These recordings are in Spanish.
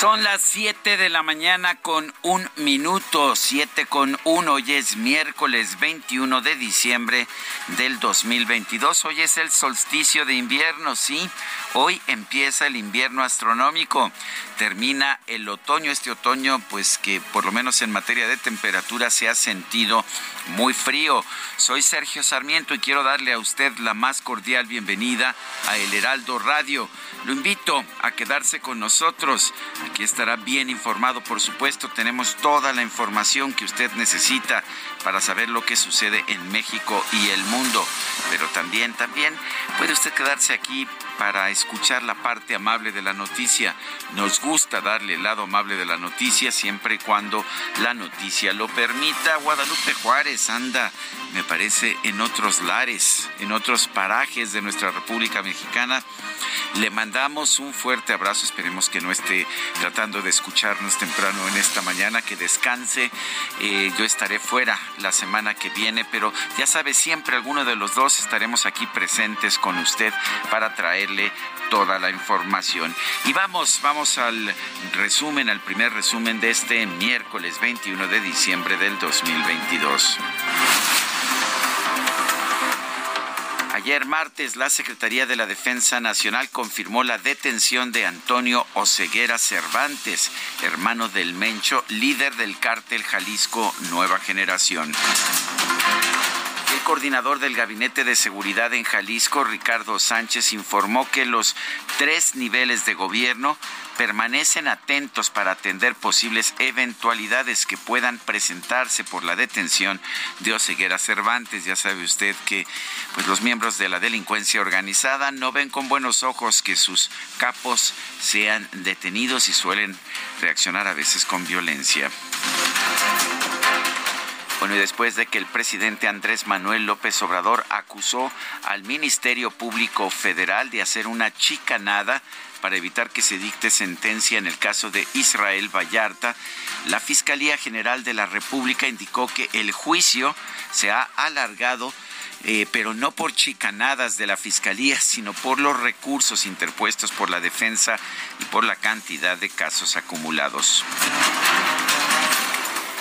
Son las 7 de la mañana con un minuto, 7 con uno. Hoy es miércoles 21 de diciembre del 2022. Hoy es el solsticio de invierno, sí. Hoy empieza el invierno astronómico. Termina el otoño, este otoño, pues que por lo menos en materia de temperatura se ha sentido muy frío. Soy Sergio Sarmiento y quiero darle a usted la más cordial bienvenida a El Heraldo Radio. Lo invito a quedarse con nosotros. Aquí estará bien informado, por supuesto. Tenemos toda la información que usted necesita para saber lo que sucede en México y el mundo. Pero también, también puede usted quedarse aquí para escuchar la parte amable de la noticia. Nos gusta darle el lado amable de la noticia siempre y cuando la noticia lo permita. Guadalupe Juárez anda, me parece, en otros lares, en otros parajes de nuestra República Mexicana. Le mandamos un fuerte abrazo, esperemos que no esté tratando de escucharnos temprano en esta mañana, que descanse. Eh, yo estaré fuera la semana que viene, pero ya sabe, siempre alguno de los dos estaremos aquí presentes con usted para traerle toda la información. Y vamos, vamos al resumen, al primer resumen de este miércoles 21 de diciembre del 2022. Ayer martes, la Secretaría de la Defensa Nacional confirmó la detención de Antonio Oceguera Cervantes, hermano del Mencho, líder del cártel Jalisco Nueva Generación. El coordinador del Gabinete de Seguridad en Jalisco, Ricardo Sánchez, informó que los tres niveles de gobierno permanecen atentos para atender posibles eventualidades que puedan presentarse por la detención de Oseguera Cervantes. Ya sabe usted que pues, los miembros de la delincuencia organizada no ven con buenos ojos que sus capos sean detenidos y suelen reaccionar a veces con violencia. Bueno, y después de que el presidente Andrés Manuel López Obrador acusó al Ministerio Público Federal de hacer una chicanada para evitar que se dicte sentencia en el caso de Israel Vallarta, la Fiscalía General de la República indicó que el juicio se ha alargado eh, pero no por chicanadas de la Fiscalía, sino por los recursos interpuestos por la defensa y por la cantidad de casos acumulados.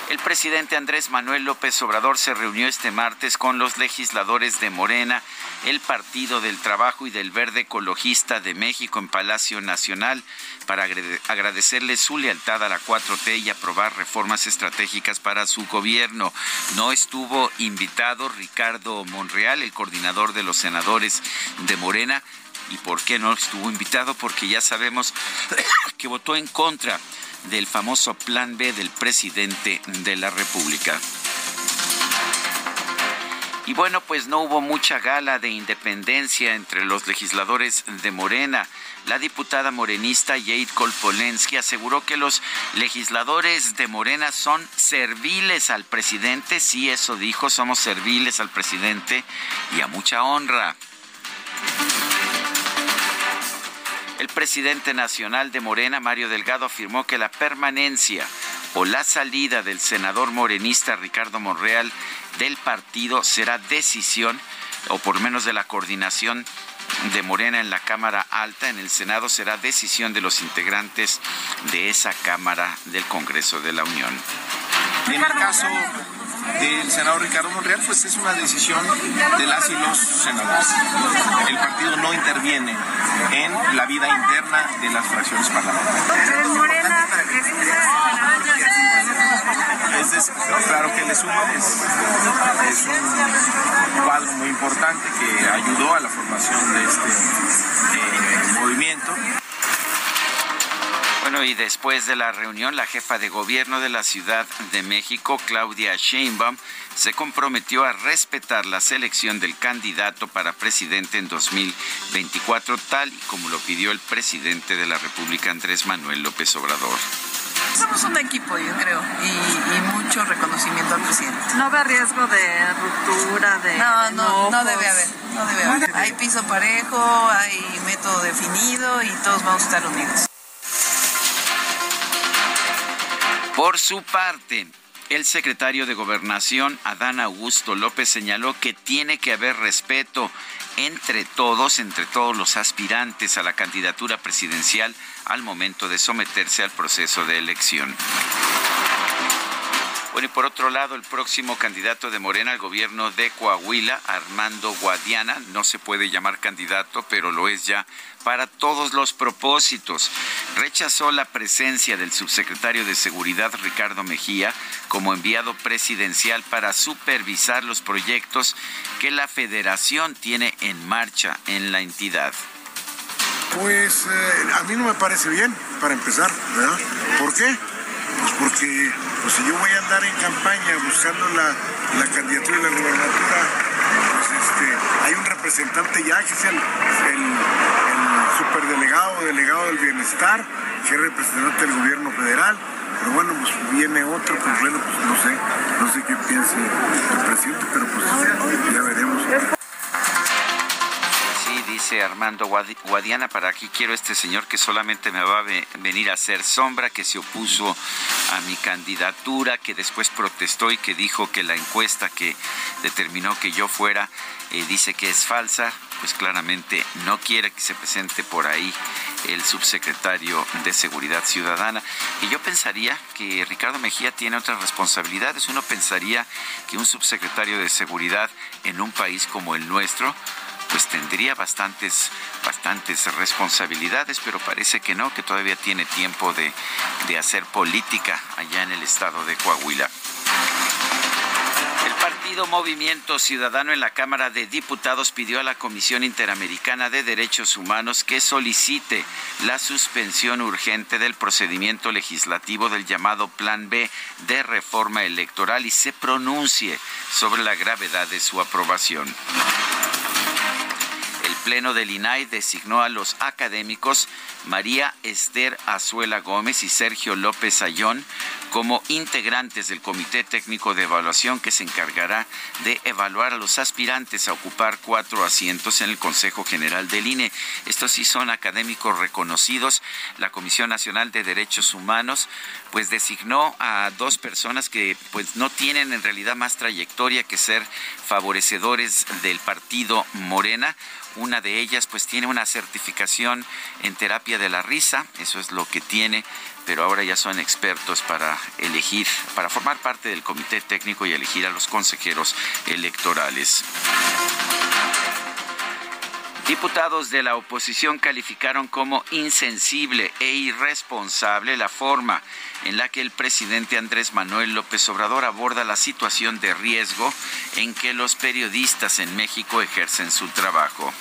El presidente Andrés Manuel López Obrador se reunió este martes con los legisladores de Morena, el Partido del Trabajo y del Verde Ecologista de México en Palacio Nacional para agradecerles su lealtad a la 4T y aprobar reformas estratégicas para su gobierno. No estuvo invitado Ricardo Monreal, el coordinador de los senadores de Morena. ¿Y por qué no estuvo invitado? Porque ya sabemos que votó en contra del famoso Plan B del presidente de la República. Y bueno, pues no hubo mucha gala de independencia entre los legisladores de Morena. La diputada morenista Jade Kolpolensky aseguró que los legisladores de Morena son serviles al presidente. Sí, eso dijo, somos serviles al presidente y a mucha honra. El presidente nacional de Morena, Mario Delgado, afirmó que la permanencia o la salida del senador morenista Ricardo Monreal del partido será decisión, o por lo menos de la coordinación de Morena en la Cámara Alta, en el Senado, será decisión de los integrantes de esa Cámara del Congreso de la Unión. En caso del senador Ricardo Monreal, pues es una decisión de las y los senadores. El partido no interviene en la vida interna de las fracciones parlamentarias. Es, claro que le suma, es, un cuadro muy importante que ayudó a la formación de este eh, movimiento. Bueno, y después de la reunión, la jefa de gobierno de la Ciudad de México, Claudia Sheinbaum, se comprometió a respetar la selección del candidato para presidente en 2024, tal y como lo pidió el presidente de la República, Andrés Manuel López Obrador. Somos un equipo, yo creo, y, mucho reconocimiento al presidente. ¿No habrá riesgo de ruptura, de.? No, no, no debe haber. No debe haber. Hay piso parejo, hay método definido y todos vamos a estar unidos. Por su parte, el secretario de Gobernación, Adán Augusto López, señaló que tiene que haber respeto entre todos, entre todos los aspirantes a la candidatura presidencial al momento de someterse al proceso de elección. Bueno, y por otro lado, el próximo candidato de Morena al gobierno de Coahuila, Armando Guadiana, no se puede llamar candidato, pero lo es ya para todos los propósitos. Rechazó la presencia del subsecretario de Seguridad, Ricardo Mejía, como enviado presidencial para supervisar los proyectos que la federación tiene en marcha en la entidad. Pues eh, a mí no me parece bien, para empezar, ¿verdad? ¿Por qué? Pues porque pues si yo voy a andar en campaña buscando la, candidatura y la gubernatura, pues este, hay un representante ya que es el, el, superdelegado, delegado del bienestar, que es representante del gobierno federal. Pero bueno, pues viene otro, pues bueno, pues no sé, no sé qué piense el presidente, pero pues ya veremos dice Armando Guadiana, para aquí quiero este señor que solamente me va a venir a hacer sombra, que se opuso a mi candidatura, que después protestó y que dijo que la encuesta que determinó que yo fuera eh, dice que es falsa, pues claramente no quiere que se presente por ahí el subsecretario de Seguridad Ciudadana. Y yo pensaría que Ricardo Mejía tiene otras responsabilidades. Uno pensaría que un subsecretario de Seguridad en un país como el nuestro, pues tendría bastantes, bastantes responsabilidades, pero parece que no, que todavía tiene tiempo de, de hacer política allá en el estado de Coahuila. El partido Movimiento Ciudadano en la Cámara de Diputados pidió a la Comisión Interamericana de Derechos Humanos que solicite la suspensión urgente del procedimiento legislativo del llamado Plan B de reforma electoral y se pronuncie sobre la gravedad de su aprobación. Pleno del INAI designó a los académicos María Esther Azuela Gómez y Sergio López Ayón como integrantes del Comité Técnico de Evaluación que se encargará de evaluar a los aspirantes a ocupar cuatro asientos en el Consejo General del INE. Estos sí son académicos reconocidos. La Comisión Nacional de Derechos Humanos pues designó a dos personas que pues no tienen en realidad más trayectoria que ser favorecedores del partido Morena. Una de ellas pues tiene una certificación en terapia de la risa, eso es lo que tiene, pero ahora ya son expertos para elegir, para formar parte del comité técnico y elegir a los consejeros electorales. Diputados de la oposición calificaron como insensible e irresponsable la forma en la que el presidente Andrés Manuel López Obrador aborda la situación de riesgo en que los periodistas en México ejercen su trabajo.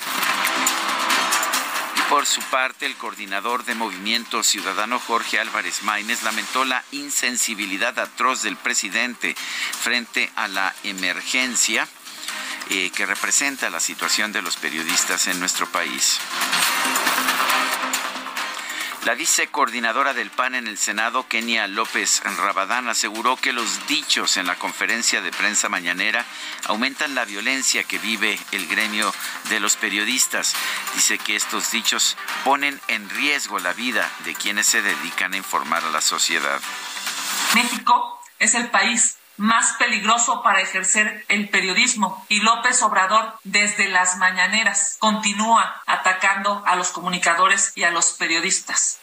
Por su parte, el coordinador de Movimiento Ciudadano Jorge Álvarez Maínez lamentó la insensibilidad atroz del presidente frente a la emergencia eh, que representa la situación de los periodistas en nuestro país. La vicecoordinadora del PAN en el Senado, Kenia López Rabadán, aseguró que los dichos en la conferencia de prensa mañanera aumentan la violencia que vive el gremio de los periodistas. Dice que estos dichos ponen en riesgo la vida de quienes se dedican a informar a la sociedad. México es el país más peligroso para ejercer el periodismo. Y López Obrador, desde las mañaneras, continúa atacando a los comunicadores y a los periodistas.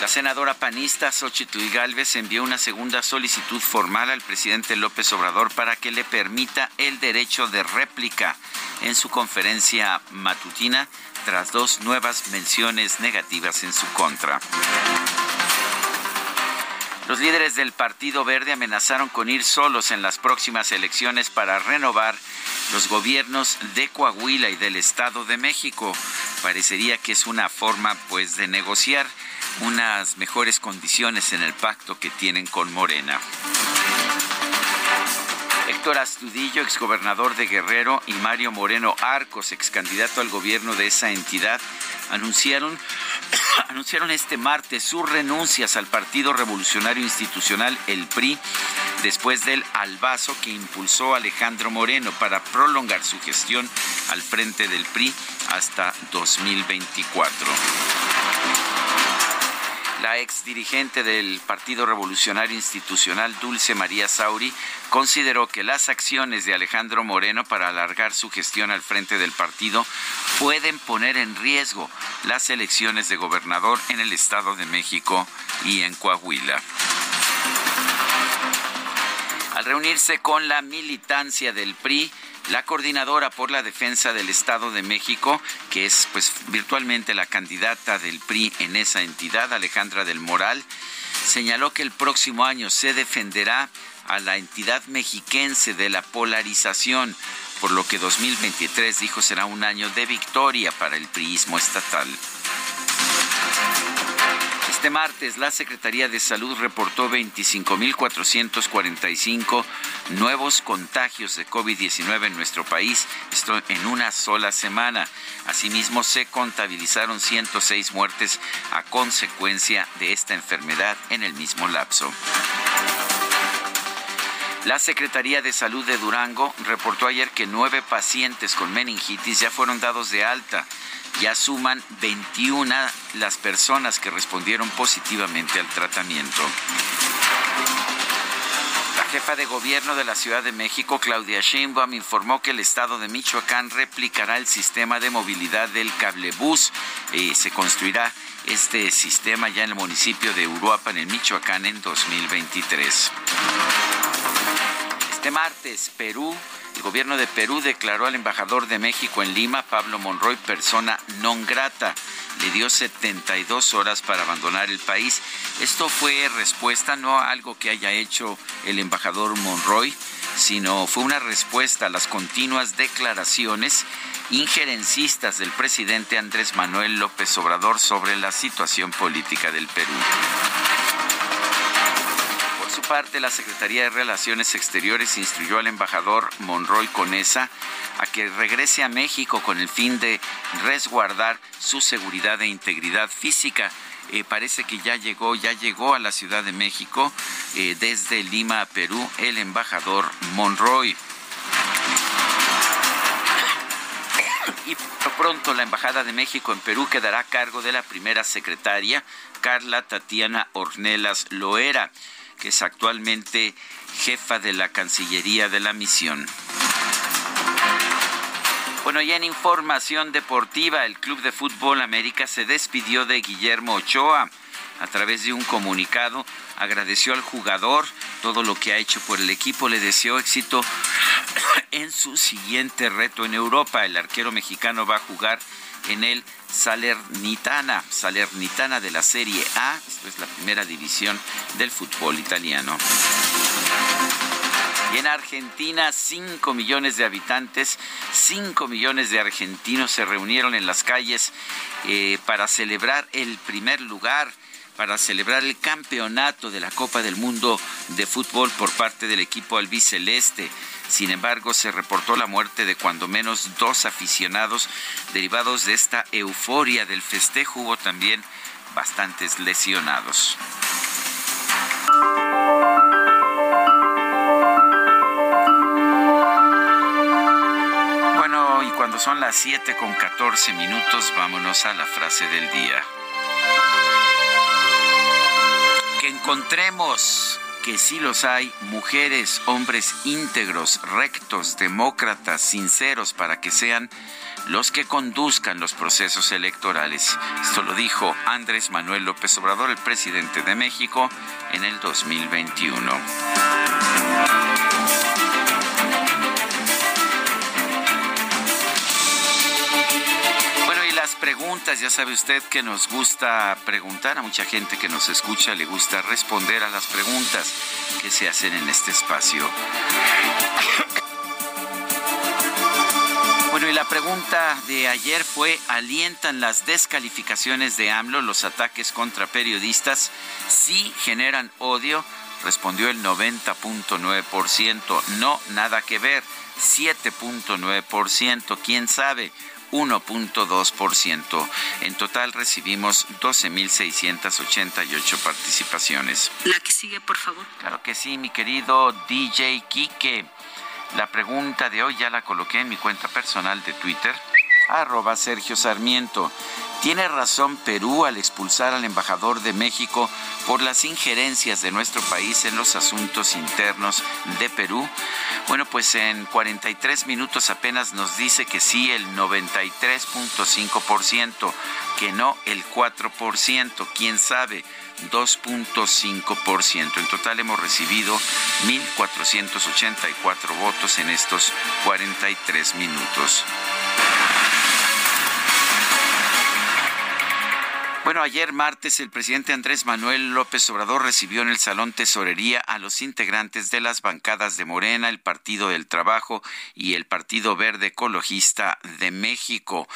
La senadora panista Xochitl Galvez envió una segunda solicitud formal al presidente López Obrador para que le permita el derecho de réplica en su conferencia matutina tras dos nuevas menciones negativas en su contra. Los líderes del Partido Verde amenazaron con ir solos en las próximas elecciones para renovar los gobiernos de Coahuila y del Estado de México. Parecería que es una forma pues de negociar unas mejores condiciones en el pacto que tienen con Morena. Héctor Astudillo, exgobernador de Guerrero, y Mario Moreno Arcos, excandidato al gobierno de esa entidad, anunciaron, anunciaron este martes sus renuncias al Partido Revolucionario Institucional, el PRI, después del albazo que impulsó Alejandro Moreno para prolongar su gestión al frente del PRI hasta 2024. La ex dirigente del Partido Revolucionario Institucional, Dulce María Sauri, consideró que las acciones de Alejandro Moreno para alargar su gestión al frente del partido pueden poner en riesgo las elecciones de gobernador en el Estado de México y en Coahuila. Al reunirse con la militancia del PRI, la coordinadora por la defensa del Estado de México, que es pues virtualmente la candidata del PRI en esa entidad, Alejandra del Moral, señaló que el próximo año se defenderá a la entidad mexiquense de la polarización, por lo que 2023 dijo será un año de victoria para el priismo estatal. Este martes, la Secretaría de Salud reportó 25.445 nuevos contagios de COVID-19 en nuestro país, esto en una sola semana. Asimismo, se contabilizaron 106 muertes a consecuencia de esta enfermedad en el mismo lapso. La Secretaría de Salud de Durango reportó ayer que nueve pacientes con meningitis ya fueron dados de alta ya suman 21 las personas que respondieron positivamente al tratamiento. La jefa de gobierno de la Ciudad de México, Claudia Sheinbaum, informó que el estado de Michoacán replicará el sistema de movilidad del cablebús y se construirá este sistema ya en el municipio de Uruapan, en Michoacán, en 2023. Este martes, Perú el gobierno de Perú declaró al embajador de México en Lima, Pablo Monroy, persona non grata. Le dio 72 horas para abandonar el país. Esto fue respuesta no a algo que haya hecho el embajador Monroy, sino fue una respuesta a las continuas declaraciones injerencistas del presidente Andrés Manuel López Obrador sobre la situación política del Perú parte, la Secretaría de Relaciones Exteriores instruyó al embajador Monroy Conesa a que regrese a México con el fin de resguardar su seguridad e integridad física. Eh, parece que ya llegó, ya llegó a la Ciudad de México eh, desde Lima a Perú el embajador Monroy. Y pronto la Embajada de México en Perú quedará a cargo de la primera secretaria, Carla Tatiana Ornelas Loera que es actualmente jefa de la Cancillería de la misión. Bueno, ya en información deportiva, el Club de Fútbol América se despidió de Guillermo Ochoa. A través de un comunicado, agradeció al jugador todo lo que ha hecho por el equipo, le deseó éxito en su siguiente reto en Europa. El arquero mexicano va a jugar en el Salernitana, Salernitana de la Serie A, esto es la primera división del fútbol italiano. Y en Argentina, 5 millones de habitantes, 5 millones de argentinos se reunieron en las calles eh, para celebrar el primer lugar para celebrar el campeonato de la Copa del Mundo de Fútbol por parte del equipo albiceleste. Sin embargo, se reportó la muerte de cuando menos dos aficionados derivados de esta euforia del festejo. Hubo también bastantes lesionados. Bueno, y cuando son las 7 con 14 minutos, vámonos a la frase del día. Encontremos que sí los hay, mujeres, hombres íntegros, rectos, demócratas, sinceros, para que sean los que conduzcan los procesos electorales. Esto lo dijo Andrés Manuel López Obrador, el presidente de México, en el 2021. Preguntas, ya sabe usted que nos gusta preguntar, a mucha gente que nos escucha le gusta responder a las preguntas que se hacen en este espacio. Bueno, y la pregunta de ayer fue, ¿alientan las descalificaciones de AMLO, los ataques contra periodistas? Sí generan odio, respondió el 90.9%. No, nada que ver, 7.9%. ¿Quién sabe? 1.2%. En total recibimos 12.688 participaciones. La que sigue, por favor. Claro que sí, mi querido DJ Kike. La pregunta de hoy ya la coloqué en mi cuenta personal de Twitter, arroba Sergio Sarmiento. ¿Tiene razón Perú al expulsar al embajador de México por las injerencias de nuestro país en los asuntos internos de Perú? Bueno, pues en 43 minutos apenas nos dice que sí el 93.5%, que no el 4%, quién sabe. 2.5%. En total hemos recibido 1.484 votos en estos 43 minutos. Bueno, ayer martes el presidente Andrés Manuel López Obrador recibió en el Salón Tesorería a los integrantes de las bancadas de Morena, el Partido del Trabajo y el Partido Verde Ecologista de México.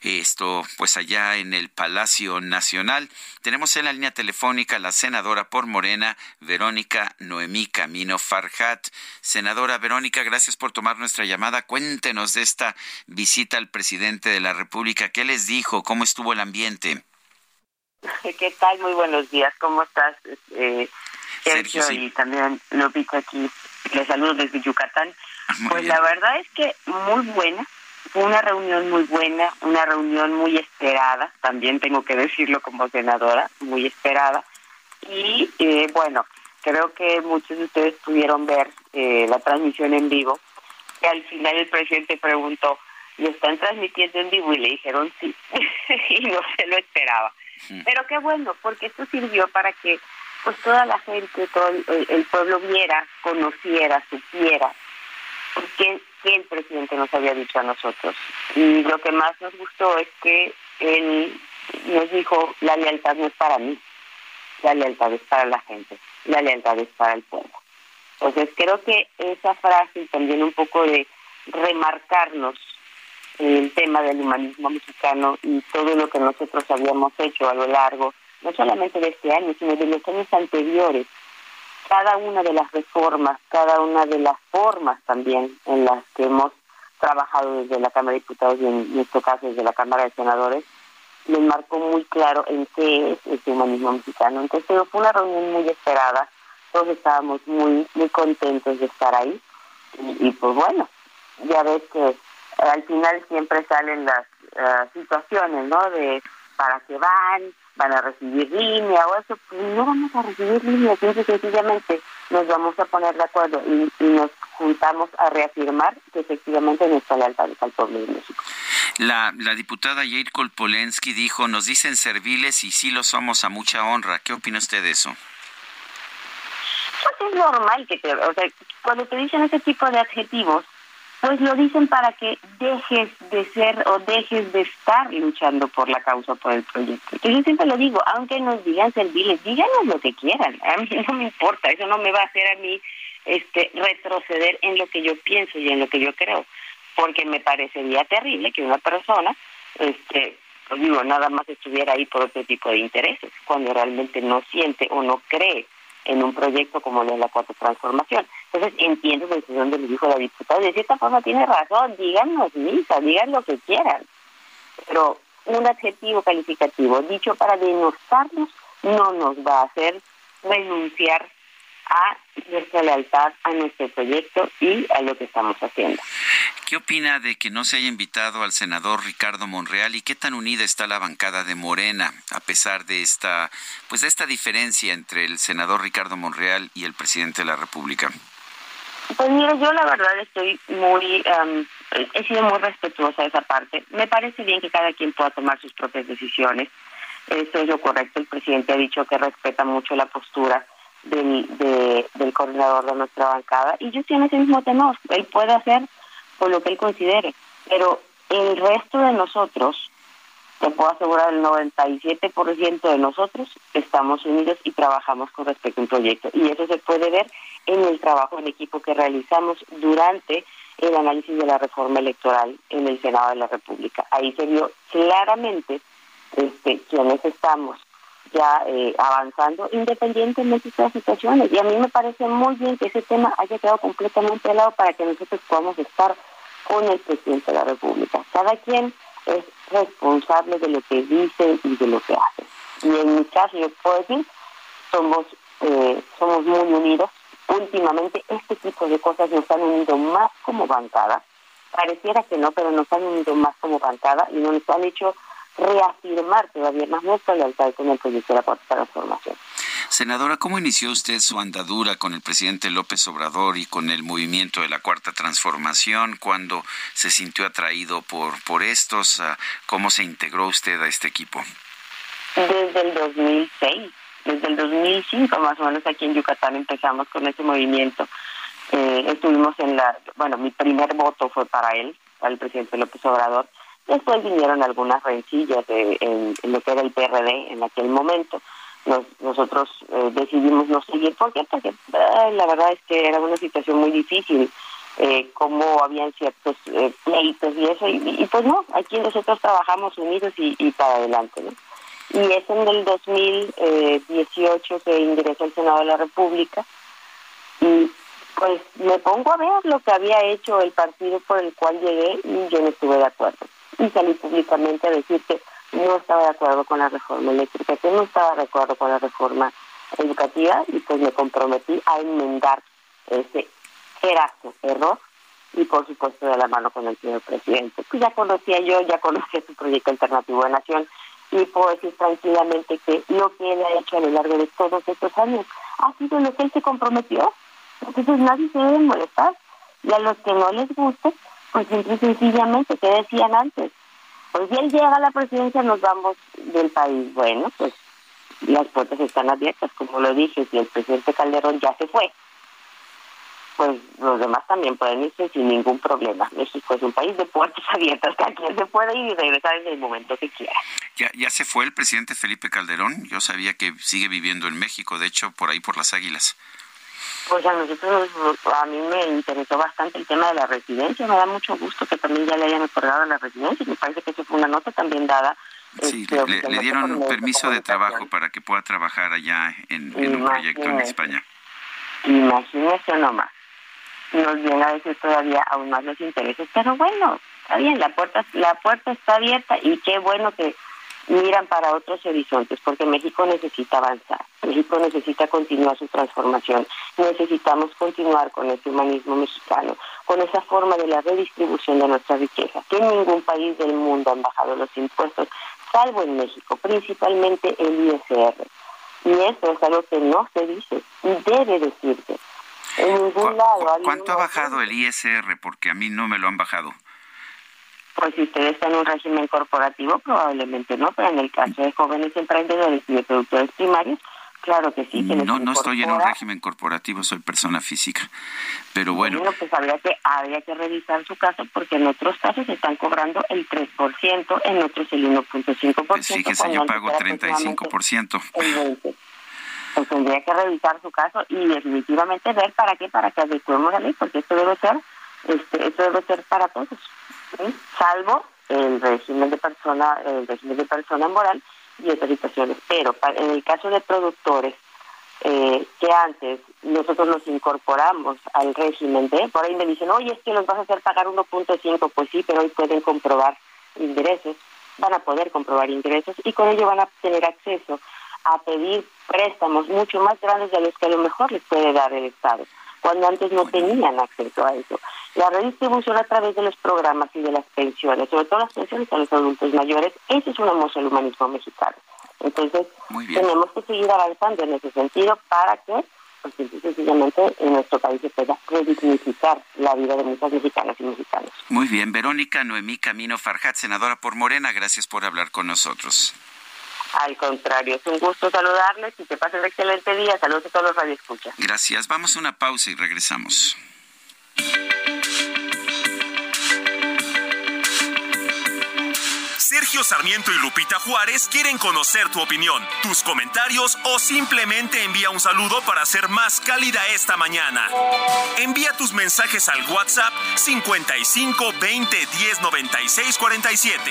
Esto pues allá en el Palacio Nacional. Tenemos en la línea telefónica a la senadora por Morena, Verónica Noemí Camino Farjat. Senadora Verónica, gracias por tomar nuestra llamada. Cuéntenos de esta visita al presidente de la República. ¿Qué les dijo? ¿Cómo estuvo el ambiente? ¿Qué tal? Muy buenos días. ¿Cómo estás, eh, Sergio? Y también Lupita aquí. Les saludo desde Yucatán. pues la verdad es que muy buena. Fue una reunión muy buena, una reunión muy esperada, también tengo que decirlo como senadora, muy esperada. Y eh, bueno, creo que muchos de ustedes pudieron ver eh, la transmisión en vivo, que al final el presidente preguntó, ¿y están transmitiendo en vivo? Y le dijeron sí, y no se lo esperaba. Pero qué bueno, porque esto sirvió para que pues toda la gente, todo el, pueblo viera, conociera, supiera qué, qué el presidente nos había dicho a nosotros. Y lo que más nos gustó es que él nos dijo, la lealtad no es para mí, la lealtad es para la gente, la lealtad es para el pueblo. Entonces creo que esa frase y también un poco de remarcarnos el tema del humanismo mexicano y todo lo que nosotros habíamos hecho a lo largo, no solamente de este año, sino de los años anteriores. Cada una de las reformas, cada una de las formas también en las que hemos trabajado desde la Cámara de Diputados y en nuestro caso desde la Cámara de Senadores, nos marcó muy claro en qué es ese humanismo mexicano. Entonces fue una reunión muy esperada, todos estábamos muy muy contentos de estar ahí y pues bueno, ya ves que al final siempre salen las eh, situaciones, ¿no? De para qué van, van a recibir línea o eso, pues no vamos a recibir línea, simple sencillamente nos vamos a poner de acuerdo y, nos juntamos a reafirmar que efectivamente nuestra lealtad es al pueblo de México. La, la diputada Yair Kolpolensky dijo, nos dicen serviles y sí lo somos a mucha honra. ¿Qué opina usted de eso? Pues es normal que te, o sea, cuando te dicen ese tipo de adjetivos, pues lo dicen para que dejes de ser o dejes de estar luchando por la causa, por el proyecto. yo siempre lo digo, aunque nos digan serviles, díganos lo que quieran, a mí no me importa, eso no me va a hacer a mí este retroceder en lo que yo pienso y en lo que yo creo, porque me parecería terrible que una persona, este, pues digo, nada más estuviera ahí por otro tipo de intereses, cuando realmente no siente o no cree en un proyecto como el de la cuarta transformación. Entonces entiendo desde donde le dijo la diputada, de cierta forma tiene razón, díganos misa, digan lo que quieran, pero un adjetivo calificativo dicho para denostarnos no nos va a hacer renunciar a nuestra lealtad a nuestro proyecto y a lo que estamos haciendo. ¿Qué opina de que no se haya invitado al senador Ricardo Monreal y qué tan unida está la bancada de Morena a pesar de esta, pues de esta diferencia entre el senador Ricardo Monreal y el presidente de la República? Pues mira, yo la verdad estoy muy, he sido muy respetuosa de esa parte. Me parece bien que cada quien pueda tomar sus propias decisiones. Eso es lo correcto. El presidente ha dicho que respeta mucho la postura del, del coordinador de nuestra bancada y yo tiene ese mismo temor. Él puede hacer por lo que él considere, pero el resto de nosotros, te puedo asegurar, el 97% de nosotros estamos unidos y trabajamos con respecto a un proyecto. Y eso se puede ver en el trabajo en equipo que realizamos durante el análisis de la reforma electoral en el Senado de la República. Ahí se vio claramente este, quienes estamos ya eh, avanzando independientemente de las situaciones. Y a mí me parece muy bien que ese tema haya quedado completamente de lado para que nosotros podamos estar con el presidente de la República. Cada quien es responsable de lo que dice y de lo que hace. Y en mi caso, yo puedo decir, somos, eh, somos muy unidos. Últimamente, este tipo de cosas nos han unido más como bancada. Pareciera que no, pero nos han unido más como bancada y nos han hecho reafirmar todavía más nuestra lealtad con el proyecto de la Cuarta Transformación. Senadora, ¿cómo inició usted su andadura con el presidente López Obrador y con el movimiento de la Cuarta Transformación? ¿Cuándo se sintió atraído por, por estos? Ah, ¿Cómo se integró usted a este equipo? Desde el 2006, desde el 2005 más o menos aquí en Yucatán empezamos con ese movimiento. Eh, estuvimos en la, bueno, mi primer voto fue para él, para el presidente López Obrador Después vinieron algunas rencillas en, lo que era el PRD en aquel momento. nosotros eh, decidimos no seguir. ¿Por qué? Porque la verdad es que era una situación muy difícil, eh, como habían ciertos eh, pleitos y eso. Y, pues no, aquí nosotros trabajamos unidos y, para adelante. Y es en el 2018 que ingresó al Senado de la República. Y pues me pongo a ver lo que había hecho el partido por el cual llegué y yo no estuve de acuerdo y salí públicamente a decir que no estaba de acuerdo con la reforma eléctrica, que no estaba de acuerdo con la reforma educativa y pues me comprometí a enmendar ese error y por supuesto de la mano con el señor presidente. Pues ya conocía yo, ya conocía su proyecto alternativo de nación y puedo decir tranquilamente que lo que él ha hecho a lo largo de todos estos años ha sido lo que él se comprometió. Entonces nadie se debe molestar y a los que no les guste, pues simple y sencillamente, ¿qué decían antes? Pues si él llega a la presidencia, nos vamos del país. Bueno, pues las puertas están abiertas, como lo dije, si el presidente Calderón ya se fue, pues los demás también pueden irse sin ningún problema. México es un país de puertas abiertas, que quien se puede ir y regresar en el momento que quiera. ¿Ya, ¿Ya se fue el presidente Felipe Calderón? Yo sabía que sigue viviendo en México, de hecho, por ahí por las Águilas. Pues a nosotros, a mí me interesó bastante el tema de la residencia. Me da mucho gusto que también ya le hayan otorgado la residencia. Me parece que eso fue una nota también dada. Sí, este, le, dieron un permiso de trabajo para que pueda trabajar allá en, un proyecto en España. Imagínese nomás. Nos viene a decir todavía aún más los intereses. Pero bueno, está bien, la puerta, la puerta está abierta y qué bueno que miran para otros horizontes, porque México necesita avanzar, México necesita continuar su transformación, necesitamos continuar con ese humanismo mexicano, con esa forma de la redistribución de nuestra riqueza, que en ningún país del mundo han bajado los impuestos, salvo en México, principalmente el ISR. Y eso es algo que no se dice y debe decirse. En ningún lado. ¿Cuánto ha bajado el ISR? Porque a mí no me lo han bajado. Pues si usted está en un régimen corporativo, probablemente no, pero en el caso de jóvenes emprendedores y de productores primarios, claro que sí. no, no estoy en un régimen corporativo, soy persona física. Pero bueno. bueno pues habría que, habría que revisar su caso porque en otros casos están cobrando el 3%, en otros el 1.5%. Pues fíjese, yo pago 35%. El 20%. Pues tendría que revisar su caso y definitivamente ver para qué, para que adecuemos la ley, porque esto debe ser, este, esto debe ser para todos salvo el régimen de persona, el régimen de persona moral y otras situaciones. Pero en el caso de productores eh, que antes nosotros nos incorporamos al régimen de, por ahí me dicen, oye, es que los vas a hacer pagar 1.5, pues sí, pero hoy pueden comprobar ingresos, van a poder comprobar ingresos y con ello van a tener acceso a pedir préstamos mucho más grandes de los que a lo mejor les puede dar el Estado. cuando antes no tenían acceso a eso. La redistribución a través de los programas y de las pensiones, sobre todo las pensiones a los adultos mayores, ese es una muestra del humanismo mexicano. Entonces, tenemos que seguir avanzando en ese sentido para que porque sencillamente en nuestro país se pueda redignificar la vida de muchas mexicanas y mexicanos. Muy bien, Verónica Noemí Camino Farjat, senadora por Morena, gracias por hablar con nosotros. Al contrario, es un gusto saludarles y que pasen un excelente día. Saludos a todos los radioescuchas. Gracias. Vamos a una pausa y regresamos. Sergio Sarmiento y Lupita Juárez quieren conocer tu opinión, tus comentarios o simplemente envía un saludo para hacer más cálida esta mañana. Envía tus mensajes al WhatsApp 55 20 10 96 47.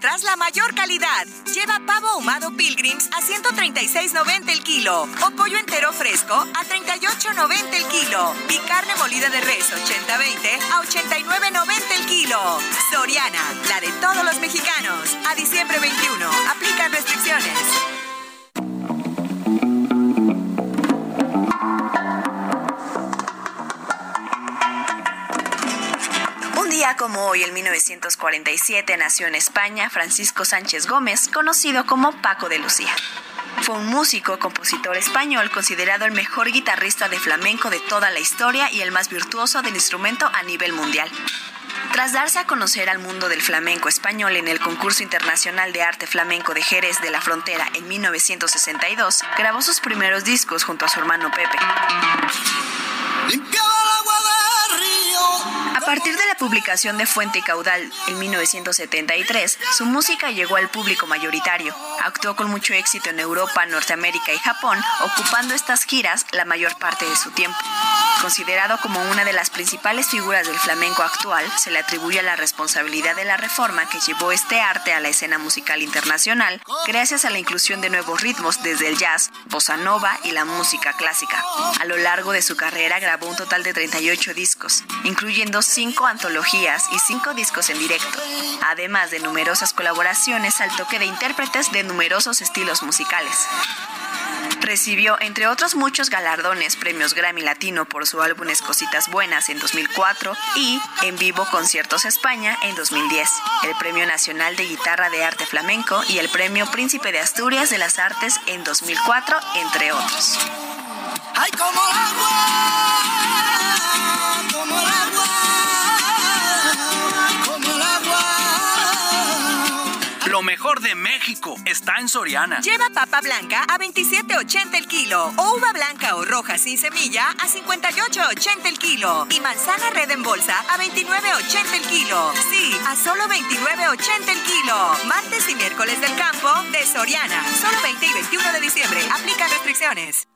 Encuentras la mayor calidad. Lleva pavo ahumado Pilgrims a 136.90 el kilo o pollo entero fresco a 38.90 el kilo y carne molida de res 80-20 a 89.90 el kilo. Soriana, la de todos los mexicanos. A diciembre 21. Aplican restricciones. Como hoy, en 1947, nació en España Francisco Sánchez Gómez, conocido como Paco de Lucía. Fue un músico, compositor español, considerado el mejor guitarrista de flamenco de toda la historia y el más virtuoso del instrumento a nivel mundial. Tras darse a conocer al mundo del flamenco español en el concurso internacional de arte flamenco de Jerez de la Frontera en 1962, grabó sus primeros discos junto a su hermano Pepe. A partir de la publicación de Fuente Caudal en 1973, su música llegó al público mayoritario. Actuó con mucho éxito en Europa, Norteamérica y Japón, ocupando estas giras la mayor parte de su tiempo. Considerado como una de las principales figuras del flamenco actual, se le atribuye la responsabilidad de la reforma que llevó este arte a la escena musical internacional, gracias a la inclusión de nuevos ritmos desde el jazz, bossa nova y la música clásica. A lo largo de su carrera grabó un total de 38 discos, incluyendo cinco antologías y cinco discos en directo, además de numerosas colaboraciones al toque de intérpretes de numerosos estilos musicales. Recibió, entre otros muchos galardones, premios Grammy Latino por su álbum Cositas Buenas en 2004 y En Vivo Conciertos España en 2010, el Premio Nacional de Guitarra de Arte Flamenco y el Premio Príncipe de Asturias de las Artes en 2004, entre otros. Ay, como Lo mejor de México está en Soriana. Lleva papa blanca a 27.80 el kilo o uva blanca o roja sin semilla a 58.80 el kilo y manzana red en bolsa a 29.80 el kilo. Sí, a solo 29.80 el kilo. Martes y miércoles del campo de Soriana. Solo 20 y 21 de diciembre. Aplica restricciones.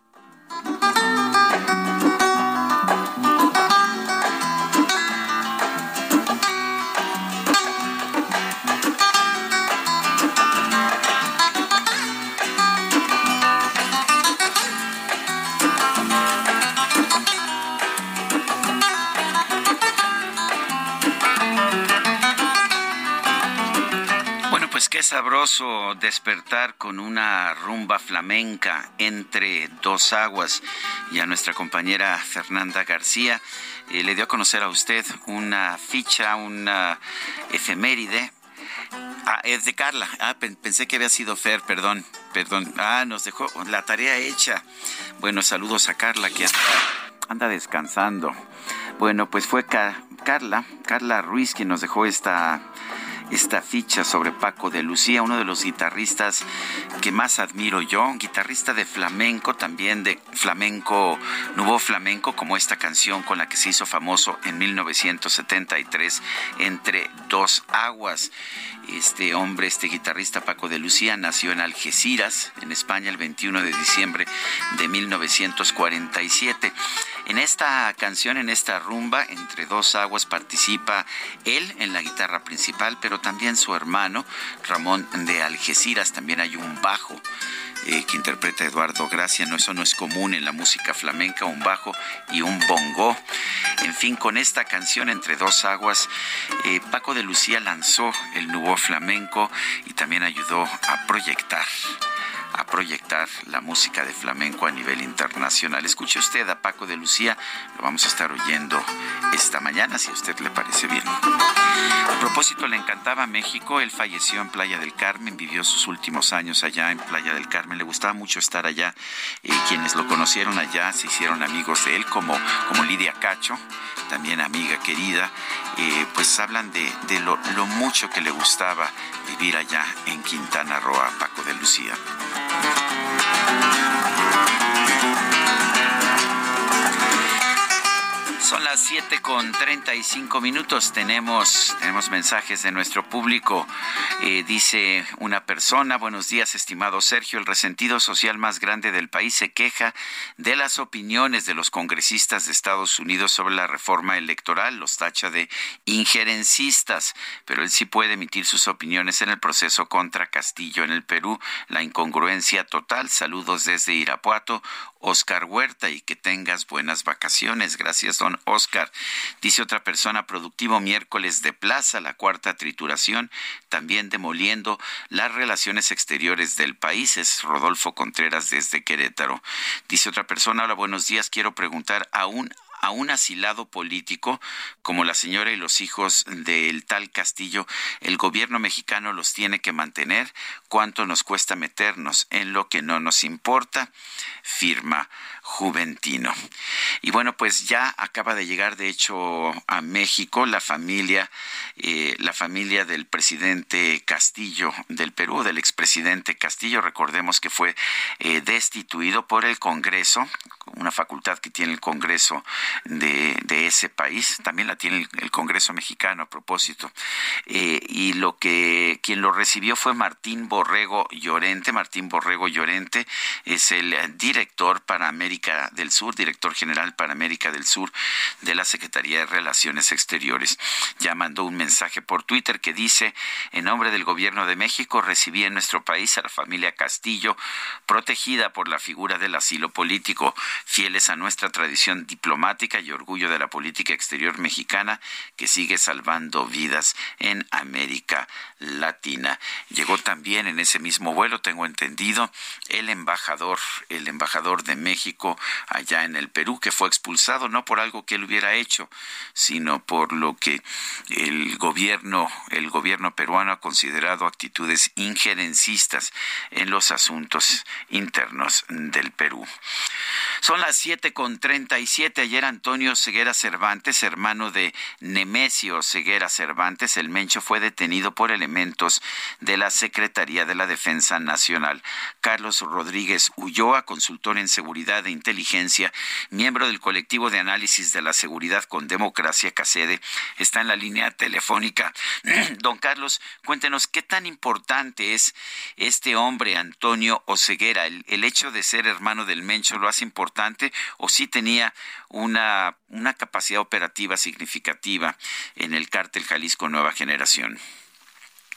Sabroso despertar con una rumba flamenca entre dos aguas. Y a nuestra compañera Fernanda García eh, le dio a conocer a usted una ficha, una efeméride. Ah, es de Carla. Ah, pen- pensé que había sido Fer, perdón, perdón. Ah, nos dejó la tarea hecha. Bueno, saludos a Carla que anda, descansando. Bueno, pues fue Ca- Carla, Carla Ruiz quien nos dejó esta esta ficha sobre Paco de Lucía, uno de los guitarristas que más admiro yo, un guitarrista de flamenco, también de flamenco, nuevo flamenco, como esta canción con la que se hizo famoso en 1973, Entre dos aguas. Este hombre, este guitarrista Paco de Lucía, nació en Algeciras, en España, el 21 de diciembre de 1947. En esta canción, en esta rumba, Entre dos aguas, participa él en la guitarra principal, pero también su hermano, Ramón de Algeciras. También hay un bajo eh, que interpreta Eduardo Gracia. No, eso no es común en la música flamenca, un bajo y un bongo. En fin, con esta canción Entre dos aguas, eh, Paco de Lucía lanzó el nuevo flamenco y también ayudó a proyectar a proyectar la música de flamenco a nivel internacional. Escuche usted a Paco de Lucía, lo vamos a estar oyendo esta mañana, si a usted le parece bien. A propósito, le encantaba México, él falleció en Playa del Carmen, vivió sus últimos años allá en Playa del Carmen, le gustaba mucho estar allá, quienes lo conocieron allá se hicieron amigos de él, como, como Lidia Cacho, también amiga querida, eh, pues hablan de, de lo, lo mucho que le gustaba vivir allá en Quintana Roo a Paco de Lucía. Bye. Son las 7 con 35 minutos. Tenemos, tenemos mensajes de nuestro público. Eh, dice una persona, buenos días, estimado Sergio. El resentido social más grande del país se queja de las opiniones de los congresistas de Estados Unidos sobre la reforma electoral. Los tacha de injerencistas, pero él sí puede emitir sus opiniones en el proceso contra Castillo en el Perú. La incongruencia total. Saludos desde Irapuato. Oscar Huerta y que tengas buenas vacaciones. Gracias, don Oscar. Dice otra persona, productivo miércoles de plaza, la cuarta trituración, también demoliendo las relaciones exteriores del país. Es Rodolfo Contreras desde Querétaro. Dice otra persona, hola, buenos días. Quiero preguntar, ¿aún a un asilado político como la señora y los hijos del tal Castillo, el gobierno mexicano los tiene que mantener. ¿Cuánto nos cuesta meternos en lo que no nos importa? Firma Juventino. Y bueno, pues ya acaba de llegar, de hecho, a México la familia, eh, la familia del presidente Castillo del Perú, del expresidente Castillo. Recordemos que fue eh, destituido por el Congreso, una facultad que tiene el Congreso de, ese país, también la tiene el, Congreso mexicano a propósito. Eh, y lo que quien lo recibió fue Martín Borrego Llorente. Martín Borrego Llorente es el director para América del Sur, director general para América del Sur de la Secretaría de Relaciones Exteriores. Ya mandó un mensaje por Twitter que dice, en nombre del Gobierno de México, recibí en nuestro país a la familia Castillo, protegida por la figura del asilo político, fieles a nuestra tradición diplomática y orgullo de la política exterior mexicana que sigue salvando vidas en América Latina. Llegó también en ese mismo vuelo, tengo entendido, el embajador, el embajador de México allá en el Perú, que fue expulsado no por algo que él hubiera hecho, sino por lo que el gobierno, el gobierno peruano ha considerado actitudes injerencistas en los asuntos internos del Perú. Son las siete con treinta y siete. Ayer Antonio Ceguera Cervantes, hermano de Nemesio Ceguera Cervantes, el Mencho, fue detenido por elementos de la Secretaría de la Defensa Nacional. Carlos Rodríguez Ulloa, consultor en seguridad e inteligencia, miembro del colectivo de análisis de la seguridad con democracia CACEDE, está en la línea telefónica. Don Carlos, cuéntenos qué tan importante es este hombre, Antonio Oceguera. El, el hecho de ser hermano del Mencho lo hace importante o si tenía una, una capacidad operativa significativa en el cártel Jalisco Nueva Generación?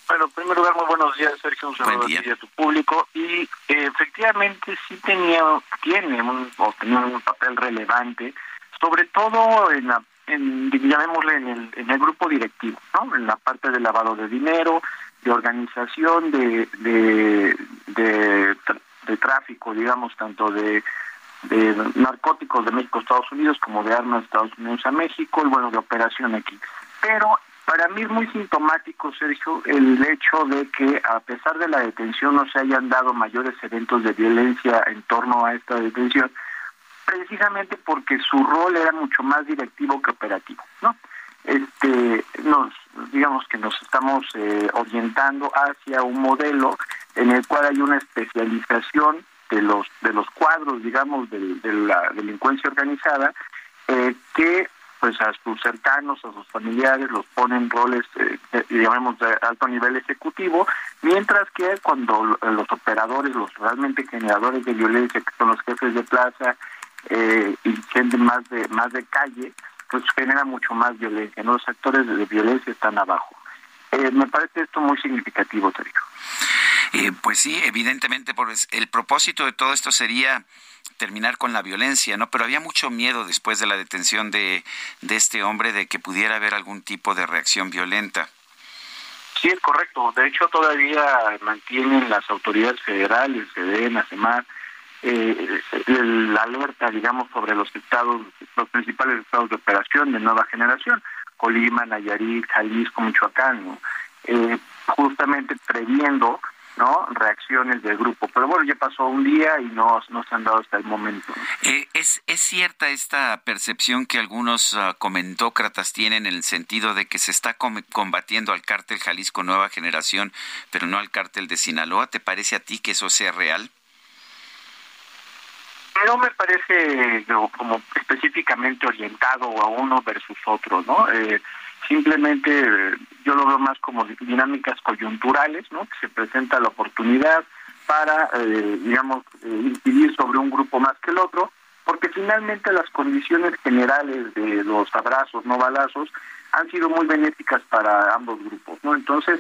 Bueno, en primer lugar, muy buenos días, Sergio, un saludo a tu público. Y eh, efectivamente sí tenía, tiene un, o tenía un papel relevante, sobre todo en la, en, llamémosle, en el, en el grupo directivo, ¿no? En la parte de lavado de dinero, de organización, de, de, de, de tráfico, digamos, tanto de de narcóticos de México a Estados Unidos como de armas de Estados Unidos a México y bueno de operación aquí. Pero para mí es muy sintomático Sergio el hecho de que a pesar de la detención no se hayan dado mayores eventos de violencia en torno a esta detención precisamente porque su rol era mucho más directivo que operativo no este nos digamos que nos estamos eh, orientando hacia un modelo en el cual hay una especialización de los de los cuadros, digamos, de, la delincuencia organizada, eh, que pues a sus cercanos, a sus familiares, los ponen roles, eh, digamos, de alto nivel ejecutivo, mientras que cuando los operadores, los realmente generadores de violencia, que son los jefes de plaza eh, y gente más de más de calle, pues genera mucho más violencia. ¿no? Los actores de violencia están abajo. Eh, me parece esto muy significativo, Sergio. Eh, pues sí, evidentemente, pues, el propósito de todo esto sería terminar con la violencia, ¿no? Pero había mucho miedo después de la detención de, de este hombre de que pudiera haber algún tipo de reacción violenta. Sí, es correcto. De hecho, todavía mantienen las autoridades federales, SEDENA, CEMAR, eh, la alerta, digamos, sobre los estados, los principales estados de operación de nueva generación, Colima, Nayarit, Jalisco, Michoacán, eh, justamente previendo ¿no? reacciones del grupo. Pero bueno, ya pasó un día y no, no se han dado hasta el momento. Eh, ¿es, ¿Es cierta esta percepción que algunos uh, comentócratas tienen en el sentido de que se está combatiendo al cártel Jalisco Nueva Generación, pero no al cártel de Sinaloa? ¿Te parece a ti que eso sea real? No me parece como específicamente orientado a uno versus otro, ¿no? Eh, simplemente yo lo veo más como dinámicas coyunturales, ¿no? Que se presenta la oportunidad para, eh, digamos, eh, incidir sobre un grupo más que el otro, porque finalmente las condiciones generales de los abrazos, no balazos, han sido muy benéficas para ambos grupos, ¿no? Entonces,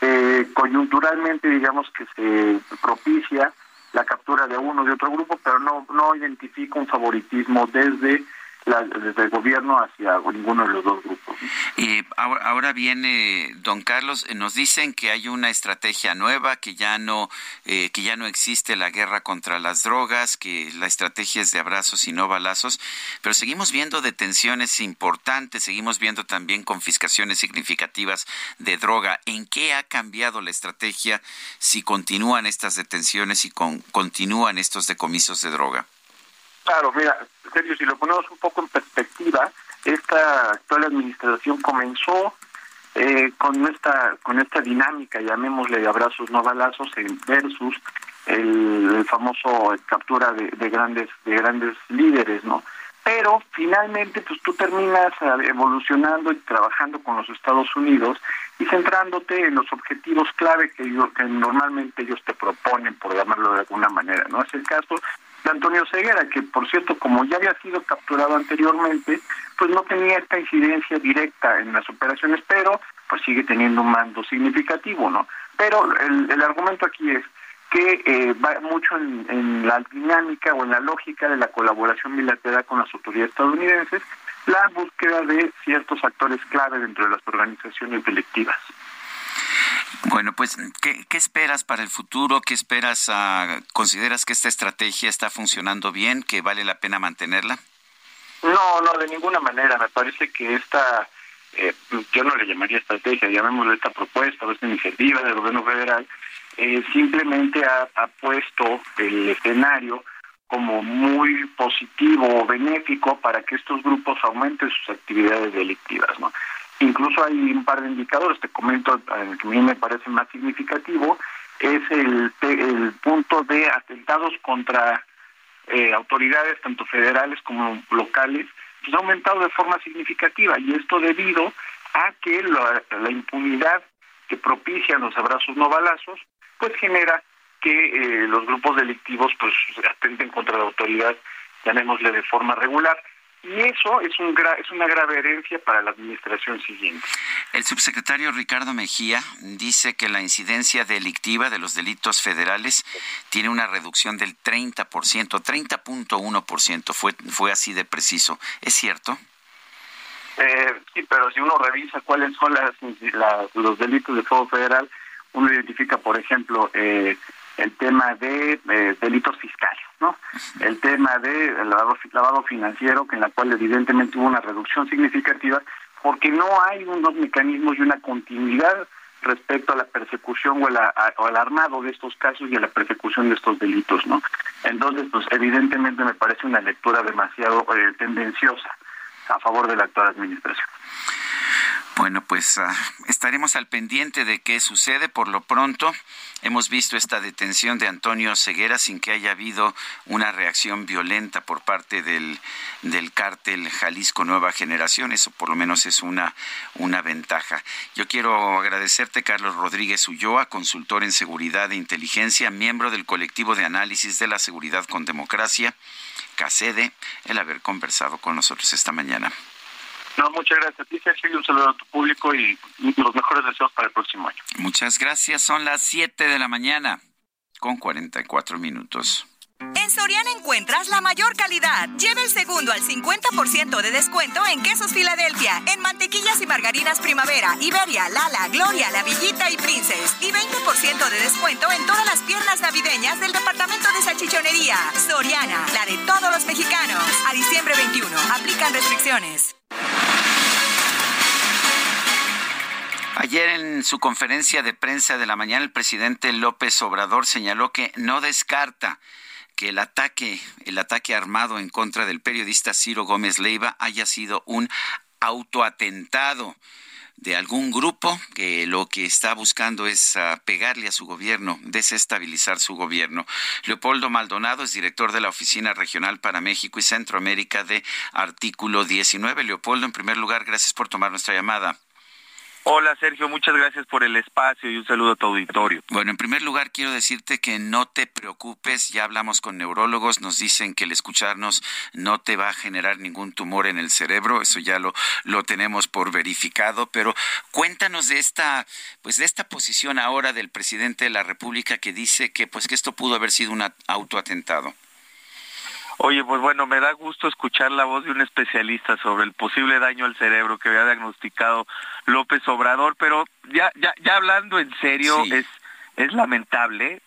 eh, coyunturalmente, digamos que se propicia la captura de uno de otro grupo, pero no, no identifica un favoritismo desde desde el gobierno hacia ninguno de los dos grupos. Y ahora, viene don Carlos, eh, nos dicen que hay una estrategia nueva, que ya no eh, que ya no existe la guerra contra las drogas, que la estrategia es de abrazos y no balazos, pero seguimos viendo detenciones importantes, seguimos viendo también confiscaciones significativas de droga. ¿En qué ha cambiado la estrategia si continúan estas detenciones y con, continúan estos decomisos de droga? Claro, mira, Sergio, si lo ponemos un poco en perspectiva, esta actual administración comenzó eh, con esta con esta dinámica, llamémosle de abrazos no balazos, versus el, famoso captura de, de, grandes de grandes líderes, ¿no? Pero finalmente, pues tú terminas eh, evolucionando y trabajando con los Estados Unidos y centrándote en los objetivos clave que, que normalmente ellos te proponen, por llamarlo de alguna manera, ¿no? Es el caso de Antonio Ceguera, que por cierto, como ya había sido capturado anteriormente, pues no tenía esta incidencia directa en las operaciones, pero pues sigue teniendo un mando significativo, ¿no? Pero el, el argumento aquí es que eh, va mucho en, en, la dinámica o en la lógica de la colaboración bilateral con las autoridades estadounidenses, la búsqueda de ciertos actores clave dentro de las organizaciones delictivas. Bueno, pues, ¿qué, esperas para el futuro? ¿Qué esperas? Uh, ¿Consideras que esta estrategia está funcionando bien, que vale la pena mantenerla? No, no, de ninguna manera. Me parece que esta, eh, yo no le llamaría estrategia, llamémosle esta propuesta o esta iniciativa del gobierno federal, eh, simplemente ha, ha puesto el escenario como muy positivo o benéfico para que estos grupos aumenten sus actividades delictivas, ¿no? Incluso hay un par de indicadores, te comento, el que a mí me parece más significativo, es el, el punto de atentados contra eh, autoridades, tanto federales como locales, pues ha aumentado de forma significativa y esto debido a que la, la impunidad que propician los abrazos no balazos, pues genera que eh, los grupos delictivos pues atenten contra la autoridad, llamémosle de forma regular. Y eso es, un es una grave herencia para la administración siguiente. El subsecretario Ricardo Mejía dice que la incidencia delictiva de los delitos federales tiene una reducción del 30%, 30.1%, fue, fue así de preciso. ¿Es cierto? Eh, sí, pero si uno revisa cuáles son las, los delitos de fuego federal, uno identifica, por ejemplo, eh, el tema de eh, delitos fiscales, ¿no? El tema de lavado, financiero, que en la cual evidentemente hubo una reducción significativa, porque no hay unos mecanismos y una continuidad respecto a la persecución o, al armado de estos casos y a la persecución de estos delitos, ¿no? Entonces, pues evidentemente me parece una lectura demasiado eh, tendenciosa a favor de la actual administración. Bueno, pues ah, estaremos al pendiente de qué sucede. Por lo pronto, hemos visto esta detención de Antonio Ceguera sin que haya habido una reacción violenta por parte del, del cártel Jalisco Nueva Generación. Eso por lo menos es una, una ventaja. Yo quiero agradecerte, Carlos Rodríguez Ulloa, consultor en seguridad e inteligencia, miembro del colectivo de análisis de la seguridad con democracia, CACEDE, el haber conversado con nosotros esta mañana. No, muchas gracias a ti, un saludo a tu público y los mejores deseos para el próximo año. Muchas gracias. Son las 7 de la mañana con 44 minutos. En Soriana encuentras la mayor calidad. Lleva el segundo al 50% de descuento en quesos Filadelfia, en mantequillas y margarinas Primavera, Iberia, Lala, Gloria, La Villita y Princess. Y 20% de descuento en todas las piernas navideñas del departamento de salchichonería. Soriana, la de todos los mexicanos. A diciembre 21, aplican restricciones. Ayer en su conferencia de prensa de la mañana el presidente López Obrador señaló que no descarta que el ataque, el ataque armado en contra del periodista Ciro Gómez Leiva haya sido un autoatentado de algún grupo que lo que está buscando es ah, pegarle a su gobierno, desestabilizar su gobierno. Leopoldo Maldonado es director de la Oficina Regional para México y Centroamérica de Artículo 19. Leopoldo, en primer lugar, gracias por tomar nuestra llamada. Hola Sergio, muchas gracias por el espacio y un saludo a tu auditorio. Bueno, en primer lugar quiero decirte que no te preocupes, ya hablamos con neurólogos, nos dicen que el escucharnos no te va a generar ningún tumor en el cerebro, eso ya lo, lo tenemos por verificado, pero cuéntanos de esta, pues de esta posición ahora del presidente de la República que dice que pues que esto pudo haber sido un autoatentado. Oye, pues bueno, me da gusto escuchar la voz de un especialista sobre el posible daño al cerebro que había diagnosticado López Obrador, pero ya, ya, ya hablando en serio, es, es lamentable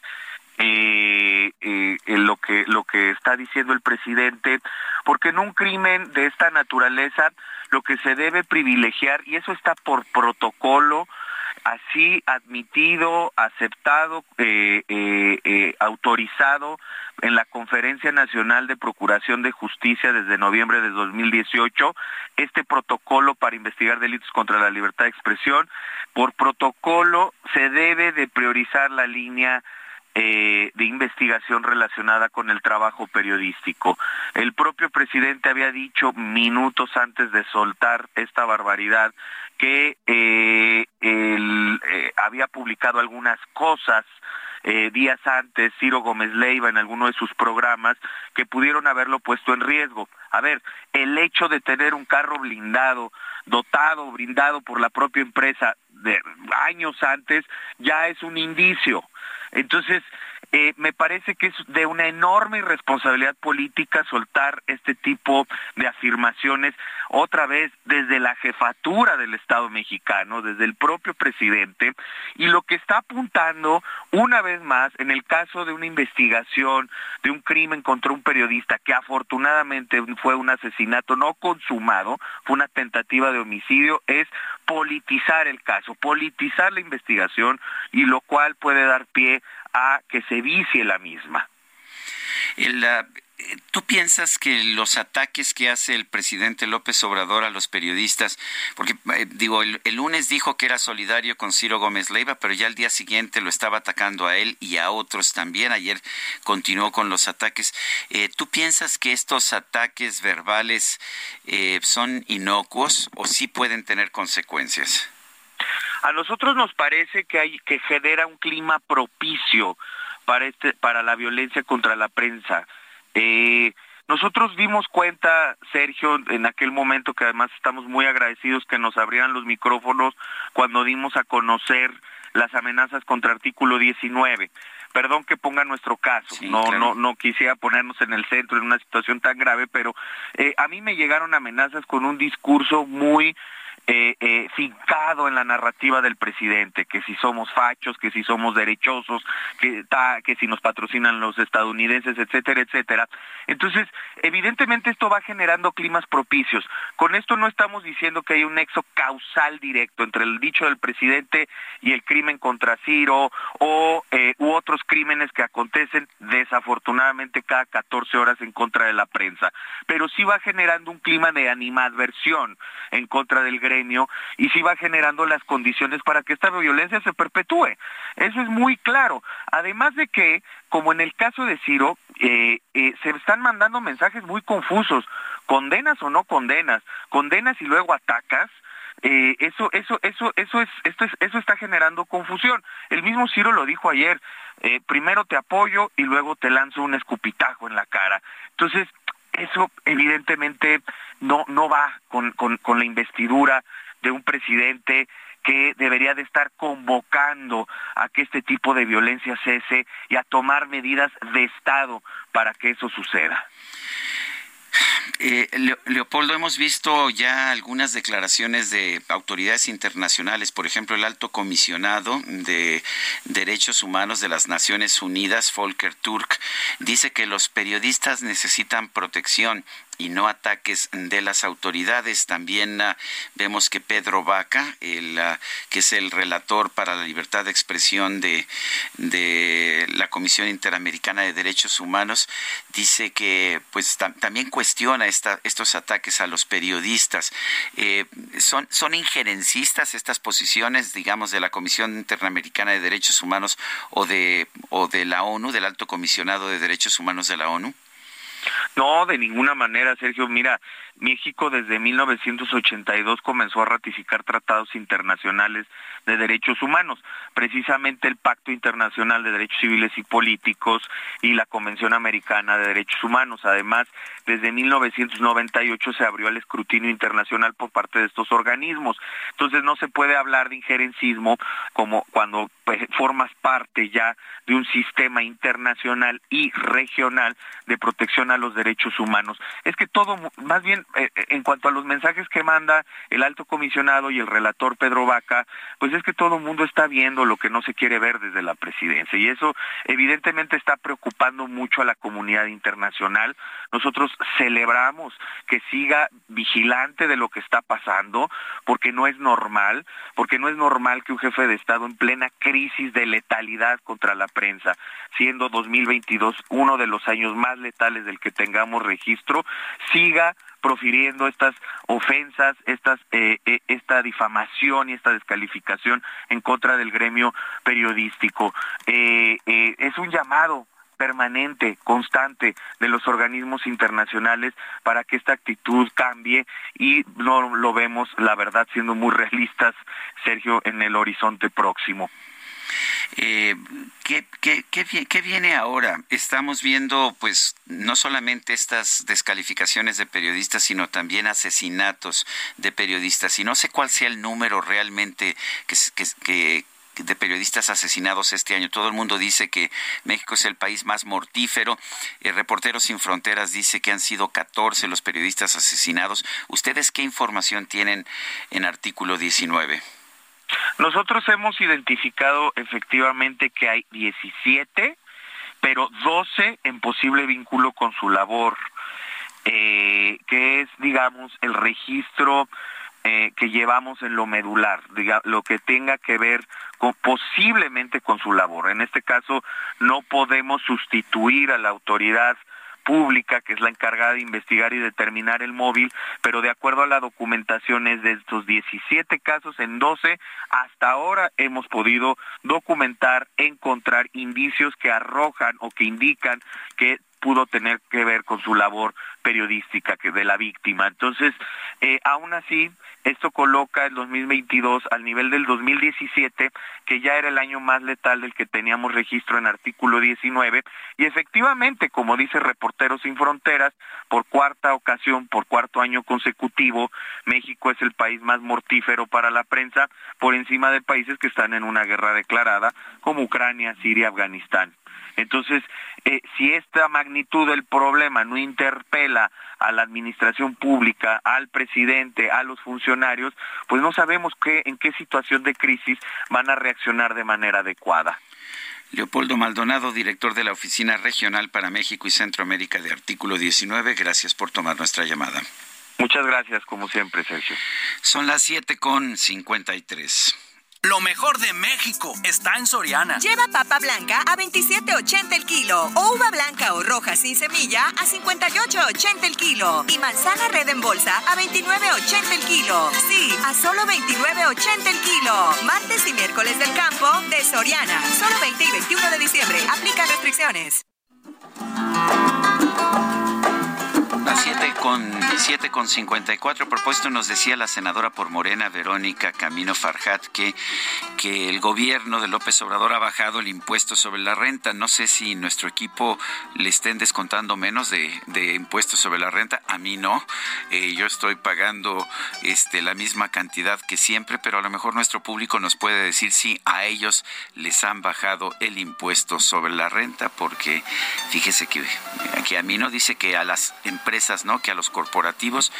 eh, eh, lo que lo que está diciendo el presidente, porque en un crimen de esta naturaleza lo que se debe privilegiar y eso está por protocolo así admitido, aceptado, eh, eh, eh, autorizado en la Conferencia Nacional de Procuración de Justicia desde noviembre de 2018, este protocolo para investigar delitos contra la libertad de expresión. Por protocolo se debe de priorizar la línea de investigación relacionada con el trabajo periodístico. El propio presidente había dicho minutos antes de soltar esta barbaridad que eh, él, eh, había publicado algunas cosas eh, días antes Ciro Gómez Leiva en alguno de sus programas que pudieron haberlo puesto en riesgo. A ver, el hecho de tener un carro blindado, dotado, brindado por la propia empresa de años antes, ya es un indicio. Entonces, eh, me parece que es de una enorme irresponsabilidad política soltar este tipo de afirmaciones otra vez desde la jefatura del Estado mexicano, desde el propio presidente, y lo que está apuntando una vez más en el caso de una investigación de un crimen contra un periodista que afortunadamente fue un asesinato no consumado, fue una tentativa de homicidio, es politizar el caso, politizar la investigación y lo cual puede dar pie a que se vicie la misma. ¿Tú piensas que los ataques que hace el presidente López Obrador a los periodistas, porque eh, digo, el, lunes dijo que era solidario con Ciro Gómez Leiva, pero ya al día siguiente lo estaba atacando a él y a otros también, ayer continuó con los ataques, eh, ¿tú piensas que estos ataques verbales eh, son inocuos o sí pueden tener consecuencias? A nosotros nos parece que hay que genera un clima propicio para este para la violencia contra la prensa. Eh, nosotros dimos cuenta, Sergio, en aquel momento que además estamos muy agradecidos que nos abrieran los micrófonos cuando dimos a conocer las amenazas contra artículo 19. Perdón que ponga nuestro caso, no, no, no quisiera ponernos en el centro en una situación tan grave, pero eh, a mí me llegaron amenazas con un discurso muy eh, eh, fincado en la narrativa del presidente, que si somos fachos, que si somos derechosos, que, que si nos patrocinan los estadounidenses, etcétera, etcétera. Entonces, evidentemente esto va generando climas propicios. Con esto no estamos diciendo que hay un nexo causal directo entre el dicho del presidente y el crimen contra Ciro o eh, u otros crímenes que acontecen desafortunadamente cada 14 horas en contra de la prensa. Pero sí va generando un clima de animadversión en contra del gremio y si va generando las condiciones para que esta violencia se perpetúe. Eso es muy claro. Además de que, como en el caso de Ciro, eh, eh, se están mandando mensajes muy confusos. Condenas o no condenas, condenas y luego atacas. Eh, eso, eso, eso, eso es, esto es, eso está generando confusión. El mismo Ciro lo dijo ayer. primero te apoyo y luego te lanzo un escupitajo en la cara. Entonces, eso evidentemente no, no va con, con, la investidura de un presidente que debería de estar convocando a que este tipo de violencia cese y a tomar medidas de Estado para que eso suceda. Eh, Leopoldo, hemos visto ya algunas declaraciones de autoridades internacionales, por ejemplo, el alto comisionado de Derechos Humanos de las Naciones Unidas, Volker Turk, dice que los periodistas necesitan protección y no ataques de las autoridades. También ah, vemos que Pedro Vaca, ah, que es el relator para la libertad de expresión de, de la Comisión Interamericana de Derechos Humanos, dice que pues también cuestiona esta, estos ataques a los periodistas. Eh, ¿son, ¿Son injerencistas estas posiciones, digamos, de la Comisión Interamericana de Derechos Humanos o de, o de la ONU, del Alto Comisionado de Derechos Humanos de la ONU? No, de ninguna manera, Sergio. Mira, México desde 1982 comenzó a ratificar tratados internacionales de derechos humanos, precisamente el Pacto Internacional de Derechos Civiles y Políticos y la Convención Americana de Derechos Humanos. Además, desde 1998 se abrió el escrutinio internacional por parte de estos organismos. Entonces no se puede hablar de injerencismo como cuando pues, formas parte ya de un sistema internacional y regional de protección a los derechos humanos. Es que todo, más bien eh, eh, en cuanto a los mensajes que manda el alto comisionado y el relator Pedro Vaca, pues es que todo el mundo está viendo lo que no se quiere ver desde la presidencia y eso evidentemente está preocupando mucho a la comunidad internacional. Nosotros celebramos que siga vigilante de lo que está pasando porque no es normal, porque no es normal que un jefe de Estado en plena crisis de letalidad contra la prensa, siendo 2022 uno de los años más letales del que tengamos registro, siga profiriendo estas ofensas, estas, eh, eh, esta difamación y esta descalificación en contra del gremio periodístico. Eh, es un llamado permanente, constante de los organismos internacionales para que esta actitud cambie y no lo vemos, la verdad, siendo muy realistas, Sergio, en el horizonte próximo. Eh, ¿qué, qué, qué, viene ahora? Estamos viendo, pues, no solamente estas descalificaciones de periodistas, sino también asesinatos de periodistas. Y no sé cuál sea el número realmente que, de periodistas asesinados este año. Todo el mundo dice que México es el país más mortífero. El eh, Reporteros Sin Fronteras dice que han sido 14 los periodistas asesinados. ¿Ustedes qué información tienen en artículo 19? Nosotros hemos identificado efectivamente que hay 17, pero 12 en posible vínculo con su labor, eh, que es, digamos, el registro eh, que llevamos en lo medular, lo que tenga que ver con, posiblemente con su labor. En este caso, no podemos sustituir a la autoridad pública, que es la encargada de investigar y determinar el móvil, pero de acuerdo a la documentación es de estos 17 casos, en 12 hasta ahora hemos podido documentar, encontrar indicios que arrojan o que indican que pudo tener que ver con su labor periodística de la víctima. Entonces, eh, aún así, esto coloca el 2022 al nivel del 2017, que ya era el año más letal del que teníamos registro en artículo 19, y efectivamente, como dice Reporteros sin Fronteras, por cuarta ocasión, por cuarto año consecutivo, México es el país más mortífero para la prensa, por encima de países que están en una guerra declarada, como Ucrania, Siria, Afganistán. Entonces, eh, si esta magnitud del problema no interpela a la administración pública, al presidente, a los funcionarios, pues no sabemos qué, en qué situación de crisis van a reaccionar de manera adecuada. Leopoldo Maldonado, director de la Oficina Regional para México y Centroamérica de Artículo 19, gracias por tomar nuestra llamada. Muchas gracias, como siempre, Sergio. Son las 7 con 53. Lo mejor de México está en Soriana. Lleva papa blanca a 27.80 el kilo o uva blanca o roja sin semilla a 58.80 el kilo y manzana red en bolsa a 29.80 el kilo. Sí, a solo 29.80 el kilo. Martes y miércoles del campo de Soriana. Solo 20 y 21 de diciembre. Aplica restricciones. Las 7 con, 7 con 54. Propuesto nos decía la senadora por Morena, Verónica Camino Farjat, que, que el gobierno de López Obrador ha bajado el impuesto sobre la renta. No sé si nuestro equipo le estén descontando menos de, de impuestos sobre la renta. A mí no. Eh, yo estoy pagando este, la misma cantidad que siempre, pero a lo mejor nuestro público nos puede decir si a ellos les han bajado el impuesto sobre la renta, porque fíjese que aquí a mí no dice que a las empresas ¿no? Que a los corporativos,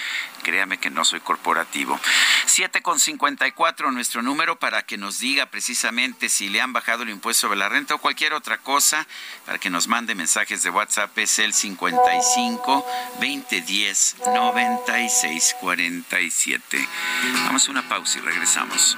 créame que no soy corporativo. 7 con 54, nuestro número para que nos diga precisamente si le han bajado el impuesto sobre la renta o cualquier otra cosa, para que nos mande mensajes de WhatsApp, es el 55 2010 96 47. Vamos a una pausa y regresamos.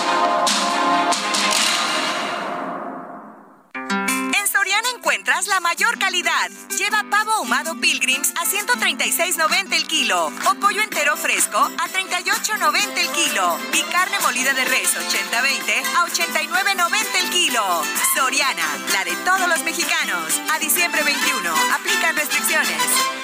Encuentras la mayor calidad. Lleva pavo ahumado Pilgrims a 136.90 el kilo o pollo entero fresco a 38.90 el kilo y carne molida de res 80-20 a 89.90 el kilo. Soriana, la de todos los mexicanos. A diciembre 21. Aplican restricciones.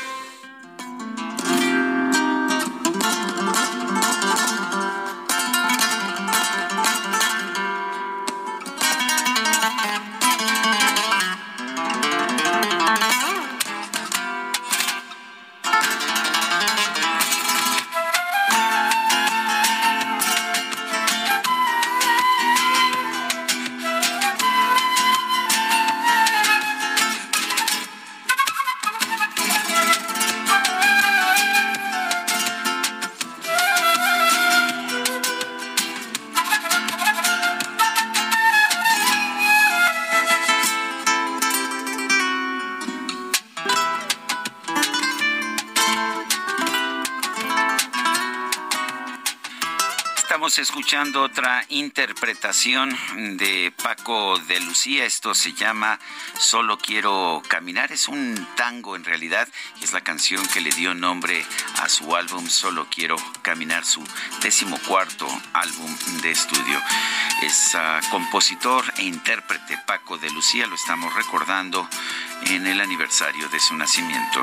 Otra interpretación de Paco de Lucía. Esto se llama Solo quiero caminar. Es un tango en realidad es la canción que le dio nombre a su álbum Solo quiero caminar, su decimocuarto álbum de estudio. Es ah, compositor e intérprete Paco de Lucía. Lo estamos recordando en el aniversario de su nacimiento.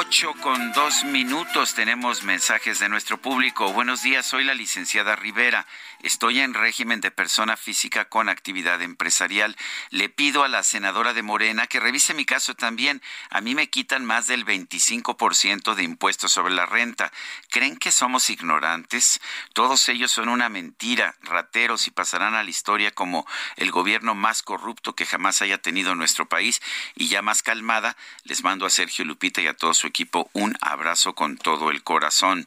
8 con dos minutos tenemos mensajes de nuestro público. Buenos días, soy la licenciada Rivera. Estoy en régimen de persona física con actividad empresarial. Le pido a la senadora de Morena que revise mi caso también. A mí me quitan más del 25% de impuestos sobre la renta. ¿Creen que somos ignorantes? Todos ellos son una mentira, rateros y pasarán a la historia como el gobierno más corrupto que jamás haya tenido nuestro país. Y ya más calmada, les mando a Sergio Lupita y a todo su equipo un abrazo con todo el corazón.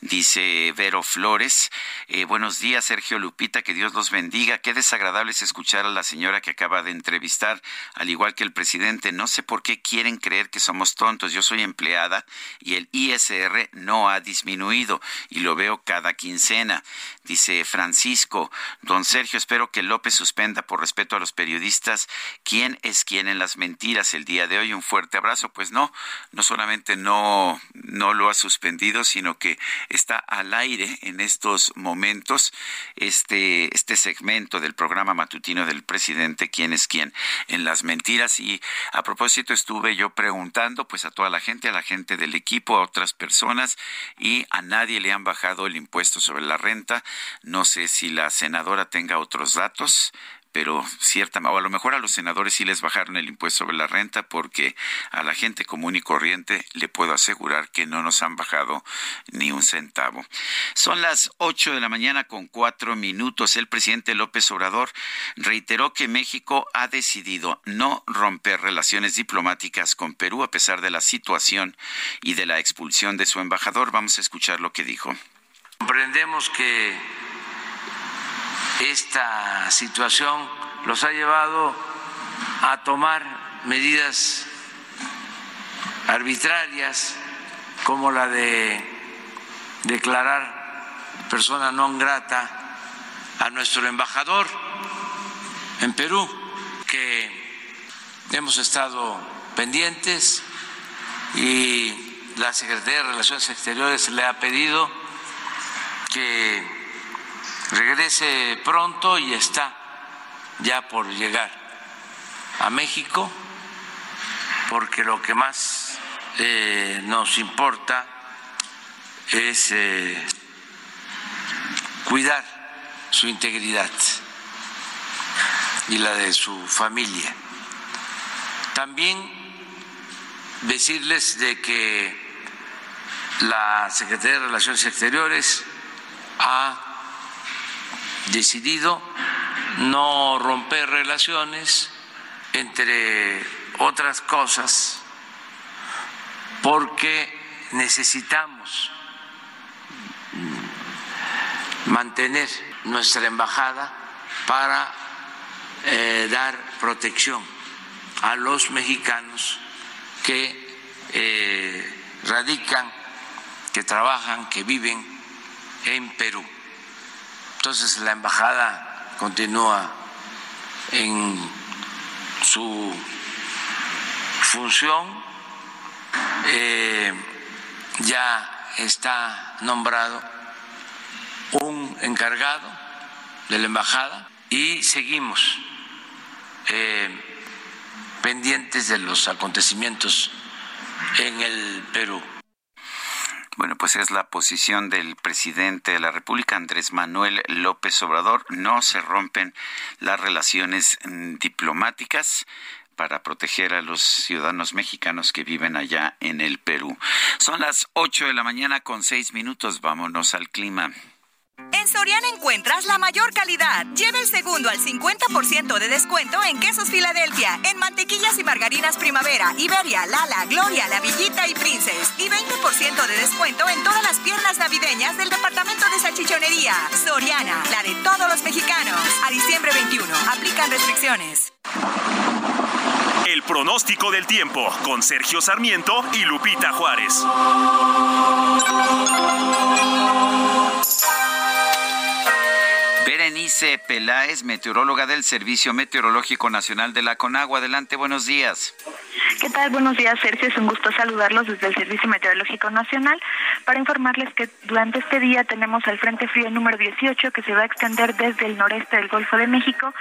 Dice Vero Flores, eh, buenos días Sergio Lupita, que Dios los bendiga. Qué desagradable es escuchar a la señora que acaba de entrevistar, al igual que el presidente. No sé por qué quieren creer que somos tontos. Yo soy empleada y el ISR no ha disminuido y lo veo cada quincena. Dice Francisco, don Sergio, espero que López suspenda por respeto a los periodistas quién es quién en las mentiras el día de hoy. Un fuerte abrazo. Pues no, no solamente no, no lo ha suspendido, sino que está al aire en estos momentos este, este segmento del programa matutino del presidente, quién es quién, en las mentiras. Y a propósito estuve yo preguntando pues a toda la gente, a la gente del equipo, a otras personas, y a nadie le han bajado el impuesto sobre la renta. No sé si la senadora tenga otros datos, pero cierta, o a lo mejor a los senadores sí les bajaron el impuesto sobre la renta porque a la gente común y corriente le puedo asegurar que no nos han bajado ni un centavo. Son las ocho de la mañana con cuatro minutos. El presidente López Obrador reiteró que México ha decidido no romper relaciones diplomáticas con Perú a pesar de la situación y de la expulsión de su embajador. Vamos a escuchar lo que dijo. Comprendemos que esta situación los ha llevado a tomar medidas arbitrarias como la de declarar persona non grata a nuestro embajador en Perú, que hemos estado pendientes y la Secretaría de Relaciones Exteriores le ha pedido que regrese pronto y está ya por llegar a México, porque lo que más eh, nos importa es eh, cuidar su integridad y la de su familia. También decirles de que la Secretaría de Relaciones Exteriores ha decidido no romper relaciones, entre otras cosas, porque necesitamos mantener nuestra embajada para eh, dar protección a los mexicanos que eh, radican, que trabajan, que viven en Perú. Entonces la embajada continúa en su función, eh, ya está nombrado un encargado de la embajada y seguimos eh, pendientes de los acontecimientos en el Perú. Bueno, pues es la posición del presidente de la República, Andrés Manuel López Obrador. No se rompen las relaciones mm, diplomáticas para proteger a los ciudadanos mexicanos que viven allá en el Perú. Son las ocho de la mañana con seis minutos. Vámonos al clima. En Soriana encuentras la mayor calidad. Lleva el segundo al 50% de descuento en quesos Filadelfia, en mantequillas y margarinas Primavera, Iberia, Lala, Gloria, La Villita y Princess. Y 20% de descuento en todas las piernas navideñas del departamento de salchichonería. Soriana, la de todos los mexicanos. A diciembre 21, aplican restricciones. El pronóstico del tiempo con Sergio Sarmiento y Lupita Juárez. Berenice Peláez, meteoróloga del Servicio Meteorológico Nacional de la Conagua. Adelante, buenos días. ¿Qué tal? Buenos días, Sergio. Es un gusto saludarlos desde el Servicio Meteorológico Nacional para informarles que durante este día tenemos al Frente Frío número 18 que se va a extender desde el noreste del Golfo de México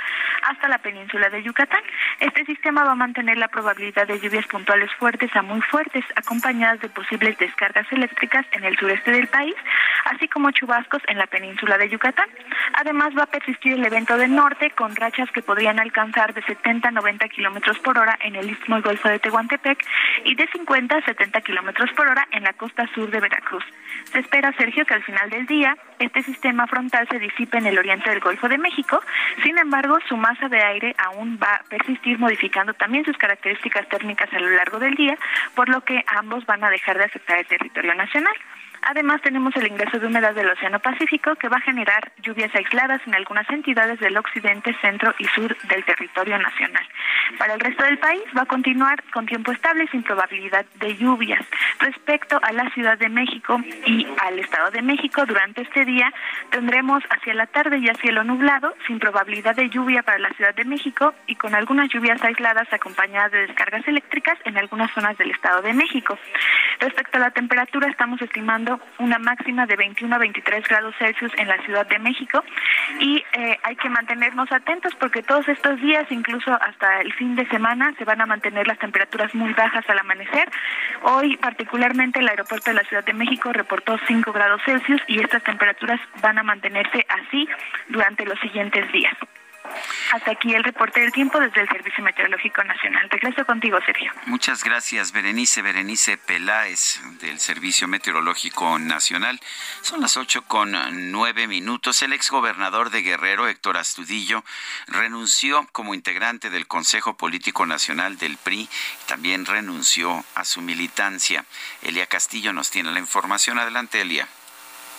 hasta la península de Yucatán. Este sistema va a mantener la probabilidad de lluvias puntuales fuertes a muy fuertes, acompañadas de posibles descargas eléctricas en el sureste del país, así como chubascos en la península de Yucatán. Además, va a persistir el evento del norte con rachas que podrían alcanzar de 70 a 90 kilómetros por hora en el istmo y golfo de Tehuantepec y de 50 a 70 kilómetros por hora en la costa sur de Veracruz. Se espera, Sergio, que al final del día este sistema frontal se disipe en el oriente del Golfo de México. Sin embargo, su masa de aire aún va a persistir modificando también sus características térmicas a lo largo del día, por lo que ambos van a dejar de afectar el territorio nacional. Además, tenemos el ingreso de humedad del Océano Pacífico que va a generar lluvias aisladas en algunas entidades del occidente, centro y sur del territorio nacional. Para el resto del país va a continuar con tiempo estable sin probabilidad de lluvias. Respecto a la Ciudad de México y al Estado de México, durante este día tendremos hacia la tarde ya cielo nublado, sin probabilidad de lluvia para la Ciudad de México y con algunas lluvias aisladas acompañadas de descargas eléctricas en algunas zonas del Estado de México. Respecto a la temperatura, estamos estimando una máxima de 21 a 23 grados Celsius en la Ciudad de México y eh, hay que mantenernos atentos porque todos estos días, incluso hasta el fin de semana, se van a mantener las temperaturas muy bajas al amanecer. Hoy, particularmente, el aeropuerto de la Ciudad de México reportó 5 grados Celsius y estas temperaturas van a mantenerse así durante los siguientes días. Hasta aquí el reporte del tiempo desde el Servicio Meteorológico Nacional. Regreso contigo, Sergio. Muchas gracias, Berenice. Berenice Peláez del Servicio Meteorológico Nacional. Son las ocho con nueve minutos. El exgobernador de Guerrero, Héctor Astudillo, renunció como integrante del Consejo Político Nacional del PRI y también renunció a su militancia. Elia Castillo nos tiene la información. Adelante, Elia.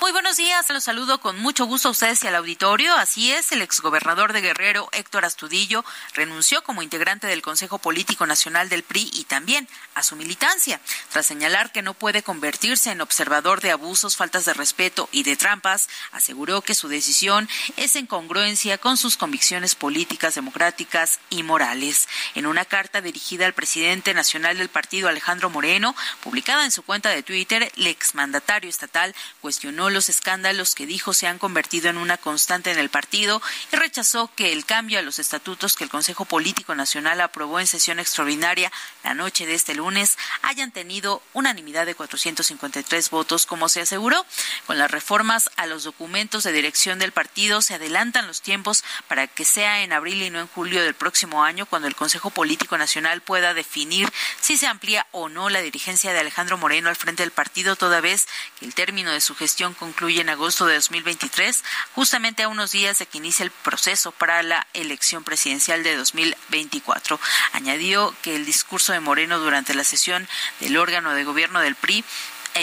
Muy buenos días, los saludo con mucho gusto a ustedes y al auditorio. Así es, el exgobernador de Guerrero, Héctor Astudillo, renunció como integrante del Consejo Político Nacional del PRI y también a su militancia, tras señalar que no puede convertirse en observador de abusos, faltas de respeto y de trampas, aseguró que su decisión es en congruencia con sus convicciones políticas, democráticas y morales. En una carta dirigida al presidente nacional del partido, Alejandro Moreno, publicada en su cuenta de Twitter, el exmandatario estatal cuestionó los escándalos que dijo se han convertido en una constante en el partido y rechazó que el cambio a los estatutos que el Consejo Político Nacional aprobó en sesión extraordinaria la noche de este lunes hayan tenido unanimidad de 453 votos, como se aseguró. Con las reformas a los documentos de dirección del partido se adelantan los tiempos para que sea en abril y no en julio del próximo año cuando el Consejo Político Nacional pueda definir si se amplía o no la dirigencia de Alejandro Moreno al frente del partido, toda vez que el término de su gestión concluye en agosto de 2023, justamente a unos días de que inicie el proceso para la elección presidencial de 2024. Añadió que el discurso de Moreno durante la sesión del órgano de gobierno del PRI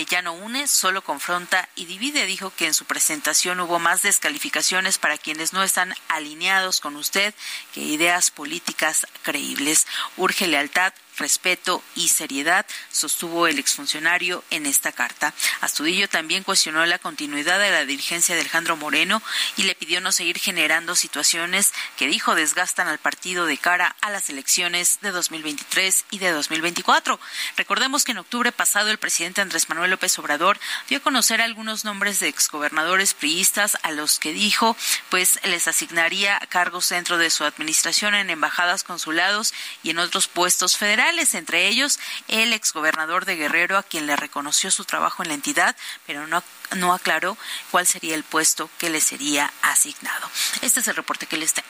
ya no une, solo confronta y divide. Dijo que en su presentación hubo más descalificaciones para quienes no están alineados con usted que ideas políticas creíbles. Urge lealtad, respeto y seriedad, sostuvo el exfuncionario en esta carta. Astudillo también cuestionó la continuidad de la dirigencia de Alejandro Moreno y le pidió no seguir generando situaciones que dijo desgastan al partido de cara a las elecciones de 2023 y de 2024. Recordemos que en octubre pasado el presidente Andrés Manuel López Obrador dio a conocer algunos nombres de exgobernadores priistas a los que dijo pues les asignaría cargos dentro de su administración en embajadas, consulados y en otros puestos federales entre ellos el exgobernador de Guerrero, a quien le reconoció su trabajo en la entidad, pero no, no aclaró cuál sería el puesto que le sería asignado. Este es el reporte que les tengo.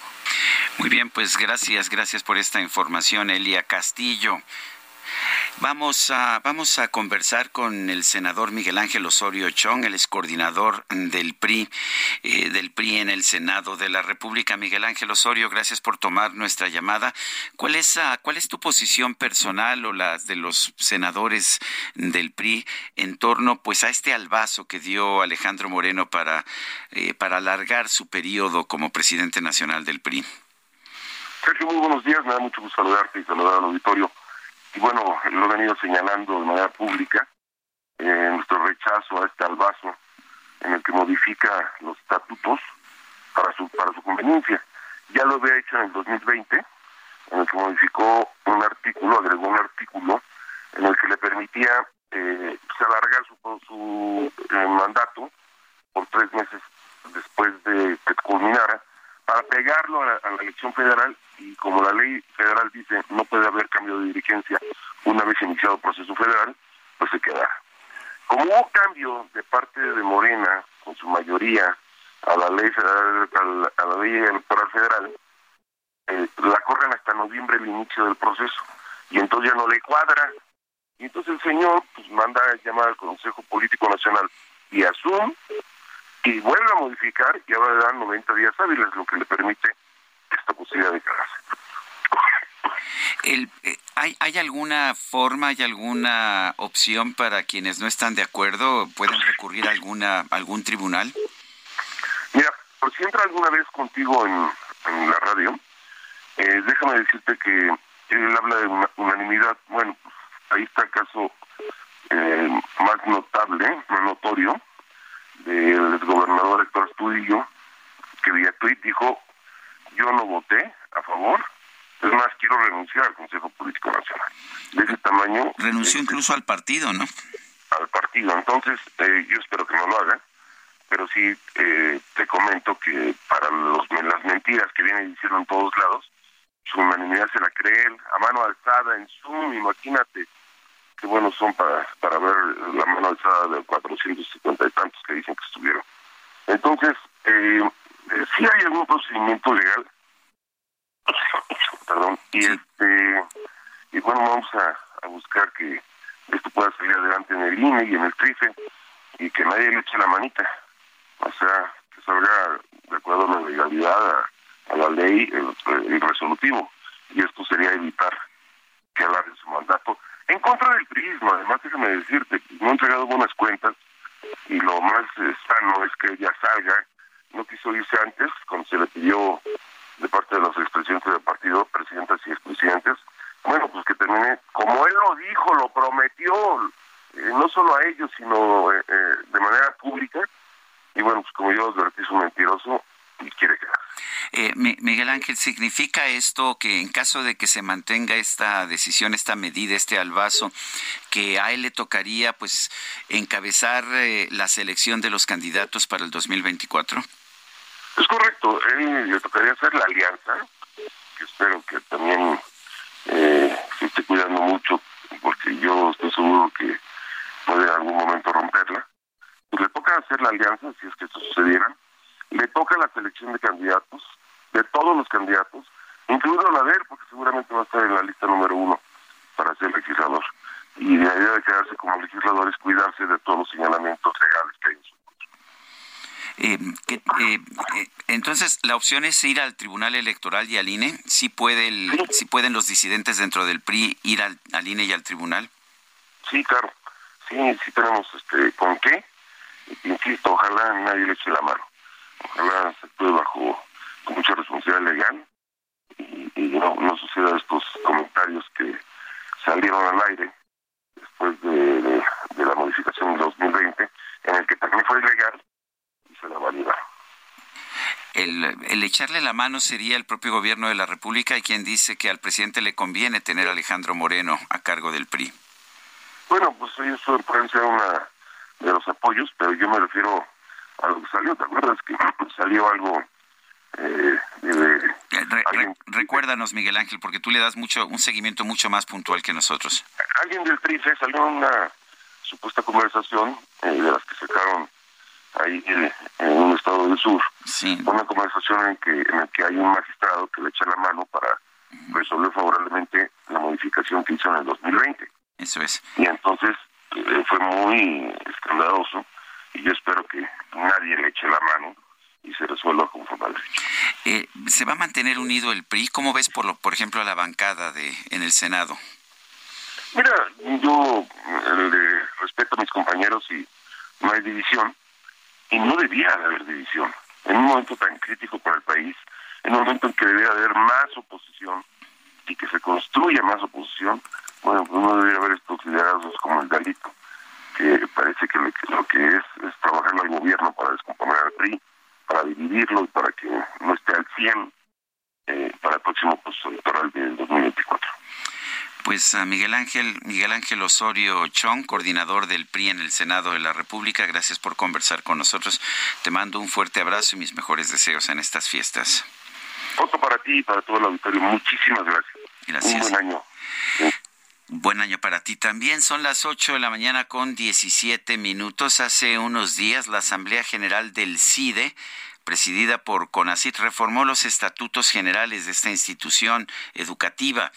Muy bien, pues gracias, gracias por esta información, Elia Castillo. Vamos a, vamos a conversar con el senador Miguel Ángel Osorio Chong, el coordinador del PRI, eh, del PRI en el Senado de la República. Miguel Ángel Osorio, gracias por tomar nuestra llamada. ¿Cuál es, ah, cuál es tu posición personal o las de los senadores del PRI en torno pues a este albazo que dio Alejandro Moreno para, eh, para alargar su periodo como presidente nacional del PRI? Sergio, muy buenos días. Me da mucho gusto saludarte y saludar al auditorio y bueno, lo he venido señalando de manera pública, eh, nuestro rechazo a este albazo en el que modifica los estatutos para su, para su conveniencia. Ya lo había hecho en el 2020, en el que modificó un artículo, agregó un artículo en el que le permitía eh, pues, alargar su, su eh, mandato por tres meses después de que culminara para pegarlo a la, elección federal y como la ley federal dice no puede haber cambio de dirigencia una vez iniciado el proceso federal, pues se quedará. Como hubo cambio de parte de Morena con su mayoría a la ley federal, a la, ley electoral federal, eh, la corren hasta noviembre el inicio del proceso y entonces ya no le cuadra y entonces el señor pues manda a llamar al Consejo Político Nacional y asume y vuelve a modificar y ahora le dan 90 días hábiles, lo que le permite esta posibilidad de quedarse. El, eh, ¿hay, ¿Hay alguna forma, hay alguna opción para quienes no están de acuerdo? ¿Pueden recurrir a alguna, algún tribunal? Mira, por si entra alguna vez contigo en, la radio, eh, déjame decirte que él habla de una unanimidad. Bueno, ahí está el caso eh, más notable, más notorio, del gobernador Héctor Astudillo, que vía tweet dijo, yo no voté a favor, es más, quiero renunciar al Consejo Político Nacional. De ese tamaño... Renunció incluso al partido, ¿no? Al partido. Entonces, eh, yo espero que no lo haga, pero sí eh, te comento que para los, las mentiras que viene diciendo en todos lados, su unanimidad se la cree él, a mano alzada en Zoom, imagínate qué buenos son para, para ver la mano alzada de 450 y tantos que dicen que estuvieron. Entonces, eh, eh, sí hay algún procedimiento legal, perdón, y este, y bueno, vamos a, buscar que esto pueda salir adelante en el INE y en el TRIFE y que nadie le eche la manita, o sea, que salga de acuerdo a la legalidad, a, la ley, el, resolutivo, y esto sería evitar que alargue su mandato en contra del prisma, además déjame decirte, no ha entregado buenas cuentas y lo más eh, sano es que ella salga. No quiso irse antes, cuando se le pidió de parte de los expresidentes del partido, presidentas y expresidentes, bueno, pues que termine, como él lo dijo, lo prometió, eh, no solo a ellos, sino eh, de manera pública, y bueno, pues como yo advertí, es un mentiroso y quiere. Eh, Miguel Ángel, ¿significa esto que en caso de que se mantenga esta decisión, esta medida, este albazo, que a él le tocaría pues encabezar eh, la selección de los candidatos para el 2024? Es correcto, él le tocaría hacer la alianza, que espero que también eh, se esté cuidando mucho, porque yo estoy seguro que puede en algún momento romperla. Pues le toca hacer la alianza, si es que esto sucediera, le toca la selección de candidatos, de todos los candidatos, incluido la de él, porque seguramente va a estar en la lista número uno para ser legislador. Y la idea de quedarse como legislador es cuidarse de todos los señalamientos legales que hay en su eh, eh, eh, entonces, la opción es ir al Tribunal Electoral y al INE. ¿Sí, puede el, sí. pueden los disidentes dentro del PRI ir al, al, INE y al Tribunal? Sí, claro. Sí, sí tenemos este, con qué. Insisto, ojalá nadie le eche la mano ojalá se actúe bajo con mucha responsabilidad legal y, no, no suceda estos comentarios que salieron al aire después de, la modificación del 2020 en el que también fue ilegal y se la validaron. El, el, echarle la mano sería el propio gobierno de la República y quien dice que al presidente le conviene tener a Alejandro Moreno a cargo del PRI. Bueno, pues eso puede ser una de los apoyos, pero yo me refiero algo salió, ¿te acuerdas que salió algo eh, recuérdanos, Miguel Ángel, porque tú le das mucho un seguimiento mucho más puntual que nosotros. Alguien del TRIFE salió una supuesta conversación eh, de las que sacaron ahí en, un estado del sur. Una conversación en que, en el que hay un magistrado que le echa la mano para resolver favorablemente la modificación que hizo en el 2020. Eso es. Y entonces eh, fue muy escandaloso y yo espero que nadie le eche la mano y se resuelva conforme al derecho. Eh, ¿Se va a mantener unido el PRI? ¿Cómo ves, por, lo, por ejemplo, a la bancada de en el Senado? Mira, yo eh, respeto a mis compañeros y no hay división, y no debía haber división. En un momento tan crítico para el país, en un momento en que debía haber más oposición y que se construya más oposición, bueno, pues no debería haber estos liderazgos como el Dalito que parece que lo, que es es trabajar al gobierno para descomponer al PRI, para dividirlo y para que no esté al 100 eh, para el próximo proceso electoral del 2024. Pues a Miguel Ángel, Miguel Ángel Osorio Chong, coordinador del PRI en el Senado de la República, gracias por conversar con nosotros. Te mando un fuerte abrazo y mis mejores deseos en estas fiestas. Otro para ti y para todo el auditorio. Muchísimas gracias. Gracias. Un buen año. Buen año para ti también. Son las 8 de la mañana con 17 minutos. Hace unos días la Asamblea General del CIDE presidida por CONACIT, reformó los estatutos generales de esta institución educativa.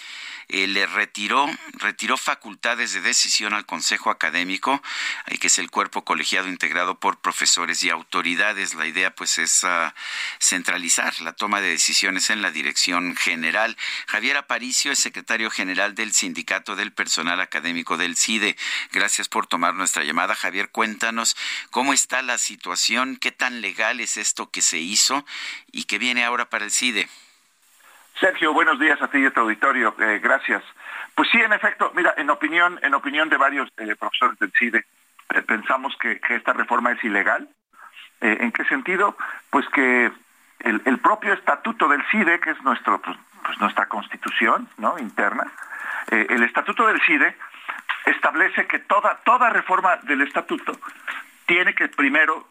Eh, le retiró, retiró facultades de decisión al Consejo Académico, eh, que es el cuerpo colegiado integrado por profesores y autoridades. La idea pues es ah, centralizar la toma de decisiones en la dirección general. Javier Aparicio es secretario general del Sindicato del Personal Académico del CIDE. Gracias por tomar nuestra llamada. Javier, cuéntanos cómo está la situación, qué tan legal es esto que se hizo y qué viene ahora para el CIDE. Sergio, buenos días a ti y a tu auditorio. Eh, gracias. Pues sí, en efecto, mira, en opinión, en opinión de varios eh, profesores del CIDE, eh, pensamos que, esta reforma es ilegal. ¿En qué sentido? Pues que el, propio estatuto del CIDE, que es nuestro, pues, pues nuestra constitución ¿no? interna, el estatuto del CIDE establece que toda, toda reforma del estatuto tiene que primero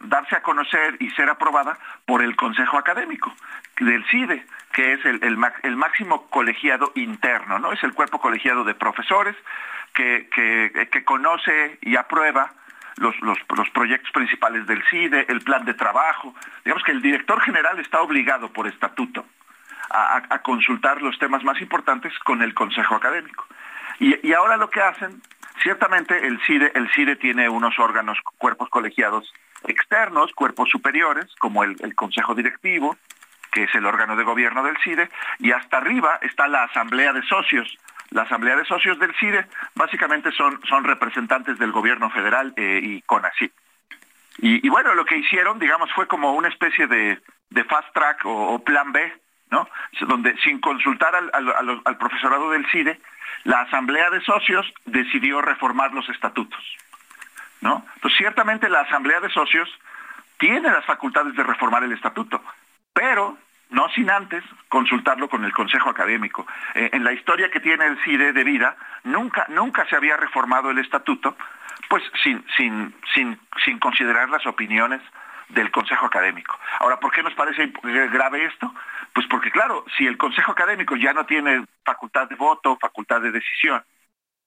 darse a conocer y ser aprobada por el Consejo Académico del CIDE, que es el, máximo colegiado interno, ¿no? Es el cuerpo colegiado de profesores que, conoce y aprueba los, proyectos principales del CIDE, el plan de trabajo. Digamos que el director general está obligado por estatuto a, consultar los temas más importantes con el Consejo Académico. Y, ahora lo que hacen, ciertamente el CIDE, el CIDE tiene unos órganos, cuerpos colegiados externos, cuerpos superiores, como el Consejo Directivo, que es el órgano de gobierno del CIDE, y hasta arriba está la Asamblea de Socios. La Asamblea de Socios del CIDE básicamente son, son representantes del gobierno federal eh, y CONACYT. Y, bueno, lo que hicieron, digamos, fue como una especie de, fast track o, plan B, ¿no? Donde sin consultar al, al profesorado del CIDE, la Asamblea de Socios decidió reformar los estatutos. ¿no? Entonces, ciertamente la Asamblea de Socios tiene las facultades de reformar el estatuto, pero no sin antes consultarlo con el Consejo Académico. Eh, en la historia que tiene el CIDE de vida, nunca, nunca se había reformado el estatuto, pues sin, sin, sin, sin considerar las opiniones del Consejo Académico. Ahora, ¿por qué nos parece grave esto? Pues porque, claro, si el Consejo Académico ya no tiene facultad de voto, facultad de decisión,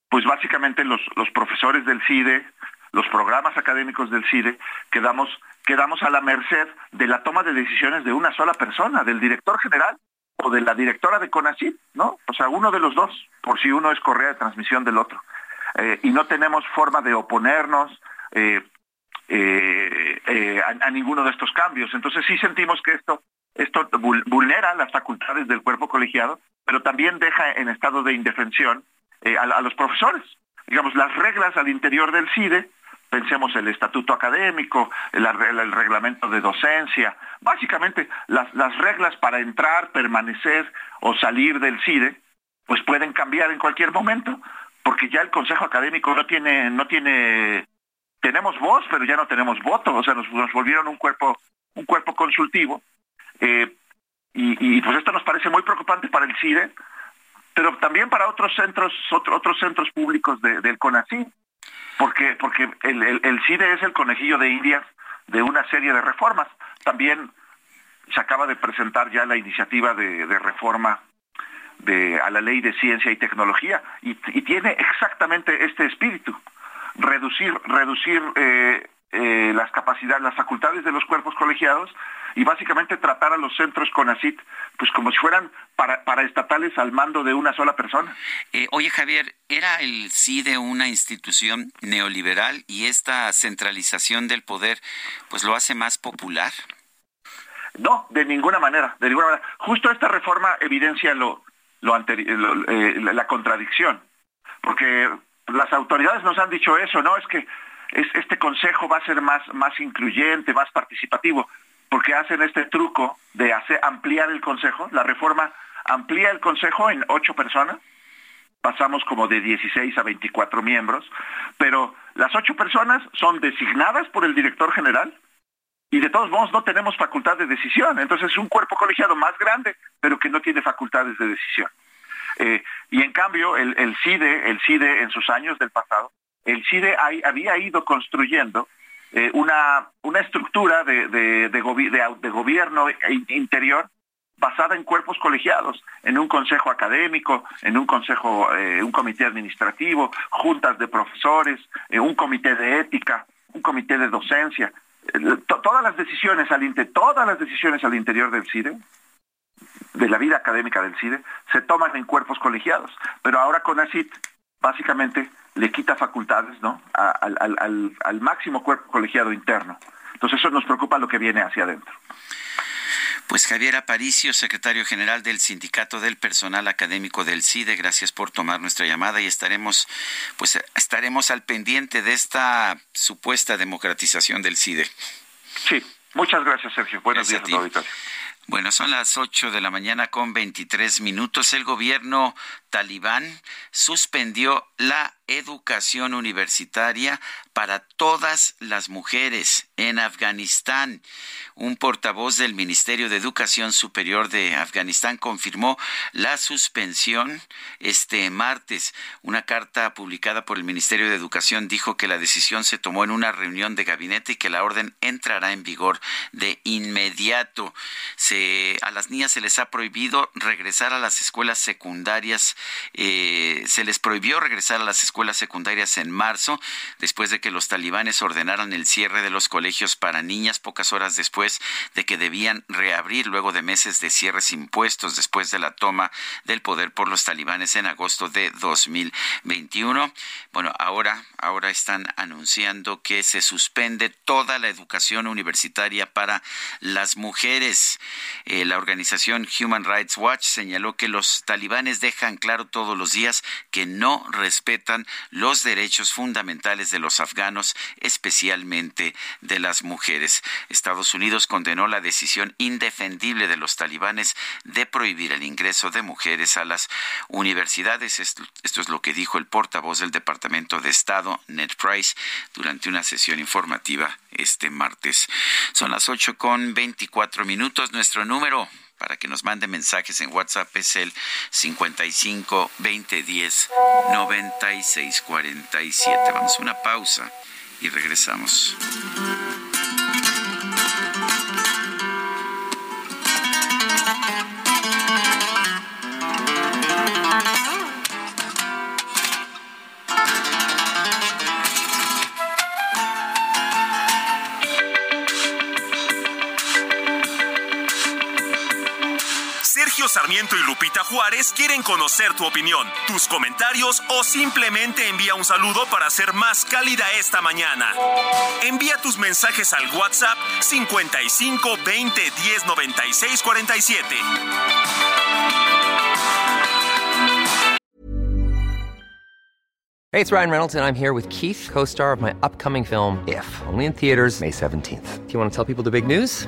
pues básicamente los, los profesores del CIDE, los programas académicos del CIDE, quedamos quedamos a la merced de la toma de decisiones de una sola persona, del director general o de la directora de CONACYT, ¿no? O sea, uno de los dos, por si uno es correa de transmisión del otro. Eh, y no tenemos forma de oponernos eh, eh, a, ninguno de estos cambios. Entonces sí sentimos que esto, esto vulnera las facultades del cuerpo colegiado, pero también deja en estado de indefensión a los profesores. Digamos, las reglas al interior del CIDE pensemos el estatuto académico, el, reglamento de docencia, básicamente las, reglas para entrar, permanecer o salir del CIDE, pues pueden cambiar en cualquier momento, porque ya el Consejo Académico no tiene, no tiene, tenemos voz, pero ya no tenemos voto, o sea, nos, volvieron un cuerpo, un cuerpo consultivo, eh, y, pues esto nos parece muy preocupante para el CIDE, pero también para otros centros, otros centros públicos del CONACYT porque, porque el, CIDE es el conejillo de Indias de una serie de reformas. También se acaba de presentar ya la iniciativa de, reforma de, a la ley de ciencia y tecnología y, tiene exactamente este espíritu, reducir, reducir eh, eh, las capacidades, las facultades de los cuerpos colegiados y básicamente tratar a los centros CONACIT pues como si fueran para, estatales al mando de una sola persona. Eh, oye Javier, ¿era el CIDE una institución neoliberal y esta centralización del poder pues lo hace más popular? No, de ninguna manera, de ninguna manera. Justo esta reforma evidencia lo, lo, eh, la contradicción, porque las autoridades nos han dicho eso, ¿no? Es que este consejo va a ser más, más incluyente, más participativo porque hacen este truco de hacer, ampliar el Consejo. La reforma amplía el Consejo en ocho personas, pasamos como de 16 a 24 miembros, pero las ocho personas son designadas por el director general y de todos modos no tenemos facultad de decisión. Entonces es un cuerpo colegiado más grande, pero que no tiene facultades de decisión. Eh, y en cambio el, CIDE, el CIDE en sus años del pasado, el CIDE había ido construyendo eh, una, una estructura de, gobierno interior basada en cuerpos colegiados, en un consejo académico, en un consejo, eh, un comité administrativo, juntas de profesores, un comité de ética, un comité de docencia. todas las decisiones al todas las decisiones al interior del CIDE de la vida académica del CIDE se toman en cuerpos colegiados, pero ahora con ACIT básicamente le quita facultades ¿no? al, al máximo cuerpo colegiado interno. Entonces eso nos preocupa lo que viene hacia adentro. Pues Javier Aparicio, secretario general del Sindicato del Personal Académico del CIDE, gracias por tomar nuestra llamada y estaremos, pues estaremos al pendiente de esta supuesta democratización del CIDE. Sí, muchas gracias, Sergio. Buenos días a, Bueno, son las 8 de la mañana con 23 minutos. El gobierno talibán suspendió la educación universitaria para todas las mujeres en Afganistán. Un portavoz del Ministerio de Educación Superior de Afganistán confirmó la suspensión este martes. Una carta publicada por el Ministerio de Educación dijo que la decisión se tomó en una reunión de gabinete y que la orden entrará en vigor de inmediato. a las niñas se les ha prohibido regresar a las escuelas secundarias. Eh, se les prohibió regresar a las escuelas secundarias en marzo, después de que los talibanes ordenaran el cierre de los colegios para niñas pocas horas después de que debían reabrir luego de meses de cierres impuestos después de la toma del poder por los talibanes en agosto de 2021. Bueno, ahora, ahora están anunciando que se suspende toda la educación universitaria para las mujeres. Eh, la organización Human Rights Watch señaló que los talibanes dejan claro todos los días que no respetan los derechos fundamentales de los afganos, especialmente de las mujeres. Estados Unidos condenó la decisión indefendible de los talibanes de prohibir el ingreso de mujeres a las universidades. Esto, es lo que dijo el portavoz del Departamento de Estado, Ned Price, durante una sesión informativa este martes. Son las ocho con veinticuatro minutos. Nuestro número para que nos mande mensajes en WhatsApp es el 55 20 10 96 47. Vamos a una pausa y regresamos. Sarmiento y Lupita Juárez quieren conocer tu opinión, tus comentarios o simplemente envía un saludo para ser más cálida esta mañana. Envía tus mensajes al WhatsApp 55 20 10 96 47. Hey, it's Ryan Reynolds and I'm here with Keith, co-star of my upcoming film If, only in theaters May 17th. Do you want to tell people the big news?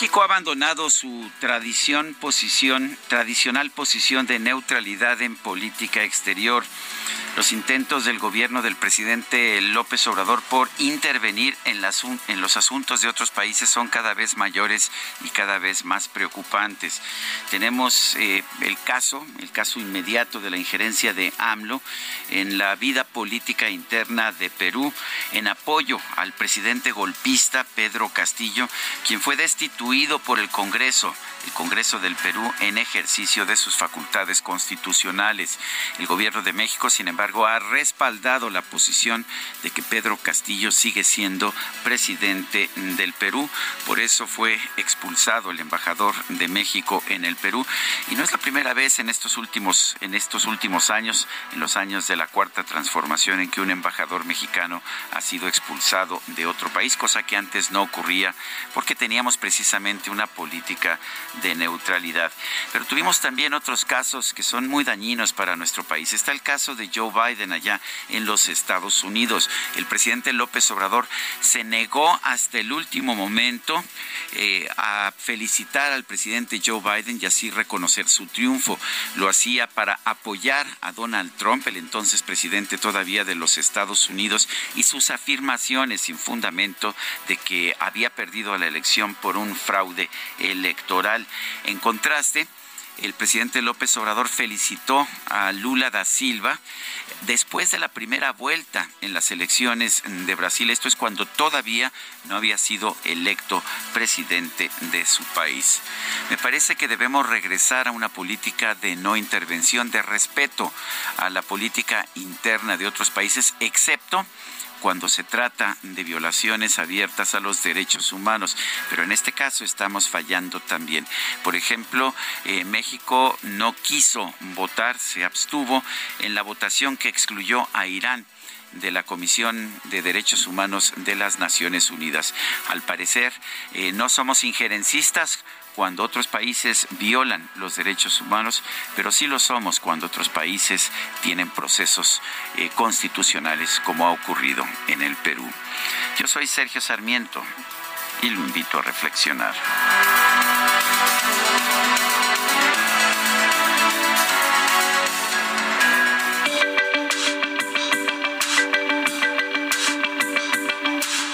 México ha abandonado su tradición, posición, tradicional posición de neutralidad en política exterior. Los intentos del gobierno del presidente López Obrador por intervenir en, los asuntos de otros países son cada vez mayores y cada vez más preocupantes. Tenemos eh, el caso, el caso inmediato de la injerencia de AMLO en la vida política interna de Perú en apoyo al presidente golpista Pedro Castillo, quien fue destituido por el Congreso el Congreso del Perú en ejercicio de sus facultades constitucionales. El gobierno de México, sin embargo, ha respaldado la posición de que Pedro Castillo sigue siendo presidente del Perú. Por eso fue expulsado el embajador de México en el Perú. Y no es la primera vez en estos últimos, en estos últimos años, en los años de la cuarta transformación, en que un embajador mexicano ha sido expulsado de otro país, cosa que antes no ocurría porque teníamos precisamente una política de neutralidad. Pero tuvimos también otros casos que son muy dañinos para nuestro país. Está el caso de Joe Biden allá en los Estados Unidos. El presidente López Obrador se negó hasta el último momento eh, a felicitar al presidente Joe Biden y así reconocer su triunfo. Lo hacía para apoyar a Donald Trump, el entonces presidente todavía de los Estados Unidos, y sus afirmaciones sin fundamento de que había perdido la elección por un fraude electoral. En contraste, el presidente López Obrador felicitó a Lula da Silva después de la primera vuelta en las elecciones de Brasil. Esto es cuando todavía no había sido electo presidente de su país. Me parece que debemos regresar a una política de no intervención, de respeto a la política interna de otros países, excepto cuando se trata de violaciones abiertas a los derechos humanos. Pero en este caso estamos fallando también. Por ejemplo, eh, México no quiso votar, se abstuvo en la votación que excluyó a Irán de la Comisión de Derechos Humanos de las Naciones Unidas. Al parecer, eh, no somos injerencistas cuando otros países violan los derechos humanos, pero sí lo somos cuando otros países tienen procesos eh, constitucionales, como ha ocurrido en el Perú. Yo soy Sergio Sarmiento y lo invito a reflexionar.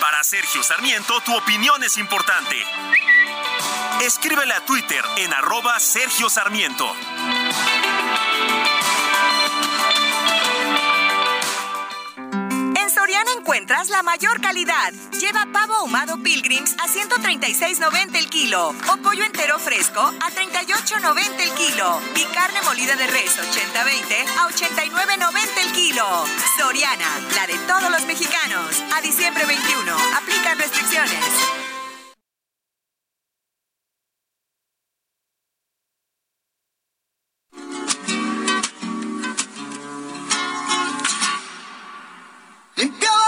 Para Sergio Sarmiento, tu opinión es importante Escríbele a Twitter en arroba Sergio Sarmiento. En Soriana encuentras la mayor calidad. Lleva pavo ahumado Pilgrims a 136.90 el kilo o pollo entero fresco a 38.90 el kilo y carne molida de res 80-20 a 89.90 el kilo. Soriana, la de todos los mexicanos. A diciembre 21. Aplican restricciones. Go!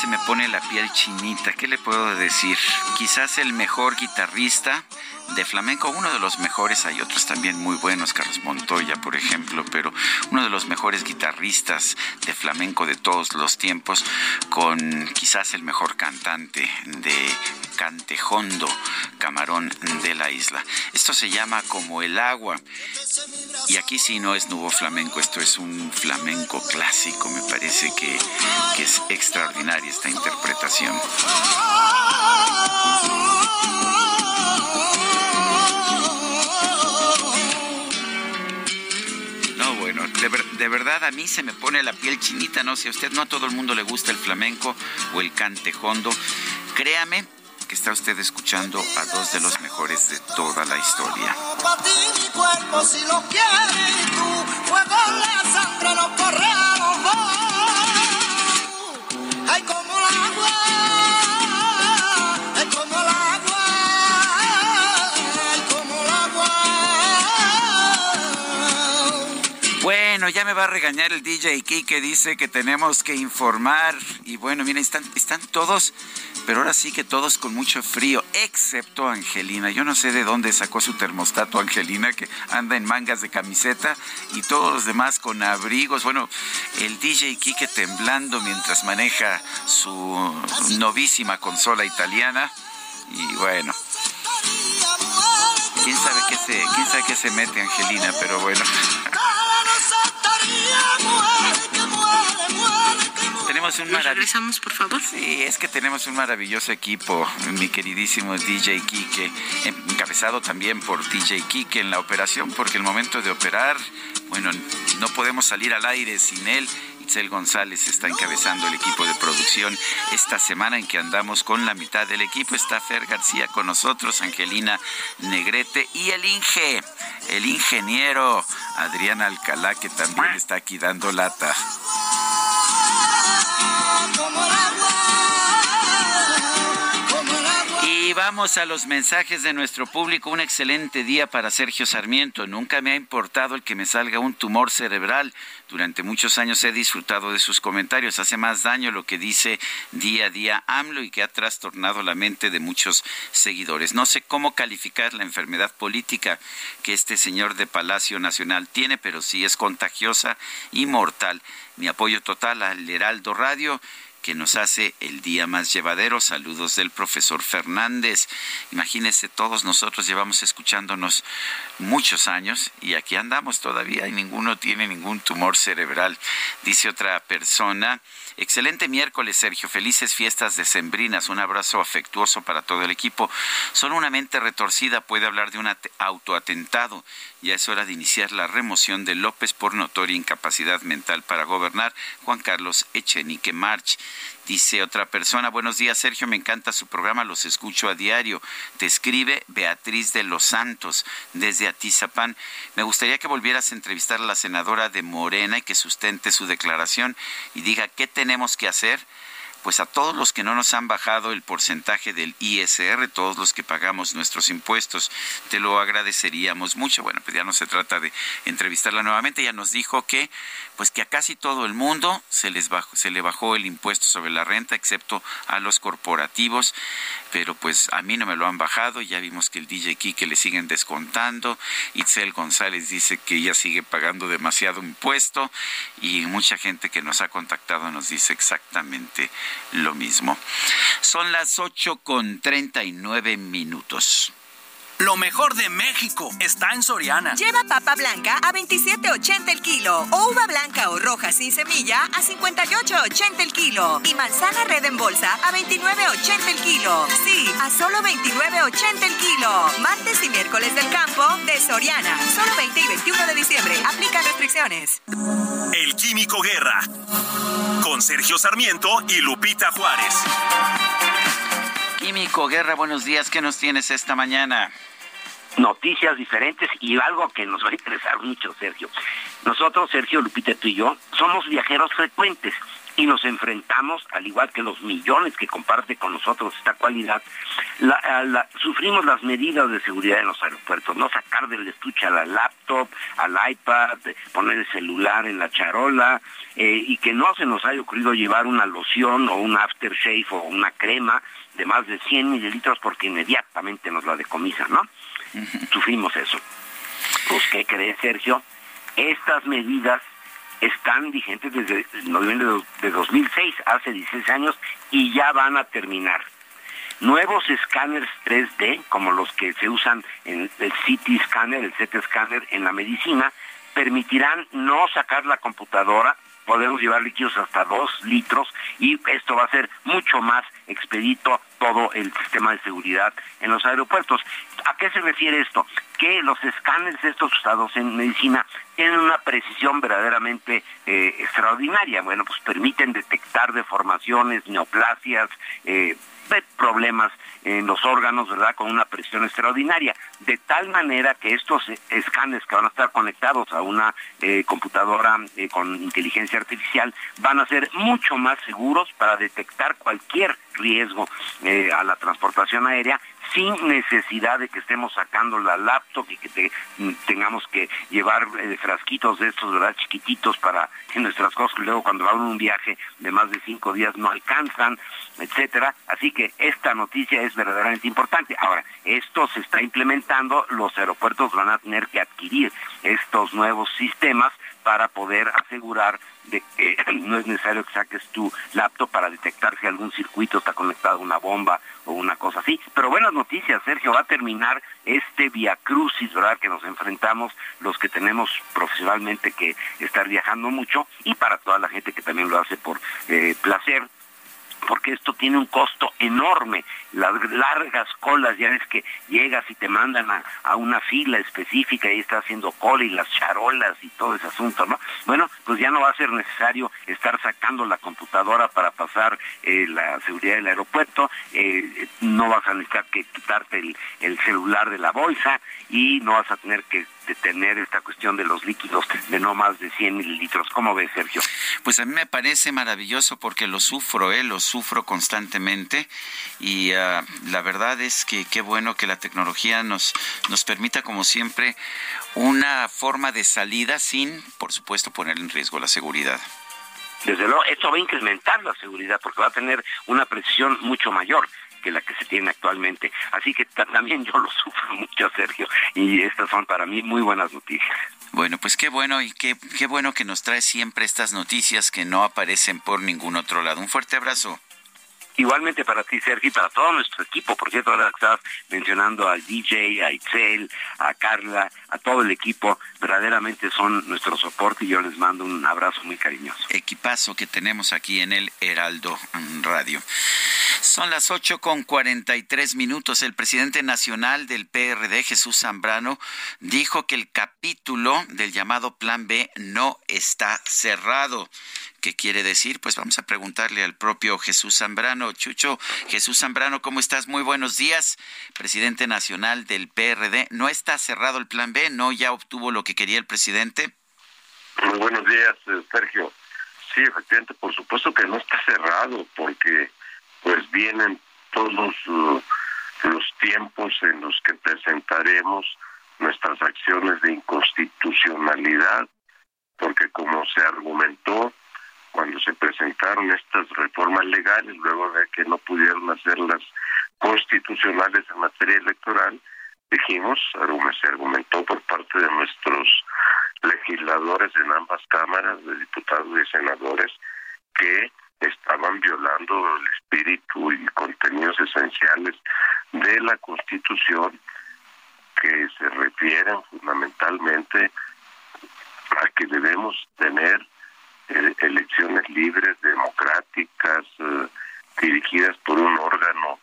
Se me pone la piel chinita. ¿Qué le puedo decir? Quizás el mejor guitarrista de flamenco, uno de los mejores, hay otros también muy buenos, Carlos Montoya, por ejemplo, pero uno de los mejores guitarristas de flamenco de todos los tiempos, con quizás el mejor cantante de cantejondo, camarón de la isla. Esto se llama como el agua. Y aquí sí no es nuevo flamenco, esto es un flamenco clásico. Me parece que, es extraordinaria esta interpretación. De, de, verdad a mí se me pone la piel chinita, no sé, a usted no a todo el mundo le gusta el flamenco o el cantejondo. Créame que está usted escuchando a dos de los mejores de toda la historia. Va a regañar el DJ que dice que tenemos que informar. Y bueno, miren, están, están todos pero ahora sí que todos con mucho frío, excepto Angelina. Yo no sé de dónde sacó su termostato Angelina, que anda en mangas de camiseta, y todos los demás con abrigos. Bueno, el DJ Kike temblando mientras maneja su novísima consola italiana. Y bueno, quién sabe qué se, quién sabe qué se mete Angelina, pero bueno. tenemos un regresamos, por favor? Sí, es que tenemos un maravilloso equipo, mi queridísimo DJ Kike, encabezado también por DJ Kike en la operación, porque el momento de operar, bueno, no podemos salir al aire sin él. Itzel González está encabezando el equipo de producción esta semana en que andamos con la mitad del equipo. Está Fer García con nosotros, Angelina Negrete y el el ingeniero Adrián Alcalá, que también está aquí dando lata. Y vamos a los mensajes de nuestro público. Un excelente día para Sergio Sarmiento. Nunca me ha importado el que me salga un tumor cerebral. Durante muchos años he disfrutado de sus comentarios. Hace más daño lo que dice día a día AMLO y que ha trastornado la mente de muchos seguidores. No sé cómo calificar la enfermedad política que este señor de Palacio Nacional tiene, pero sí es contagiosa y mortal. Mi apoyo total al Heraldo Radio que nos hace el día más llevadero. Saludos del profesor Fernández. Imagínense, todos nosotros llevamos escuchándonos muchos años y aquí andamos todavía y ninguno tiene ningún tumor cerebral. Dice otra persona. Excelente miércoles, Sergio. Felices fiestas decembrinas. Un abrazo afectuoso para todo el equipo. Solo una mente retorcida puede hablar de un autoatentado. Ya es hora de iniciar la remoción de López por notoria incapacidad mental para gobernar. Juan Carlos Echenique March. Dice otra persona, buenos días Sergio, me encanta su programa, los escucho a diario. Te escribe Beatriz de los Santos desde Atizapán. Me gustaría que volvieras a entrevistar a la senadora de Morena y que sustente su declaración y diga qué tenemos que hacer pues a todos los que no nos han bajado el porcentaje del ISR, todos los que pagamos nuestros impuestos, te lo agradeceríamos mucho. Bueno, pues ya no se trata de entrevistarla nuevamente, ya nos dijo que pues que a casi todo el mundo se les bajó, se le bajó el impuesto sobre la renta, excepto a los corporativos, pero pues a mí no me lo han bajado, ya vimos que el DJ que le siguen descontando, Itzel González dice que ella sigue pagando demasiado impuesto y mucha gente que nos ha contactado nos dice exactamente lo mismo. Son las ocho con treinta y nueve minutos. Lo mejor de México está en Soriana. Lleva papa blanca a 27.80 el kilo o uva blanca o roja sin semilla a 58.80 el kilo y manzana red en bolsa a 29.80 el kilo. Sí, a solo 29.80 el kilo. Martes y miércoles del campo de Soriana. Solo 20 y 21 de diciembre. Aplica restricciones. El Químico Guerra con Sergio Sarmiento y Lupita Juárez. Químico Guerra, buenos días. ¿Qué nos tienes esta mañana? noticias diferentes y algo que nos va a interesar mucho, Sergio. Nosotros, Sergio, Lupita, tú y yo, somos viajeros frecuentes y nos enfrentamos, al igual que los millones que comparte con nosotros esta cualidad, sufrimos las medidas de seguridad en los aeropuertos, no sacar del estuche a la laptop, al iPad, poner el celular en la charola, eh, y que no se nos haya ocurrido llevar una loción o un aftershave o una crema de más de 100 mililitros porque inmediatamente nos la decomisan, ¿no? Sufrimos eso. Pues, ¿qué cree Sergio? Estas medidas están vigentes desde noviembre de 2006, hace 16 años, y ya van a terminar. Nuevos escáneres 3D, como los que se usan en el CT scanner, el CT scanner en la medicina, permitirán no sacar la computadora, podemos llevar líquidos hasta 2 litros y esto va a ser mucho más expedito todo el sistema de seguridad en los aeropuertos. ¿A qué se refiere esto? Que los escáneres estos usados en medicina tienen una precisión verdaderamente eh, extraordinaria. Bueno, pues permiten detectar deformaciones, neoplasias, eh, problemas en los órganos, ¿verdad? Con una presión extraordinaria. De tal manera que estos escáneres que van a estar conectados a una eh, computadora con inteligencia artificial van a ser mucho más seguros para detectar cualquier riesgo a la transportación aérea sin necesidad de que estemos sacando la laptop y que tengamos que llevar eh, frasquitos de estos, ¿verdad? Chiquititos para que nuestras cosas, luego cuando van un viaje de más de cinco días no alcanzan, etcétera. Así que esta noticia es verdaderamente importante. Ahora, esto se está implementando, los aeropuertos van a tener que adquirir estos nuevos sistemas para poder asegurar de que no es necesario que saques tu laptop para detectar si algún circuito está conectado a una bomba o una cosa así. Pero buenas noticias, Sergio, va a terminar este via crucis, ¿verdad? Que nos enfrentamos los que tenemos profesionalmente que estar viajando mucho y para toda la gente que también lo hace por eh, placer porque esto tiene un costo enorme. Las largas colas, ya ves que llegas y te mandan a, una fila específica y está haciendo cola y las charolas y todo ese asunto, ¿no? Bueno, pues ya no va a ser necesario estar sacando la computadora para pasar eh, la seguridad del aeropuerto, eh, no vas a necesitar que quitarte el, el celular de la bolsa y no vas a tener que tener esta cuestión de los líquidos de no más de 100 mililitros. ¿Cómo ves, Sergio? Pues a mí me parece maravilloso porque lo sufro, ¿eh? lo sufro constantemente y ah, la verdad es que qué bueno que la tecnología nos, nos permita, como siempre, una forma de salida sin, por supuesto, poner en riesgo la seguridad. Desde luego, esto va a incrementar la seguridad porque va a tener una precisión mucho mayor que la que se tiene actualmente. Así que también yo lo sufro mucho, Sergio, y estas son para mí muy buenas noticias. Bueno, pues qué bueno y qué, qué bueno que nos trae siempre estas noticias que no aparecen por ningún otro lado. Un fuerte abrazo. Igualmente para ti, Sergio, y para todo nuestro equipo. Por cierto, ahora estabas mencionando al DJ, a Itzel, a Carla, a todo el equipo. Verdaderamente son nuestro soporte y yo les mando un abrazo muy cariñoso. Equipazo que tenemos aquí en el Heraldo Radio. Son las ocho con cuarenta y tres minutos. El presidente nacional del PRD, Jesús Zambrano, dijo que el capítulo del llamado Plan B no está cerrado. ¿Qué quiere decir? Pues vamos a preguntarle al propio Jesús Zambrano. Chucho, Jesús Zambrano, ¿cómo estás? Muy buenos días. Presidente nacional del PRD. ¿No está cerrado el plan B? ¿No ya obtuvo lo que quería el presidente? Muy buenos días, eh, Sergio. Sí, efectivamente, por supuesto que no está cerrado, porque pues vienen todos uh, los tiempos en los que presentaremos nuestras acciones de inconstitucionalidad, porque como se argumentó, cuando se presentaron estas reformas legales, luego de que no pudieron hacerlas constitucionales en materia electoral, dijimos, se argumentó por parte de nuestros legisladores en ambas cámaras, de diputados y senadores, que estaban violando el espíritu y contenidos esenciales de la Constitución que se refieren fundamentalmente a que debemos tener elecciones libres, democráticas, eh, dirigidas por un órgano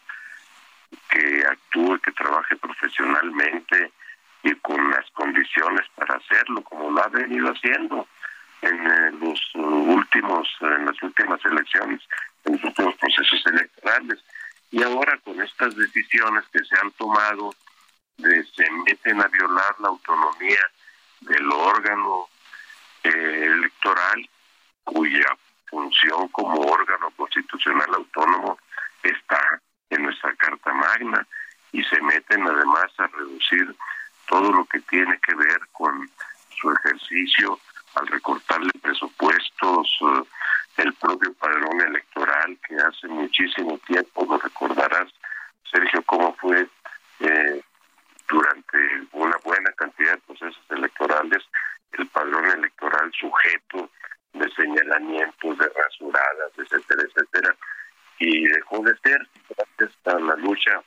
que actúe, que trabaje profesionalmente y con las condiciones para hacerlo, como lo ha venido haciendo en eh, los últimos, en las últimas elecciones, en los últimos procesos electorales. Y ahora con estas decisiones que se han tomado, de, se meten a violar la autonomía del órgano electoral cuya función como órgano constitucional autónomo está en nuestra Carta Magna y se meten además a reducir todo lo que tiene que ver con su ejercicio al recortarle presupuestos, eh, el propio padrón electoral que hace muchísimo tiempo, lo recordarás, Sergio, cómo fue eh, durante una buena cantidad de procesos electorales el padrón electoral sujeto de señalamientos, de rasuradas, etcétera, etcétera. Y dejó de ser, gracias a la lucha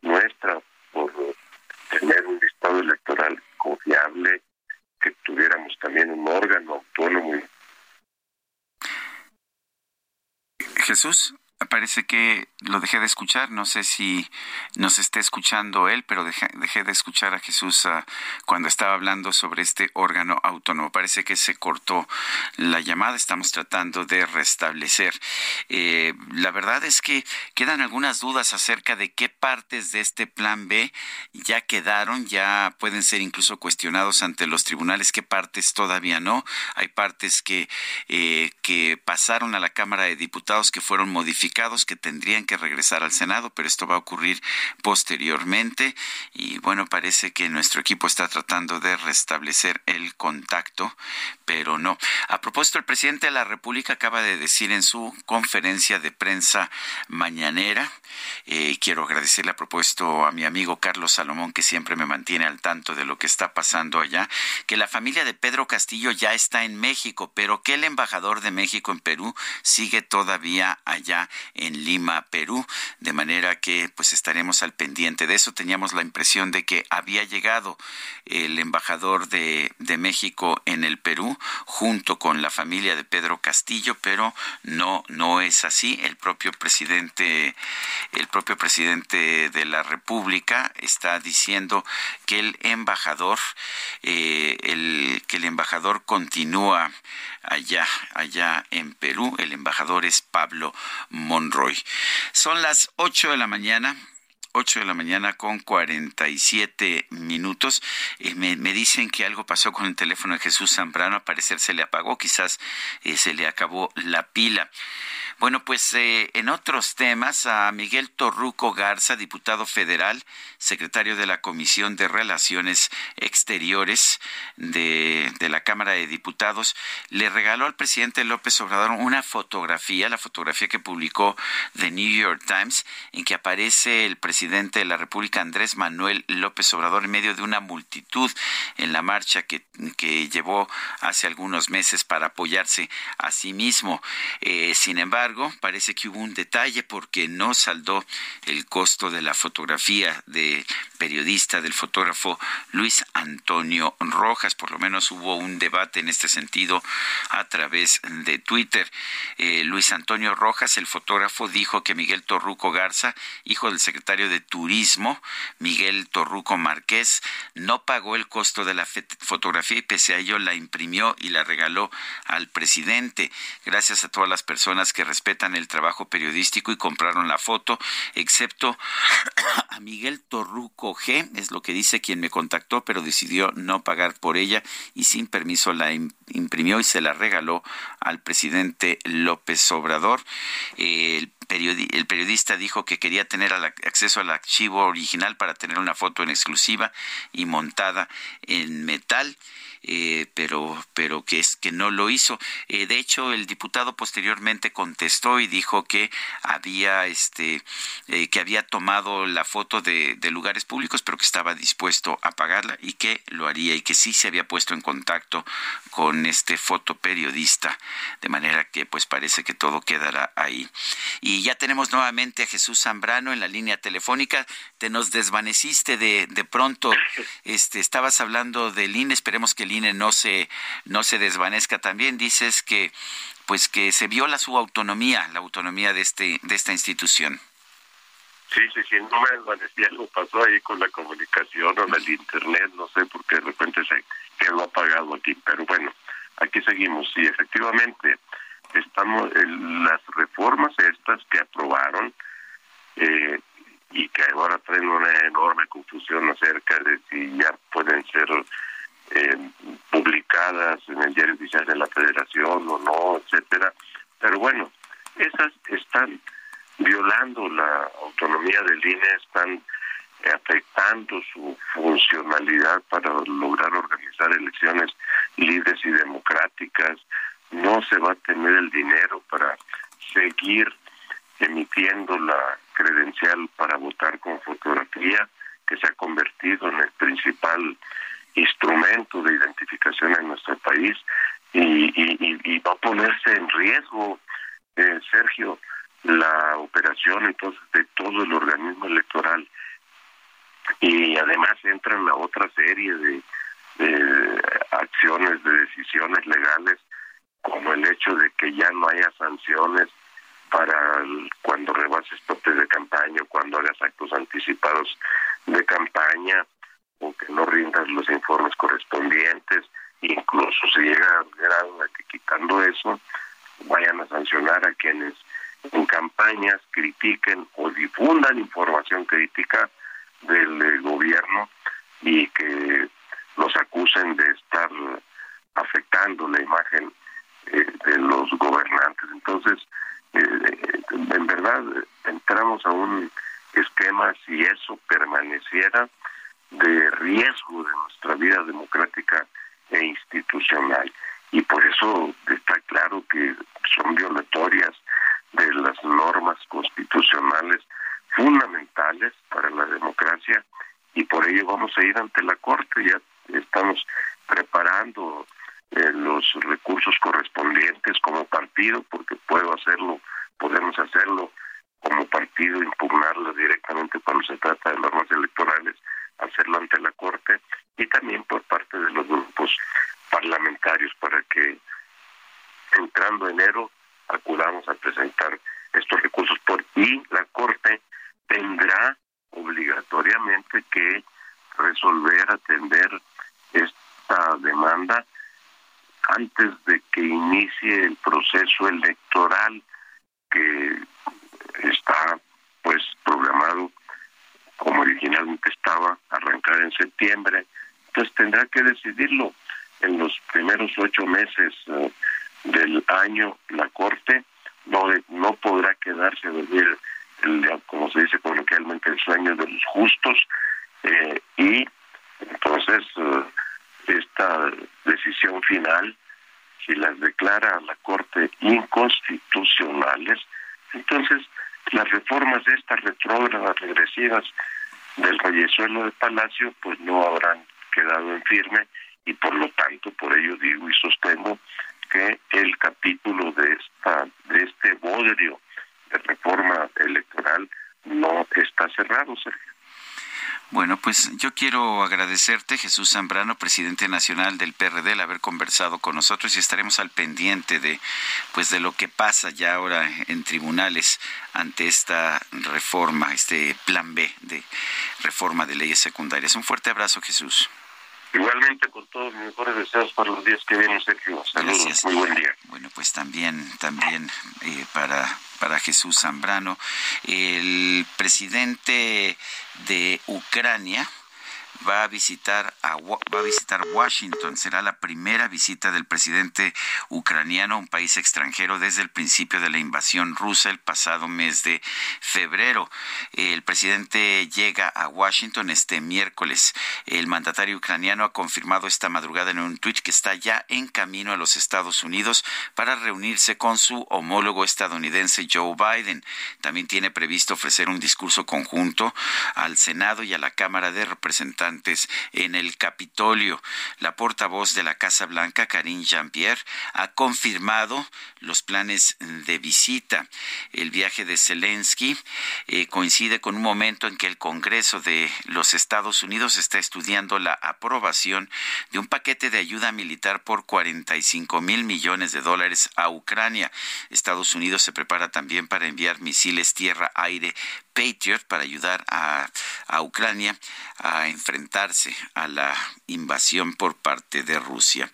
nuestra por tener un listado electoral confiable, que tuviéramos también un órgano autónomo. Jesús parece que lo dejé de escuchar. No sé si nos esté escuchando él, pero dejé, de escuchar a Jesús ah, cuando estaba hablando sobre este órgano autónomo. Parece que se cortó la llamada. Estamos tratando de restablecer. Eh, la verdad es que quedan algunas dudas acerca de qué partes de este plan B ya quedaron, ya pueden ser incluso cuestionados ante los tribunales, qué partes todavía no. Hay partes que, eh, que pasaron a la Cámara de Diputados que fueron modificadas que tendrían que regresar al Senado, pero esto va a ocurrir posteriormente y bueno, parece que nuestro equipo está tratando de restablecer el contacto, pero no. A propósito, el presidente de la República acaba de decir en su conferencia de prensa mañanera, eh, quiero agradecerle a propósito a mi amigo Carlos Salomón, que siempre me mantiene al tanto de lo que está pasando allá, que la familia de Pedro Castillo ya está en México, pero que el embajador de México en Perú sigue todavía allá en Lima, Perú, de manera que pues estaremos al pendiente de eso. Teníamos la impresión de que había llegado el embajador de, de México en el Perú junto con la familia de Pedro Castillo, pero no, no es así. El propio presidente, el propio presidente de la República está diciendo que el embajador, eh, el, que el embajador continúa allá, allá en Perú. El embajador es Pablo Monroy. Son las 8 de la mañana. 8 de la mañana con 47 minutos. Eh, me, me, dicen que algo pasó con el teléfono de Jesús Zambrano. Al parecer se le apagó, quizás eh, se le acabó la pila. Bueno, pues eh, en otros temas, a Miguel Torruco Garza, diputado federal, secretario de la Comisión de Relaciones Exteriores de, de, la Cámara de Diputados, le regaló al presidente López Obrador una fotografía, la fotografía que publicó The New York Times, en que aparece el presidente de la República, Andrés Manuel López Obrador, en medio de una multitud en la marcha que, que llevó hace algunos meses para apoyarse a sí mismo. Eh, sin embargo, parece que hubo un detalle porque no saldó el costo de la fotografía de periodista, del fotógrafo Luis Antonio Rojas. Por lo menos hubo un debate en este sentido a través de Twitter. Eh, Luis Antonio Rojas, el fotógrafo, dijo que Miguel Torruco Garza, hijo del secretario de Turismo, Miguel Torruco Márquez, no pagó el costo de la fotografía y pese a ello la imprimió y la regaló al presidente. Gracias a todas las personas que respetan el trabajo periodístico y compraron la foto, excepto a Miguel Torruco G, es lo que dice quien me contactó, pero decidió no pagar por ella y sin permiso la imprimió y se la regaló al presidente López Obrador. El el periodista dijo que quería tener acceso al archivo original para tener una foto en exclusiva y montada en metal. Eh, pero pero que es que no lo hizo. Eh, de hecho, el diputado posteriormente contestó y dijo que había este eh, que había tomado la foto de, de, lugares públicos, pero que estaba dispuesto a pagarla y que lo haría y que sí se había puesto en contacto con este fotoperiodista, de manera que pues parece que todo quedará ahí. Y ya tenemos nuevamente a Jesús Zambrano en la línea telefónica. Te nos desvaneciste de, de pronto. Este, estabas hablando del INE, esperemos que el No se, no se desvanezca también. Dices que pues que se viola su autonomía, la autonomía de este, de esta institución. Sí, sí, sí, no me desvanecía, algo pasó ahí con la comunicación o el internet, no sé, porque de repente se quedó apagado aquí, pero bueno, aquí seguimos, sí, efectivamente, estamos las reformas estas que aprobaron eh, y que ahora traen una enorme confusión acerca de si ya pueden ser eh, publicadas en el diario oficial de la Federación o no, etcétera. Pero bueno, esas están violando la autonomía del INE, están afectando su funcionalidad para lograr organizar elecciones libres y democráticas, no se va a tener el dinero para seguir emitiendo la credencial para votar con fotografía, que se ha convertido en el principal instrumento de identificación en nuestro país y, va a ponerse en riesgo, eh, Sergio, la operación entonces de todo el organismo electoral. Y además entran a otra serie de acciones, de decisiones legales como el hecho de que ya no haya sanciones para cuando rebases tope de campaña cuando hagas actos anticipados de campaña o que no rindas los informes correspondientes, incluso se llega al grado de que quitando eso vayan a sancionar a quienes en campañas critiquen o difundan información crítica del gobierno y que los acusen de estar afectando la imagen eh, de los gobernantes. Entonces, eh, en verdad a un esquema, si eso permaneciera, de riesgo de nuestra vida democrática e institucional. Y por eso está claro que son violatorias de las normas constitucionales fundamentales para la democracia y por ello vamos a ir ante la Corte. Ya estamos preparando eh, los recursos correspondientes como partido, porque puedo hacerlo, podemos hacerlo como partido, impugnarlo directamente cuando se trata de normas electorales, hacerlo ante la Corte y también por parte de los grupos parlamentarios para que entrando enero acudamos a presentar estos recursos por y la Corte tendrá obligatoriamente que resolver, atender esta demanda antes de que inicie el proceso electoral que está pues programado como originalmente estaba arrancar en septiembre. Entonces tendrá que decidirlo en los primeros ocho meses eh, del año la corte. No no podrá quedarse a vivir el, como se dice coloquialmente el sueño de los justos. Eh, y entonces eh, esta decisión final, si las declara la Corte inconstitucionales, entonces las reformas de estas retrógradas regresivas del reyesuelo de Palacio pues no habrán quedado en firme y por lo tanto por ello digo y sostengo que el capítulo de esta de este bodrio de reforma electoral no está cerrado, Sergio. Bueno, pues yo quiero agradecerte, Jesús Zambrano, presidente nacional del PRD, el haber conversado con nosotros y estaremos al pendiente de, pues, de lo que pasa ya ahora en tribunales ante esta reforma, este plan B de reforma de leyes secundarias. Un fuerte abrazo, Jesús. Igualmente con todos mis mejores deseos para los días que vienen, Sergio. Saludos, muy buen día. Bueno, pues también, también eh, para para Jesús Zambrano. El presidente de Ucrania, va a visitar a, va a visitar Washington. Será la primera visita del presidente ucraniano a un país extranjero desde el principio de la invasión rusa el pasado mes de febrero. El presidente llega a Washington este miércoles. El mandatario ucraniano ha confirmado esta madrugada en un tweet que está ya en camino a los Estados Unidos para reunirse con su homólogo estadounidense Joe Biden. También tiene previsto ofrecer un discurso conjunto al Senado y a la Cámara de Representantes en el Capitolio. La portavoz de la Casa Blanca, Karine Jean-Pierre, ha confirmado los planes de visita. El viaje de Zelensky eh, coincide con un momento en que el Congreso de los Estados Unidos está estudiando la aprobación de un paquete de ayuda militar por 45 mil millones de dólares a Ucrania. Estados Unidos se prepara también para enviar misiles tierra-aire Patriot para ayudar a, Ucrania a enfrentarse a la invasión por parte de Rusia.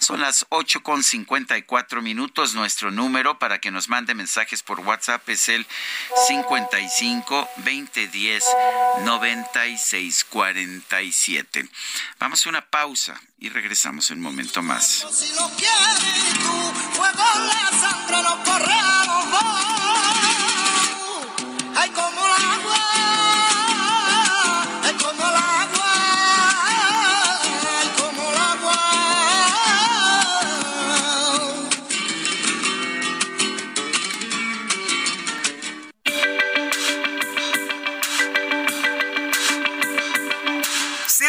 Son las 8 con 54 minutos. Nuestro número para que nos mande mensajes por WhatsApp es el 55 2010 96 47. Vamos a una pausa y regresamos un momento más.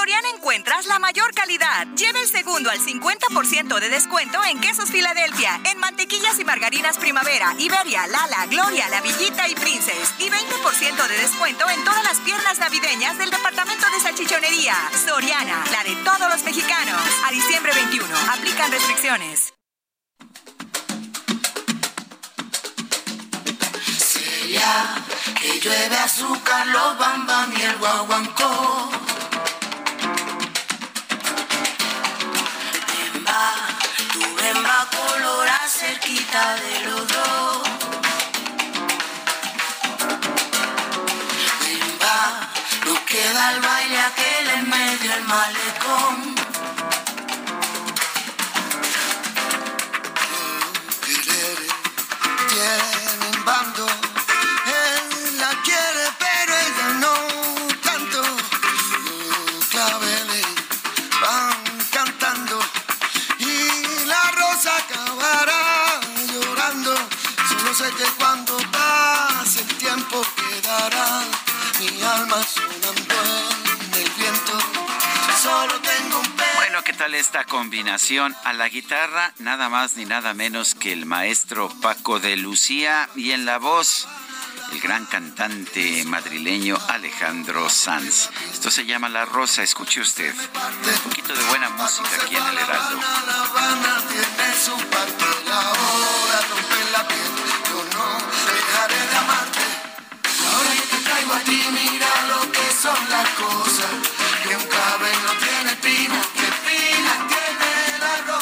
Soriana encuentras la mayor calidad. Lleve el segundo al 50% de descuento en quesos Filadelfia, en mantequillas y margarinas Primavera, Iberia, Lala, Gloria, La Villita y Princess. Y 20% de descuento en todas las piernas navideñas del departamento de salchichonería. Soriana, la de todos los mexicanos. A diciembre 21, aplican restricciones. que llueve azúcar, los bambam y el guaguancó. Cerquita de los dos. Bemba, no queda el baile aquel en medio del malecón. Tienen bando mi alma sonando en el viento. Solo tengo un bueno, ¿qué tal esta combinación? A la guitarra, nada más ni nada menos que el maestro Paco de Lucía y en la voz el gran cantante madrileño Alejandro Sanz. Esto se llama La Rosa, escuche usted. Un poquito de buena música aquí en el Heraldo. Ahora mira lo que son las cosas. Que un cabello tiene tiene.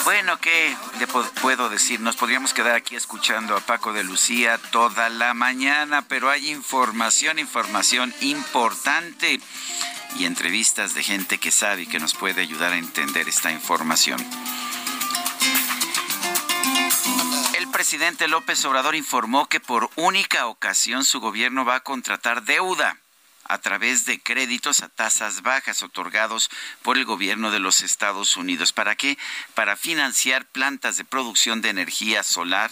Bueno, ¿qué le puedo decir? Nos podríamos quedar aquí escuchando a Paco de Lucía toda la mañana, pero hay información, información importante y entrevistas de gente que sabe y que nos puede ayudar a entender esta información. El presidente López Obrador informó que por única ocasión su gobierno va a contratar deuda a través de créditos a tasas bajas otorgados por el gobierno de los Estados Unidos. ¿Para qué? Para financiar plantas de producción de energía solar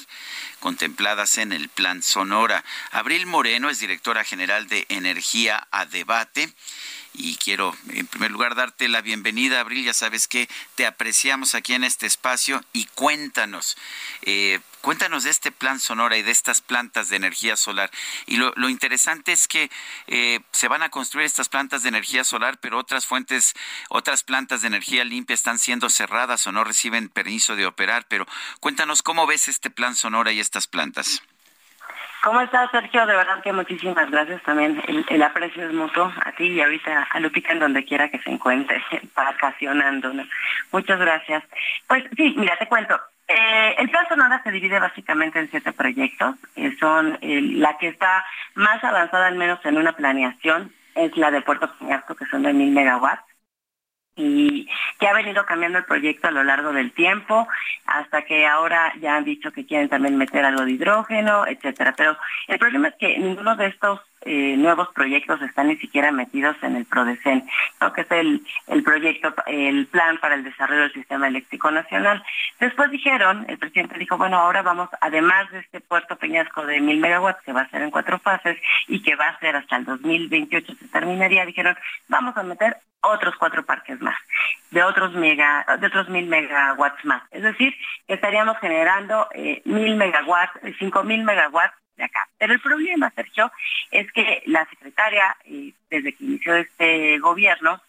contempladas en el Plan Sonora. Abril Moreno es directora general de Energía a Debate y quiero en primer lugar darte la bienvenida, Abril. Ya sabes que te apreciamos aquí en este espacio y cuéntanos, eh, cuéntanos de este plan Sonora y de estas plantas de energía solar. Y lo, interesante es que eh, se van a construir estas plantas de energía solar, pero otras fuentes, otras plantas de energía limpia están siendo cerradas o no reciben permiso de operar. Pero cuéntanos cómo ves este plan Sonora y estas plantas. ¿Cómo estás, Sergio? De verdad que muchísimas gracias también. El, aprecio es mutuo a ti y ahorita a Lupita en donde quiera que se encuentre, vacacionando. Muchas gracias. Pues sí, mira, te cuento. Eh, el plan Sonora se divide básicamente en siete proyectos. son eh, la que está más avanzada, al menos en una planeación, es la de Puerto Peñasco, que son de mil megawatts y que ha venido cambiando el proyecto a lo largo del tiempo, hasta que ahora ya han dicho que quieren también meter algo de hidrógeno, etcétera. Pero el problema es que ninguno de estos eh, nuevos proyectos están ni siquiera metidos en el PRODECEN, que es el, el proyecto, el plan para el desarrollo del sistema eléctrico nacional. Después dijeron, el presidente dijo, bueno, ahora vamos, además de este puerto Peñasco de mil megawatts, que va a ser en cuatro fases y que va a ser hasta el 2028 se terminaría, dijeron, vamos a meter otros cuatro parques más, de otros mega, de otros mil megawatts más. Es decir, estaríamos generando eh, mil megawatts, cinco mil megawatts de acá. Pero el problema, Sergio, es que la secretaria, eh, desde que inició este gobierno,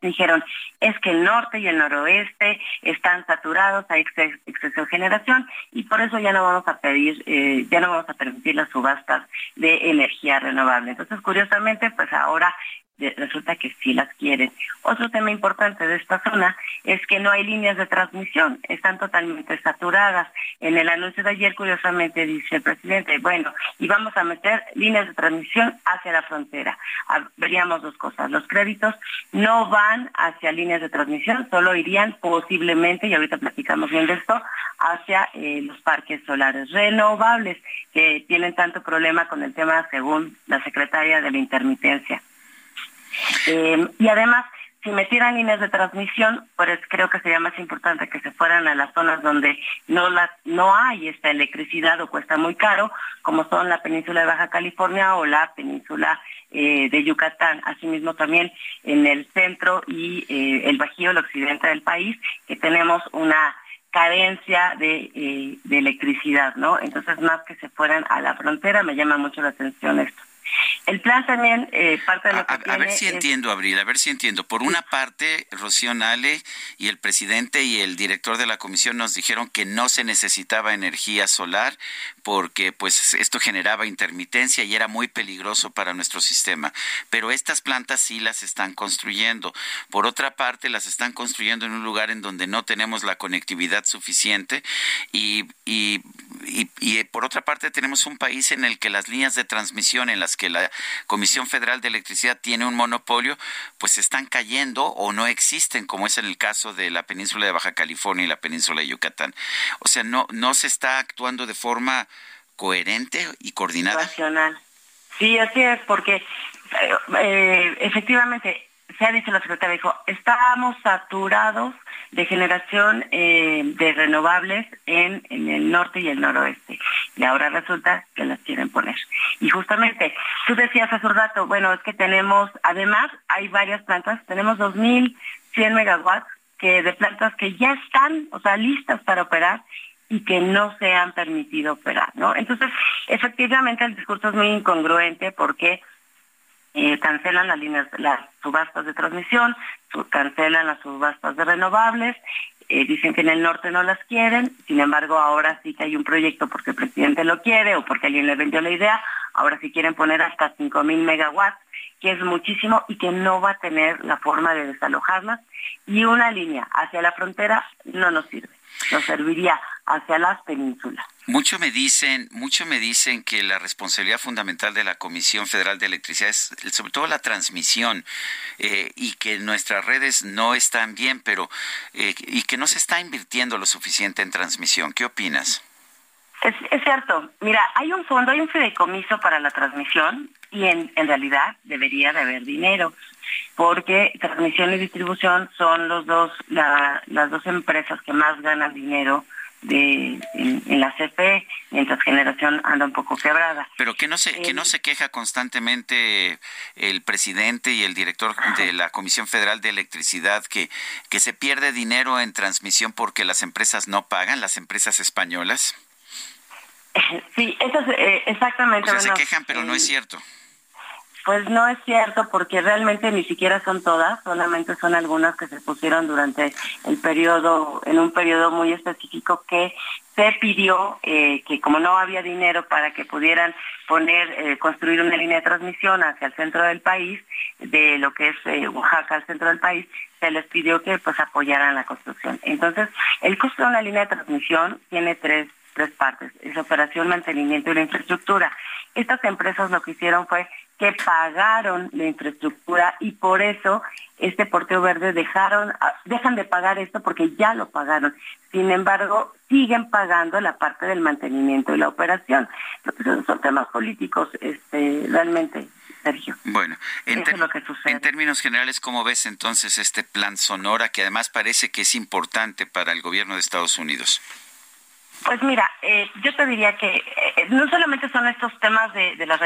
dijeron, es que el norte y el noroeste están saturados, hay exceso de generación y por eso ya no vamos a pedir, eh, ya no vamos a permitir las subastas de energía renovable. Entonces, curiosamente, pues ahora resulta que sí las quieren. Otro tema importante de esta zona es que no hay líneas de transmisión, están totalmente saturadas. En el anuncio de ayer, curiosamente, dice el presidente, bueno, y vamos a meter líneas de transmisión hacia la frontera. Veríamos dos cosas. Los créditos no van hacia líneas de transmisión, solo irían posiblemente, y ahorita platicamos bien de esto, hacia eh, los parques solares renovables, que tienen tanto problema con el tema, según la secretaria de la intermitencia. Eh, y además, si metieran líneas de transmisión, pues creo que sería más importante que se fueran a las zonas donde no la, no hay esta electricidad o cuesta muy caro, como son la península de Baja California o la península eh, de Yucatán, asimismo también en el centro y eh, el bajío, el occidente del país, que tenemos una carencia de, de electricidad, ¿no? Entonces, más que se fueran a la frontera, me llama mucho la atención esto. El plan también, eh, parte de lo que a, ver si entiendo, Abril, a ver si entiendo. Por una parte, Rocío Nale y el presidente y el director de la comisión nos dijeron que no se necesitaba energía solar porque pues esto generaba intermitencia y era muy peligroso para nuestro sistema. Pero estas plantas sí las están construyendo. Por otra parte, las están construyendo en un lugar en donde no tenemos la conectividad suficiente y, y, y por otra parte tenemos un país en el que las líneas de transmisión en las que la Comisión Federal de Electricidad tiene un monopolio, pues están cayendo o no existen, como es en el caso de la península de Baja California y la península de Yucatán. O sea, no, no se está actuando de forma coherente y coordinada. Nacional. Sí, así es, porque eh, eh, efectivamente se ha dicho la secretaria, dijo, estamos saturados de generación eh, de renovables en, en, el norte y el noroeste. Y ahora resulta que las quieren poner. Y justamente, tú decías hace un rato, bueno, es que tenemos, además hay varias plantas, tenemos 2.100 megawatts que de plantas que ya están, o sea, listas para operar y que no se han permitido operar, ¿no? Entonces, efectivamente el discurso es muy incongruente porque eh, cancelan las líneas, las subastas de transmisión, cancelan las subastas de renovables, eh, dicen que en el norte no las quieren, sin embargo ahora sí que hay un proyecto porque el presidente lo quiere o porque alguien le vendió la idea, ahora sí quieren poner hasta 5.000 megawatts, que es muchísimo y que no va a tener la forma de desalojarlas, y una línea hacia la frontera no nos sirve, nos serviría hacia las penínsulas. Mucho me dicen, mucho me dicen que la responsabilidad fundamental de la Comisión Federal de Electricidad es sobre todo la transmisión eh, y que nuestras redes no están bien, pero eh, y que no se está invirtiendo lo suficiente en transmisión. ¿Qué opinas? Es, es, cierto. Mira, hay un fondo, hay un fideicomiso para la transmisión y en, en realidad debería de haber dinero porque transmisión y distribución son los dos la, las dos empresas que más ganan dinero de en, la CFE, mientras generación anda un poco quebrada. Pero que no se que no se queja constantemente el presidente y el director de la Comisión Federal de Electricidad que que se pierde dinero en transmisión porque las empresas no pagan, las empresas españolas. Sí, eso es eh, exactamente. O sea, se quejan, pero no es cierto. Pues no es cierto, porque realmente ni siquiera son todas, solamente son algunas que se pusieron durante el periodo, en un periodo muy específico que se pidió eh, que como no había dinero para que pudieran poner, eh, construir una línea de transmisión hacia el centro del país, de lo que es eh, Oaxaca al centro del país, se les pidió que pues apoyaran la construcción. Entonces, el costo de una línea de transmisión tiene tres tres partes, es operación, mantenimiento y la infraestructura. Estas empresas lo que hicieron fue que pagaron la infraestructura y por eso este porteo verde dejaron, ah, dejan de pagar esto porque ya lo pagaron. Sin embargo, siguen pagando la parte del mantenimiento y la operación. Entonces, son temas políticos este, realmente. Sergio. Bueno, en, en términos generales, ¿cómo ves entonces este plan Sonora que además parece que es importante para el gobierno de Estados Unidos? Pues mira, eh, yo te diría que eh, no solamente son estos temas de, las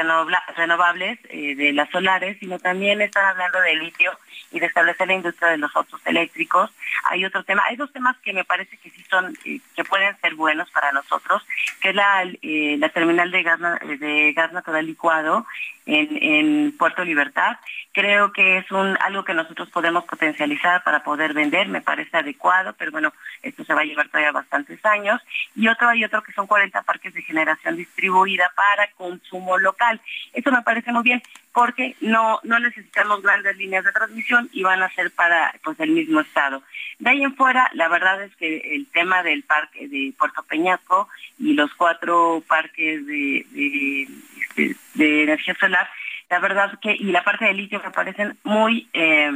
renovables, eh, de las solares, sino también están hablando de litio y de establecer la industria de los autos eléctricos. Hay otro tema, hay dos temas que me parece que sí son, que pueden ser buenos para nosotros, que es la, la terminal de gas, de gas natural licuado en, Puerto Libertad. Creo que es un algo que nosotros podemos potencializar para poder vender, me parece adecuado, pero bueno, esto se va a llevar todavía bastantes años. Y otro hay otro que son 40 parques de generación distribuida para consumo local. Eso me parece muy bien porque no no necesitamos grandes líneas de transmisión y van a ser para pues el mismo estado. De ahí en fuera, la verdad es que el tema del parque de Puerto Peñasco y los cuatro parques de, de de energía solar, la verdad que, y la parte de litio me parecen muy, eh,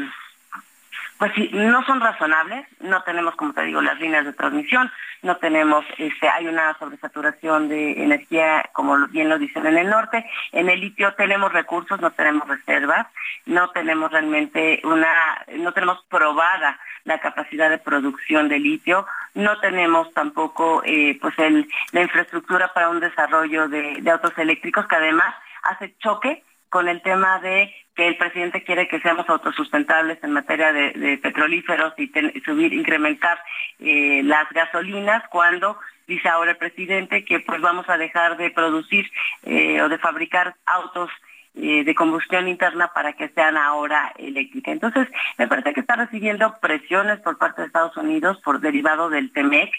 pues sí, no son razonables, no tenemos, como te digo, las líneas de transmisión, no tenemos, este, hay una sobresaturación de energía, como bien lo dicen en el norte, en el litio tenemos recursos, no tenemos reservas, no tenemos realmente una, no tenemos probada la capacidad de producción de litio, no tenemos tampoco eh, pues el, la infraestructura para un desarrollo de, de autos eléctricos que además hace choque con el tema de que el presidente quiere que seamos autosustentables en materia de, petrolíferos y subir, incrementar eh, las gasolinas cuando dice ahora el presidente que pues vamos a dejar de producir eh, o de fabricar autos eh, de combustión interna para que sean ahora eléctricas. Entonces, me parece que está recibiendo presiones por parte de Estados Unidos por derivado del TEMEC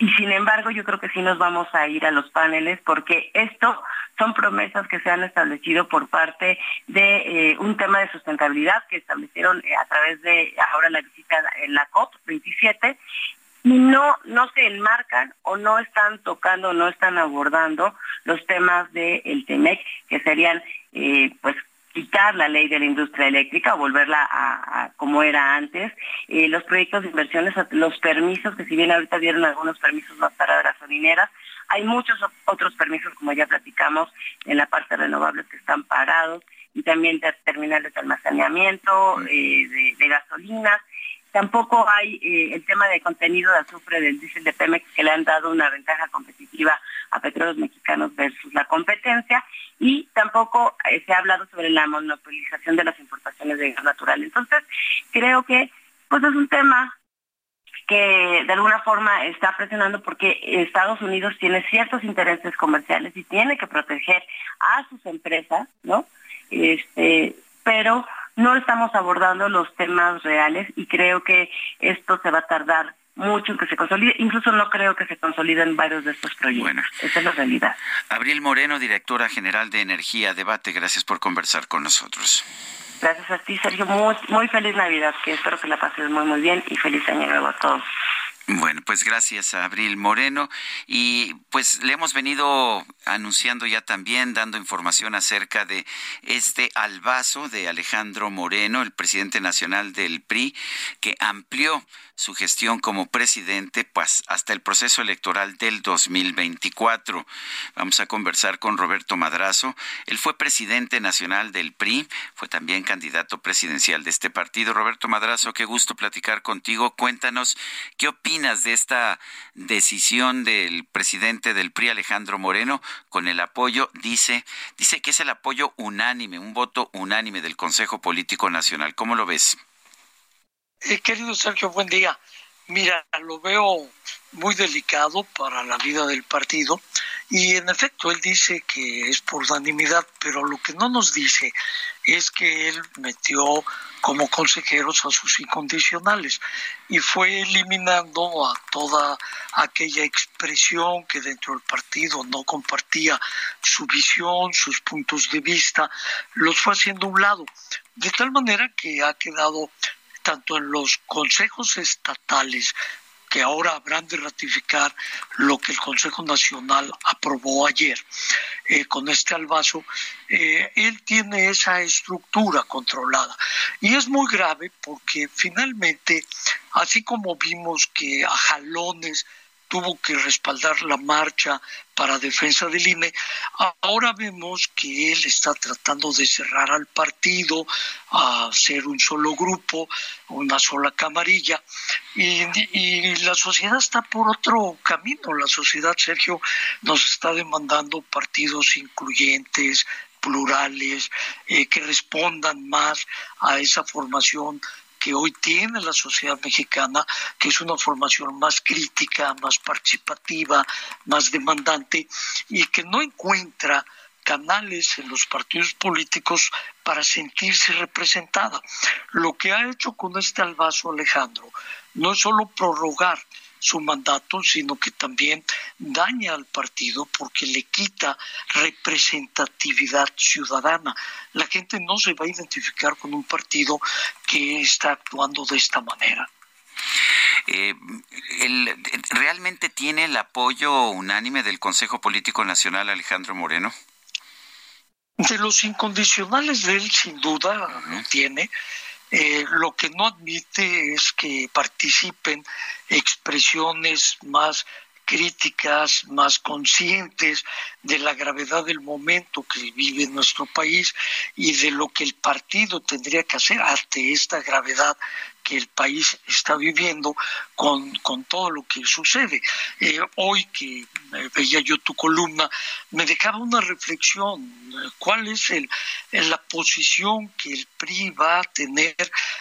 y sin embargo, yo creo que sí nos vamos a ir a los paneles porque esto son promesas que se han establecido por parte de eh, un tema de sustentabilidad que establecieron eh, a través de ahora la visita en la COP 27 y no no se enmarcan o no están tocando, no están abordando los temas del de TEMEC que serían eh, pues quitar la ley de la industria eléctrica o volverla a, como era antes, eh, los proyectos de inversiones, los permisos, que si bien ahorita dieron algunos permisos más para gasolineras, hay muchos otros permisos, como ya platicamos, en la parte de renovables que están parados, y también de terminales de almacenamiento, eh, de, de gasolinas, Tampoco hay eh, el tema de contenido de azufre del diésel de Pemex que le han dado una ventaja competitiva a petróleos mexicanos versus la competencia y tampoco eh, se ha hablado sobre la monopolización de las importaciones de gas natural. Entonces, creo que pues es un tema que de alguna forma está presionando porque Estados Unidos tiene ciertos intereses comerciales y tiene que proteger a sus empresas, ¿no? Este, pero no estamos abordando los temas reales y creo que esto se va a tardar mucho en que se consolide. Incluso no creo que se consoliden varios de estos proyectos. Bueno. Esa es la realidad. Abril Moreno, directora general de Energía Debate, gracias por conversar con nosotros. Gracias a ti, Sergio. Muy, muy feliz Navidad, que espero que la pases muy, muy bien y feliz año nuevo a todos. Bueno, pues gracias a Abril Moreno. Y pues le hemos venido anunciando ya también, dando información acerca de este albazo de Alejandro Moreno, el presidente nacional del PRI, que amplió su gestión como presidente pues, hasta el proceso electoral del 2024. Vamos a conversar con Roberto Madrazo. Él fue presidente nacional del PRI, fue también candidato presidencial de este partido. Roberto Madrazo, qué gusto platicar contigo. Cuéntanos qué opinas de esta decisión del presidente del PRI, Alejandro Moreno, con el apoyo, dice, dice que es el apoyo unánime, un voto unánime del Consejo Político Nacional. ¿Cómo lo ves? Eh, querido Sergio, buen día. Mira, lo veo muy delicado para la vida del partido y en efecto él dice que es por unanimidad, pero lo que no nos dice es que él metió como consejeros a sus incondicionales y fue eliminando a toda aquella expresión que dentro del partido no compartía su visión, sus puntos de vista, los fue haciendo a un lado, de tal manera que ha quedado tanto en los consejos estatales que ahora habrán de ratificar lo que el Consejo Nacional aprobó ayer eh, con este albazo, eh, él tiene esa estructura controlada. Y es muy grave porque finalmente, así como vimos que a jalones tuvo que respaldar la marcha para defensa del INE. Ahora vemos que él está tratando de cerrar al partido, a ser un solo grupo, una sola camarilla, y, la sociedad está por otro camino. La sociedad, Sergio, nos está demandando partidos incluyentes, plurales, eh, que respondan más a esa formación que hoy tiene la sociedad mexicana, que es una formación más crítica, más participativa, más demandante y que no encuentra canales en los partidos políticos para sentirse representada. Lo que ha hecho con este albazo Alejandro no es solo prorrogar su mandato, sino que también daña al partido porque le quita representatividad ciudadana. La gente no se va a identificar con un partido que está actuando de esta manera. Eh, ¿Realmente tiene el apoyo unánime del Consejo Político Nacional Alejandro Moreno? De los incondicionales de él, sin duda, tiene Eh, lo que no admite es que participen expresiones más críticas, más conscientes de la gravedad del momento que vive nuestro país y de lo que el partido tendría que hacer ante esta gravedad que el país está viviendo con, todo lo que sucede. Eh, hoy que veía yo tu columna, me dejaba una reflexión. ¿Cuál es el, la posición que el PRI va a tener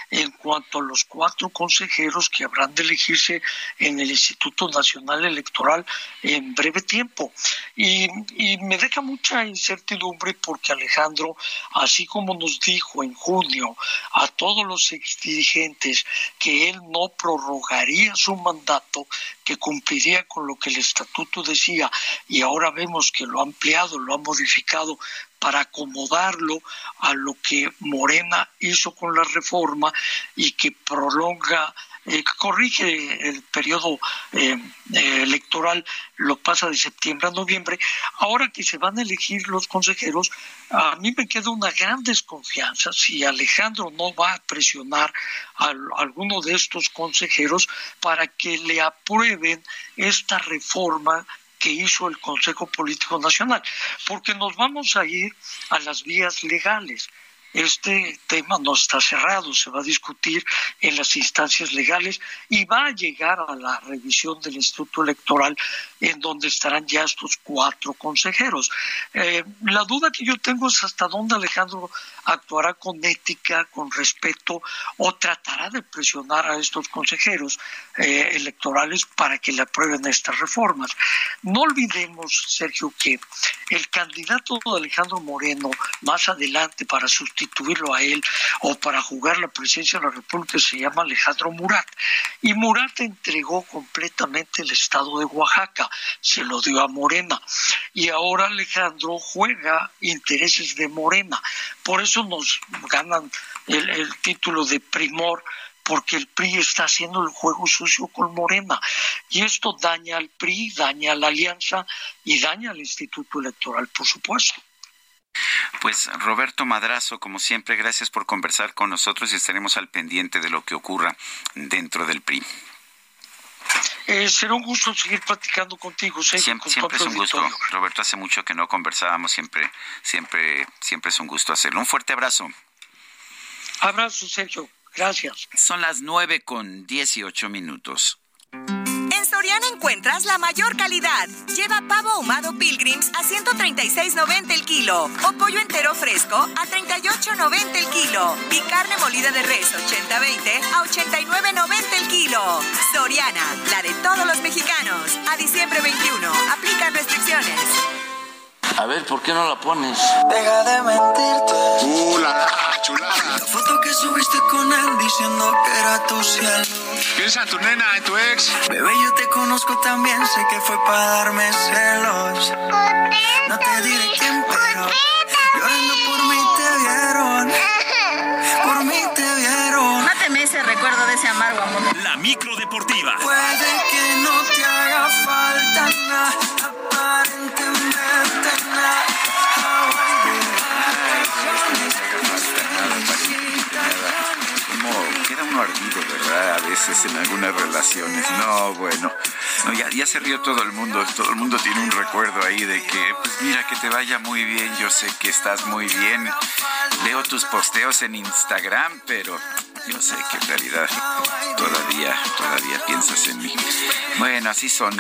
en cuanto a los cuatro consejeros que habrán de elegirse en el Instituto Nacional Electoral en breve tiempo? Y, y me deja mucha incertidumbre porque Alejandro, así como nos dijo en junio a todos los exdirigentes, que él no prorrogaría su mandato, que cumpliría con lo que el estatuto decía y ahora vemos que lo ha ampliado, lo ha modificado para acomodarlo a lo que Morena hizo con la reforma y que prolonga eh, corrige el periodo eh, eh, electoral, lo pasa de septiembre a noviembre. Ahora que se van a elegir los consejeros, a mí me queda una gran desconfianza si Alejandro no va a presionar a, alguno de estos consejeros para que le aprueben esta reforma que hizo el Consejo Político Nacional, porque nos vamos a ir a las vías legales este tema no está cerrado, se va a discutir en las instancias legales y va a llegar a la revisión del Instituto Electoral en donde estarán ya estos cuatro consejeros. Eh, la duda que yo tengo es hasta dónde Alejandro actuará con ética, con respeto o tratará de presionar a estos consejeros eh, electorales para que le aprueben estas reformas. No olvidemos, Sergio, que el candidato de Alejandro Moreno más adelante para sustituir sustituirlo a él o para jugar la presidencia de la República se llama Alejandro Murat. Y Murat entregó completamente el estado de Oaxaca, se lo dio a Morena. Y ahora Alejandro juega intereses de Morena. Por eso nos ganan el, el título de primor porque el PRI está haciendo el juego sucio con Morena. Y esto daña al PRI, daña a la alianza y daña al Instituto Electoral, por supuesto. Pues Roberto Madrazo, como siempre, gracias por conversar con nosotros y estaremos al pendiente de lo que ocurra dentro del PRI. Eh, será un gusto seguir platicando contigo. Siempre, siempre es un gusto, Roberto. Hace mucho que no conversábamos, siempre, siempre, siempre es un gusto hacerlo. Un fuerte abrazo. Abrazo, Sergio. Gracias. Son las nueve con dieciocho minutos. Encuentras la mayor calidad. Lleva pavo ahumado Pilgrims a 136.90 el kilo o pollo entero fresco a 38.90 el kilo y carne molida de res 80-20 a 89.90 el kilo. Soriana, la de todos los mexicanos. A diciembre 21. Aplican restricciones. A ver, ¿por qué no la pones? Deja de mentirte. Uh, la chulada. La foto que subiste con él diciendo que era tu cielo. Piensa en tu nena, en tu ex. Bebé, yo te conozco también, sé que fue para darme celos. No te diré quién, pero llorando por mí te vieron. Por mí te vieron. Máteme ese recuerdo de ese amargo amor. La micro deportiva. Puede que no te haga falta nada, aparentemente ardido, ¿verdad? A veces en algunas relaciones. No, bueno. No, ya, ya se rió todo el mundo. Todo el mundo tiene un recuerdo ahí de que, pues mira, que te vaya muy bien. Yo sé que estás muy bien. Leo tus posteos en Instagram, pero yo sé que en realidad todavía, todavía piensas en mí. Bueno, así son.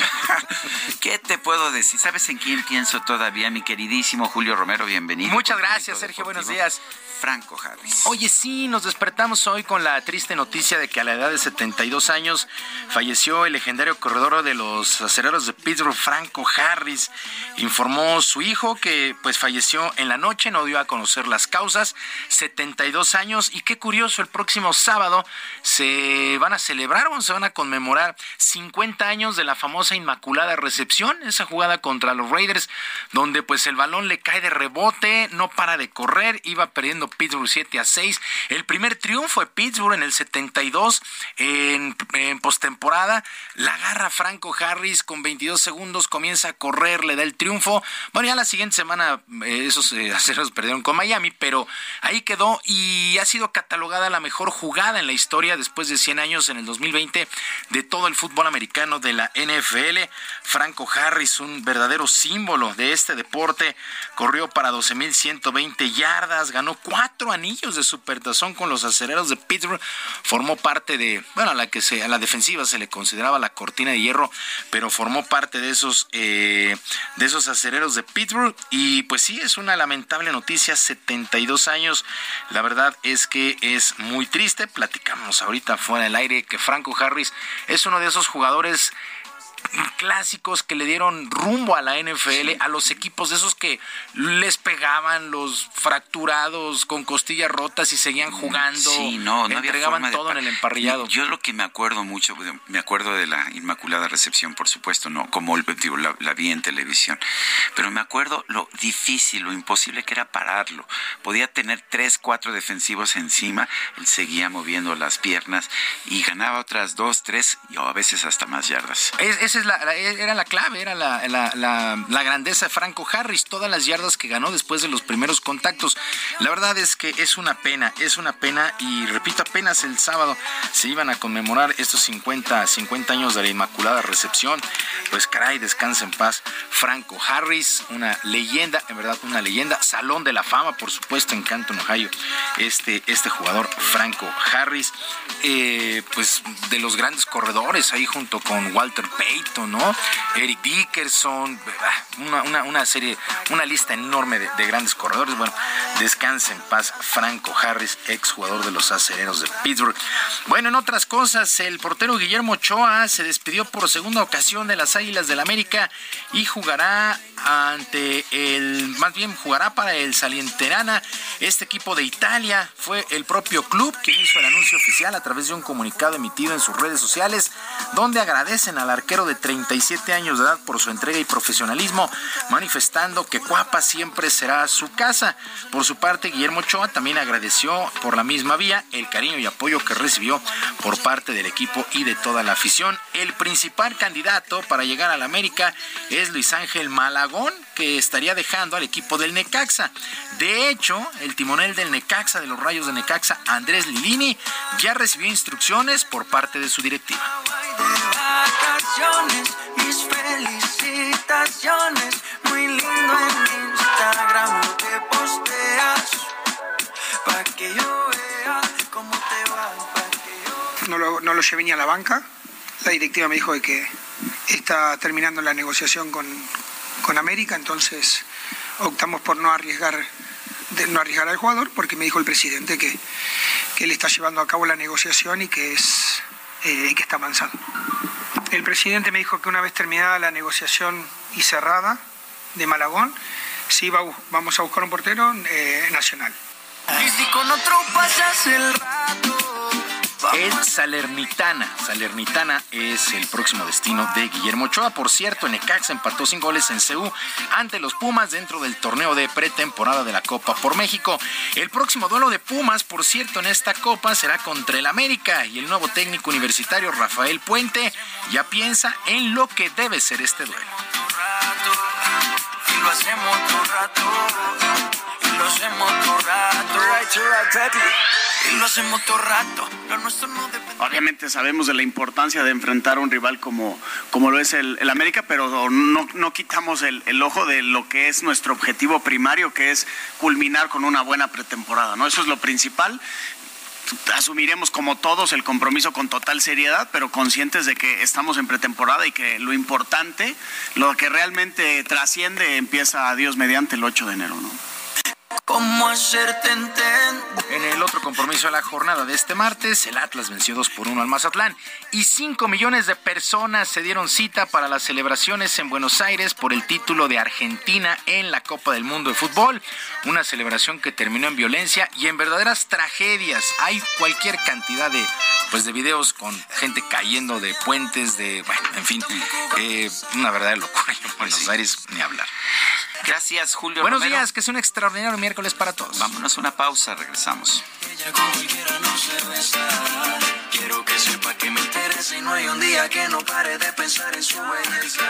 ¿Qué te puedo decir? ¿Sabes en quién pienso todavía, mi queridísimo Julio Romero? Bienvenido. Muchas gracias, Sergio. Buenos días. Franco Harris. Oye, sí, nos despertamos hoy con la triste noticia de que a la edad de 72 años falleció el legendario corredor de los acereros de Pittsburgh, Franco Harris. Informó su hijo que pues falleció en la noche, no dio a conocer las causas, 72 años y qué curioso, el próximo sábado se van a celebrar o se van a conmemorar 50 años de la famosa Inmaculada Recepción, esa jugada contra los Raiders donde pues el balón le cae de rebote, no para de correr, iba perdiendo Pittsburgh 7 a 6. El primer triunfo de Pittsburgh en el 72 en, en postemporada. La agarra Franco Harris con 22 segundos, comienza a correr, le da el triunfo. Bueno, ya la siguiente semana eh, esos eh, aceros perdieron con Miami, pero ahí quedó y ha sido catalogada la mejor jugada en la historia después de 100 años en el 2020 de todo el fútbol americano de la NFL. Franco Harris, un verdadero símbolo de este deporte, corrió para 12.120 yardas, ganó cuatro anillos de supertazón con los acereros de Pittsburgh, formó parte de, bueno, a la que se, a la defensiva se le consideraba la cortina de hierro, pero formó parte de esos, eh, de esos acereros de Pittsburgh. Y pues sí, es una lamentable noticia, 72 años, la verdad es que es muy triste, platicamos ahorita fuera del aire que Franco Harris es uno de esos jugadores clásicos que le dieron rumbo a la NFL, a los equipos de esos que les pegaban los fracturados con costillas rotas y seguían jugando. Sí, no, no entregaban todo en el emparrillado. Yo lo que me acuerdo mucho, me acuerdo de la Inmaculada Recepción, por supuesto, no, como digo, la, la vi en televisión, pero me acuerdo lo difícil, lo imposible que era pararlo. Podía tener tres, cuatro defensivos encima, él seguía moviendo las piernas y ganaba otras dos, tres y a veces hasta más yardas. Es, esa es la, era la clave, era la, grandeza de Franco Harris, todas las yardas que ganó después de los primeros contactos. La verdad es que es una pena, es una pena y repito, apenas el sábado se iban a conmemorar estos 50, 50 años de la Inmaculada Recepción. Pues caray, descansa en paz. Franco Harris, una leyenda, en verdad una leyenda, Salón de la Fama, por supuesto, en Canton, Ohio. Este, este jugador, Franco Harris, eh, pues de los grandes corredores ahí junto con Walter ¿no? Eric Dickerson, una, una, serie, una lista enorme de, grandes corredores. Bueno, descansa en paz Franco Harris, ex jugador de los acereros de Pittsburgh. Bueno, en otras cosas, el portero Guillermo Ochoa se despidió por segunda ocasión de las Águilas del América y jugará ante el, más bien jugará para el Salienterana. Este equipo de Italia fue el propio club quien hizo el anuncio oficial a través de un comunicado emitido en sus redes sociales, donde agradecen al arquero de 37 años de edad por su entrega y profesionalismo, manifestando que Cuapa siempre será su casa. Por su parte, Guillermo Ochoa también agradeció por la misma vía el cariño y apoyo que recibió por parte del equipo y de toda la afición. El principal candidato para llegar a la América es Luis Ángel Malagón, que estaría dejando al equipo del Necaxa. De hecho, el timonel del Necaxa, de los Rayos de Necaxa, Andrés Lilini, ya recibió instrucciones por parte de su directiva mis felicitaciones. Muy lindo en Instagram que posteas. Para que yo vea cómo te va. No lo, no lo llevé ni a la banca. La directiva me dijo de que está terminando la negociación con, con América, entonces optamos por no arriesgar de no arriesgar al jugador porque me dijo el presidente que, que él está llevando a cabo la negociación y que es eh, que está avanzando. El presidente me dijo que una vez terminada la negociación y cerrada de Malagón, sí vamos a buscar un portero eh, nacional. El Salernitana. Salernitana es el próximo destino de Guillermo Ochoa. Por cierto, Necaxa empató sin goles en CEU ante los Pumas dentro del torneo de pretemporada de la Copa por México. El próximo duelo de Pumas, por cierto, en esta Copa será contra el América y el nuevo técnico universitario Rafael Puente ya piensa en lo que debe ser este duelo. Obviamente sabemos de la importancia de enfrentar a un rival como, como lo es el, América, pero no, no quitamos el, el, ojo de lo que es nuestro objetivo primario, que es culminar con una buena pretemporada. ¿no? Eso es lo principal asumiremos como todos el compromiso con total seriedad, pero conscientes de que estamos en pretemporada y que lo importante, lo que realmente trasciende, empieza a Dios mediante el 8 de enero. ¿no? En el otro compromiso de la jornada de este martes, el Atlas venció 2 por 1 al Mazatlán y 5 millones de personas se dieron cita para las celebraciones en Buenos Aires por el título de Argentina en la Copa del Mundo de Fútbol. Una celebración que terminó en violencia y en verdaderas tragedias. Hay cualquier cantidad de, pues, de videos con gente cayendo de puentes, de, bueno, en fin, eh, una verdadera locura en Buenos Aires, ni hablar. Gracias, Julio. Buenos días, que es un extraordinario miércoles para todos. Vámonos a una pausa, regresamos. Quiero que sepa que me interesa y no hay un día que no pare de pensar en su belleza.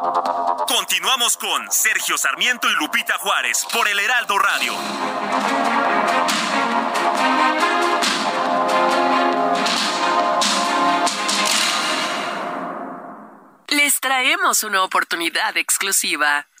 Con Sergio Sarmiento y Lupita Juárez por el Heraldo Radio. Les traemos una oportunidad exclusiva.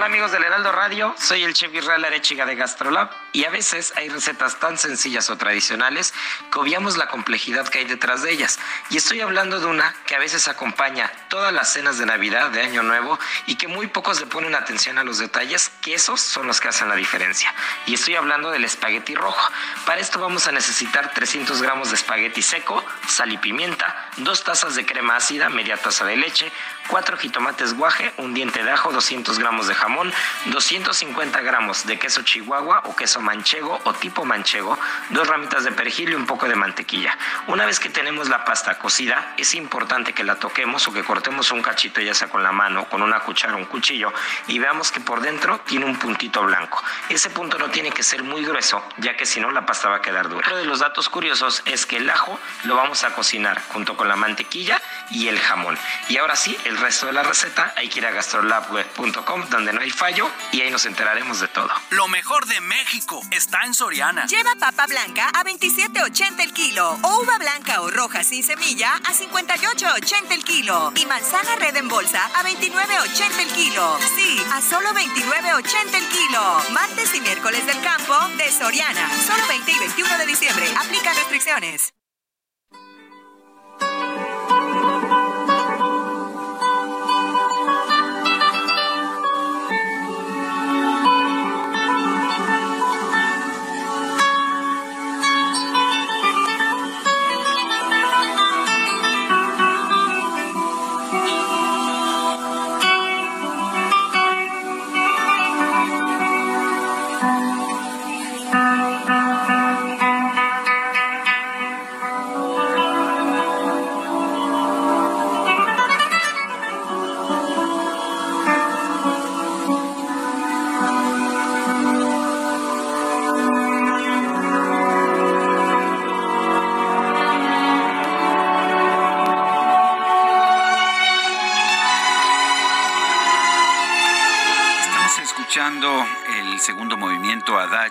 Hola amigos del Heraldo Radio, soy el chef Israel Arechiga de Gastrolab y a veces hay recetas tan sencillas o tradicionales que obviamos la complejidad que hay detrás de ellas. Y estoy hablando de una que a veces acompaña todas las cenas de Navidad, de Año Nuevo y que muy pocos le ponen atención a los detalles, que esos son los que hacen la diferencia. Y estoy hablando del espagueti rojo. Para esto vamos a necesitar 300 gramos de espagueti seco, sal y pimienta, dos tazas de crema ácida, media taza de leche, cuatro jitomates guaje, un diente de ajo, 200 gramos de jamón, 250 gramos de queso chihuahua o queso manchego o tipo manchego, dos ramitas de perejil y un poco de mantequilla. Una vez que tenemos la pasta cocida, es importante que la toquemos o que cortemos un cachito ya sea con la mano, con una cuchara un cuchillo y veamos que por dentro tiene un puntito blanco. Ese punto no tiene que ser muy grueso, ya que si no la pasta va a quedar dura. Otro de los datos curiosos es que el ajo lo vamos a cocinar junto con la mantequilla y el jamón. Y ahora sí, el resto de la receta hay que ir a gastrolabweb.com donde no hay fallo y ahí nos enteraremos de todo. Lo mejor de México está en Soriana. Lleva papa blanca a 27.80 el kilo o uva blanca o roja sin semilla a 58.80 el kilo y manzana red en bolsa a 29.80 el kilo. Sí, a solo 29.80 el kilo. Martes y miércoles del campo de Soriana. Solo 20 y 21 de diciembre. Aplica restricciones.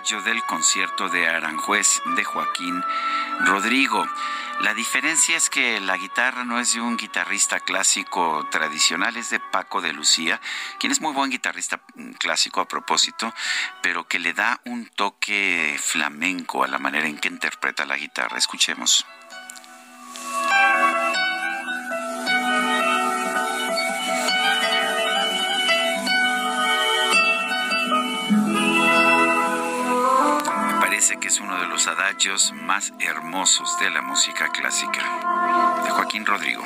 Del concierto de Aranjuez de Joaquín Rodrigo. La diferencia es que la guitarra no es de un guitarrista clásico tradicional, es de Paco de Lucía, quien es muy buen guitarrista mm, clásico a propósito, pero que le da un toque flamenco a la manera en que interpreta la guitarra. Escuchemos. Parece que es uno de los adagios más hermosos de la música clásica, de Joaquín Rodrigo.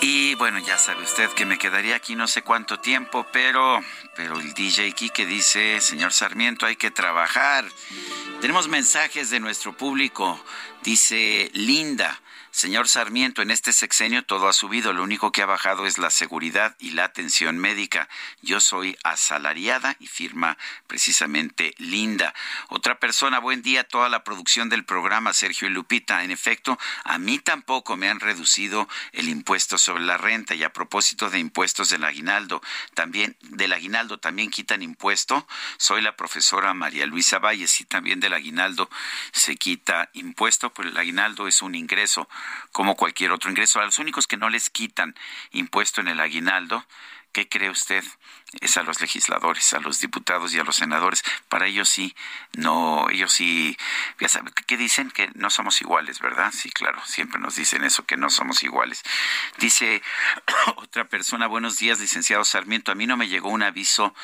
Y bueno, ya sabe usted que me quedaría aquí no sé cuánto tiempo, pero, pero el DJ Kike dice, señor Sarmiento, hay que trabajar. Tenemos mensajes de nuestro público. Dice Linda, Señor Sarmiento, en este sexenio todo ha subido, lo único que ha bajado es la seguridad y la atención médica. Yo soy asalariada y firma precisamente Linda. Otra persona, buen día, toda la producción del programa, Sergio y Lupita. En efecto, a mí tampoco me han reducido el impuesto sobre la renta y a propósito de impuestos del aguinaldo, también del aguinaldo también quitan impuesto. Soy la profesora María Luisa Valles y también del aguinaldo se quita impuesto, pues el aguinaldo es un ingreso como cualquier otro ingreso. A los únicos que no les quitan impuesto en el aguinaldo, ¿qué cree usted? Es a los legisladores, a los diputados y a los senadores. Para ellos sí, no, ellos sí, ya saben, ¿qué dicen? Que no somos iguales, ¿verdad? Sí, claro, siempre nos dicen eso, que no somos iguales. Dice otra persona, buenos días, licenciado Sarmiento, a mí no me llegó un aviso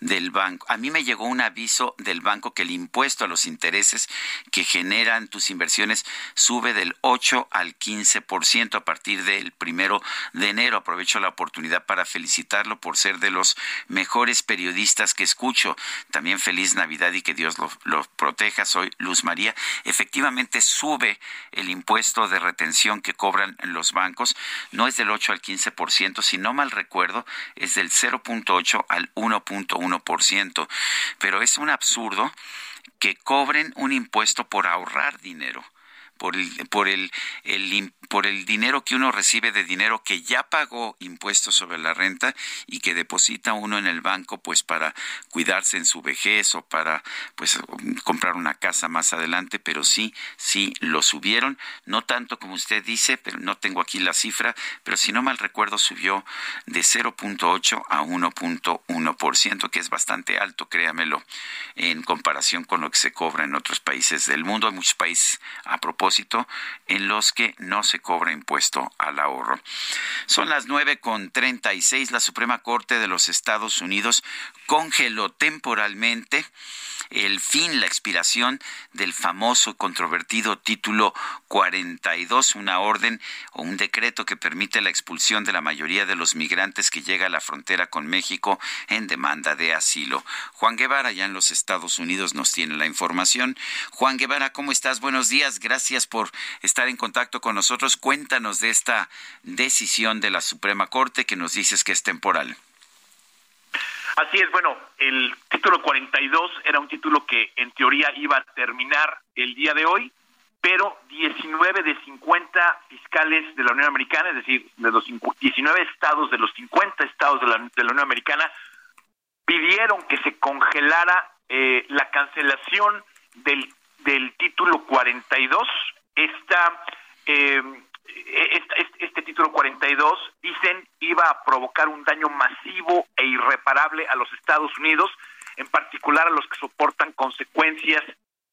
del banco, a mí me llegó un aviso del banco que el impuesto a los intereses que generan tus inversiones sube del 8 al 15% a partir del primero de enero. Aprovecho la oportunidad para felicitarlo por ser de los mejores periodistas que escucho. También feliz Navidad y que Dios lo, proteja. Soy Luz María. Efectivamente sube el impuesto de retención que cobran los bancos. No es del 8 al 15%, si no mal recuerdo, es del 0.8 al 1.1%. Pero es un absurdo que cobren un impuesto por ahorrar dinero por el, por el, por el dinero que uno recibe de dinero que ya pagó impuestos sobre la renta y que deposita uno en el banco pues para cuidarse en su vejez o para pues comprar una casa más adelante, pero sí, sí lo subieron, no tanto como usted dice, pero no tengo aquí la cifra, pero si no mal recuerdo subió de 0.8 a 1.1%, que es bastante alto, créamelo, en comparación con lo que se cobra en otros países del mundo. Hay muchos países a propósito en los que no se cobra impuesto al ahorro. Son las nueve con treinta y seis. La Suprema Corte de los Estados Unidos congeló temporalmente el fin, la expiración del famoso controvertido título 42, una orden o un decreto que permite la expulsión de la mayoría de los migrantes que llega a la frontera con México en demanda de asilo. Juan Guevara, ya en los Estados Unidos, nos tiene la información. Juan Guevara, ¿cómo estás? Buenos días. Gracias por estar en contacto con nosotros. Cuéntanos de esta decisión de la Suprema Corte que nos dices que es temporal. Así es, bueno, el título 42 era un título que en teoría iba a terminar el día de hoy, pero 19 de 50 fiscales de la Unión Americana, es decir, de los 19 estados de los 50 estados de la, de la Unión Americana, pidieron que se congelara eh, la cancelación del, del título 42. Esta eh, este, este, título 42, dicen, iba a provocar un daño masivo e irreparable a los Estados Unidos, en particular a los que soportan consecuencias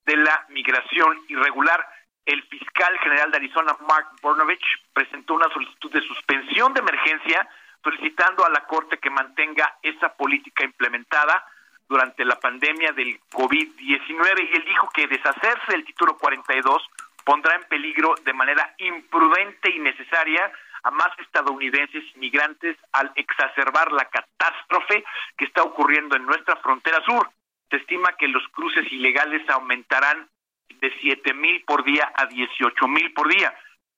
de la migración irregular. El fiscal general de Arizona, Mark Bornovich, presentó una solicitud de suspensión de emergencia solicitando a la Corte que mantenga esa política implementada durante la pandemia del COVID-19 y él dijo que deshacerse del título 42 pondrá en peligro de manera imprudente y necesaria a más estadounidenses migrantes al exacerbar la catástrofe que está ocurriendo en nuestra frontera sur. Se estima que los cruces ilegales aumentarán de siete mil por día a dieciocho mil por día.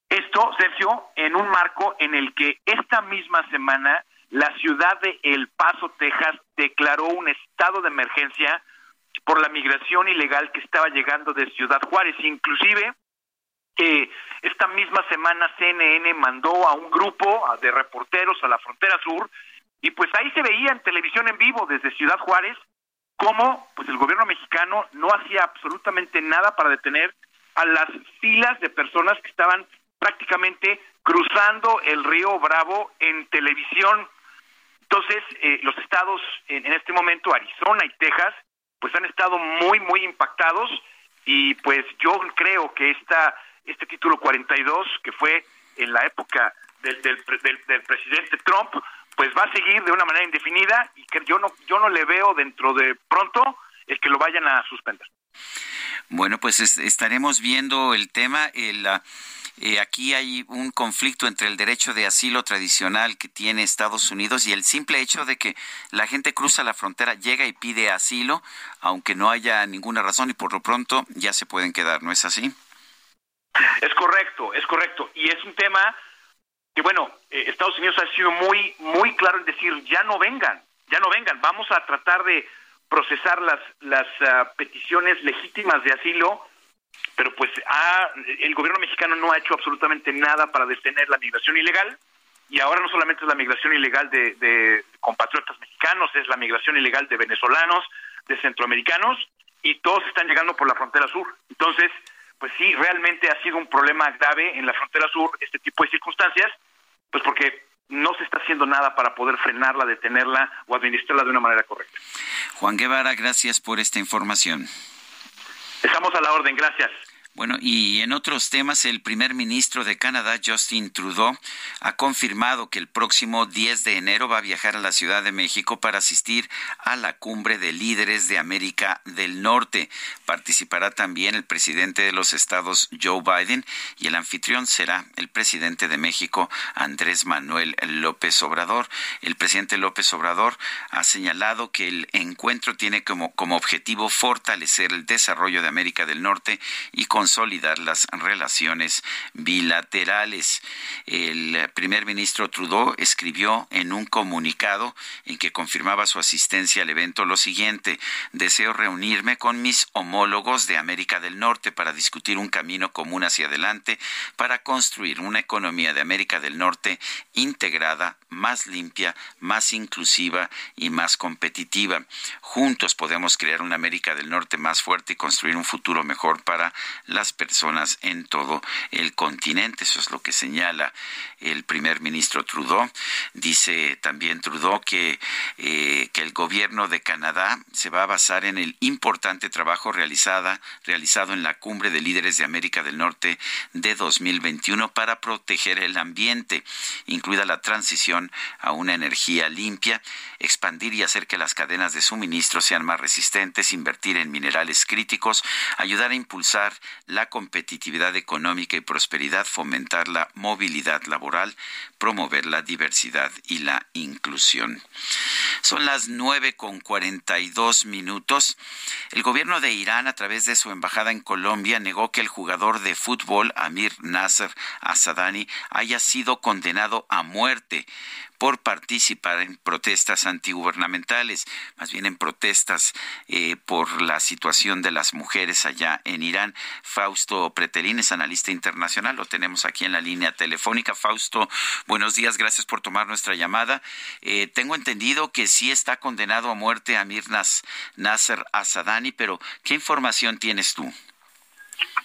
Esto, Sergio, en un marco en el que esta misma semana la ciudad de El Paso, Texas, declaró un estado de emergencia por la migración ilegal que estaba llegando de Ciudad Juárez. Inclusive, esta misma semana CNN mandó a un grupo de reporteros a la frontera sur y pues ahí se veía en televisión en vivo desde Ciudad Juárez cómo pues el gobierno mexicano no hacía absolutamente nada para detener a las filas de personas que estaban prácticamente cruzando el río Bravo en televisión. Entonces, eh, los estados en, en este momento, Arizona y Texas, pues han estado muy, muy impactados y pues yo creo que esta este título 42, que fue en la época del, del, del, presidente Trump, pues va a seguir de una manera indefinida y que yo no, yo no le veo dentro de pronto el que lo vayan a suspender. Bueno, pues estaremos viendo el tema. El, eh, aquí hay un conflicto entre el derecho de asilo tradicional que tiene Estados Unidos y el simple hecho de que la gente cruza la frontera, llega y pide asilo, aunque no haya ninguna razón y por lo pronto ya se pueden quedar, ¿no es así? Es correcto, es correcto. Y es un tema que, bueno, eh, Estados Unidos ha sido muy, muy claro en decir, ya no vengan, ya no vengan, vamos a tratar de procesar las, las ah, peticiones legítimas de asilo, pero pues el gobierno mexicano no ha hecho absolutamente nada para detener la migración ilegal y ahora no solamente es la migración ilegal de, de compatriotas mexicanos, es la migración ilegal de venezolanos, de centroamericanos y todos están llegando por la frontera sur. Entonces, pues sí, realmente ha sido un problema grave en la frontera sur este tipo de circunstancias, pues porque no se está haciendo nada para poder frenarla, detenerla o administrarla de una manera correcta. Juan Guevara, gracias por esta información. Estamos a la orden, gracias. Bueno, y en otros temas, el primer ministro de Canadá, Justin Trudeau, ha confirmado que el próximo 10 de enero va a viajar a la Ciudad de México para asistir a la cumbre de líderes de América del Norte. Participará también el presidente de los estados, Joe Biden, y el anfitrión será el presidente de México, Andrés Manuel López Obrador. El presidente López Obrador ha señalado que el encuentro tiene como, como objetivo fortalecer el desarrollo de América del Norte y con consolidar las relaciones bilaterales. El primer ministro Trudeau escribió en un comunicado en que confirmaba su asistencia al evento lo siguiente, deseo reunirme con mis homólogos de América del Norte para discutir un camino común hacia adelante para construir una economía de América del Norte integrada, más limpia, más inclusiva y más competitiva. Juntos podemos crear una América del Norte más fuerte y construir un futuro mejor para las personas en todo el continente. Eso es lo que señala el primer ministro Trudeau. Dice también Trudeau que, eh, que el gobierno de Canadá se va a basar en el importante trabajo realizado en la cumbre de líderes de América del Norte de 2021 para proteger el ambiente, incluida la transición a una energía limpia, expandir y hacer que las cadenas de suministro sean más resistentes, invertir en minerales críticos, ayudar a impulsar la competitividad económica y prosperidad, fomentar la movilidad laboral, promover la diversidad y la inclusión. Son las nueve con cuarenta y dos minutos. El gobierno de Irán, a través de su embajada en Colombia, negó que el jugador de fútbol Amir Nasser Asadani haya sido condenado a muerte por participar en protestas antigubernamentales, más bien en protestas eh, por la situación de las mujeres allá en Irán. Fausto Pretelín es analista internacional, lo tenemos aquí en la línea telefónica. Fausto, buenos días, gracias por tomar nuestra llamada. Eh, tengo entendido que sí está condenado a muerte Amir Nasser Asadani, pero ¿qué información tienes tú?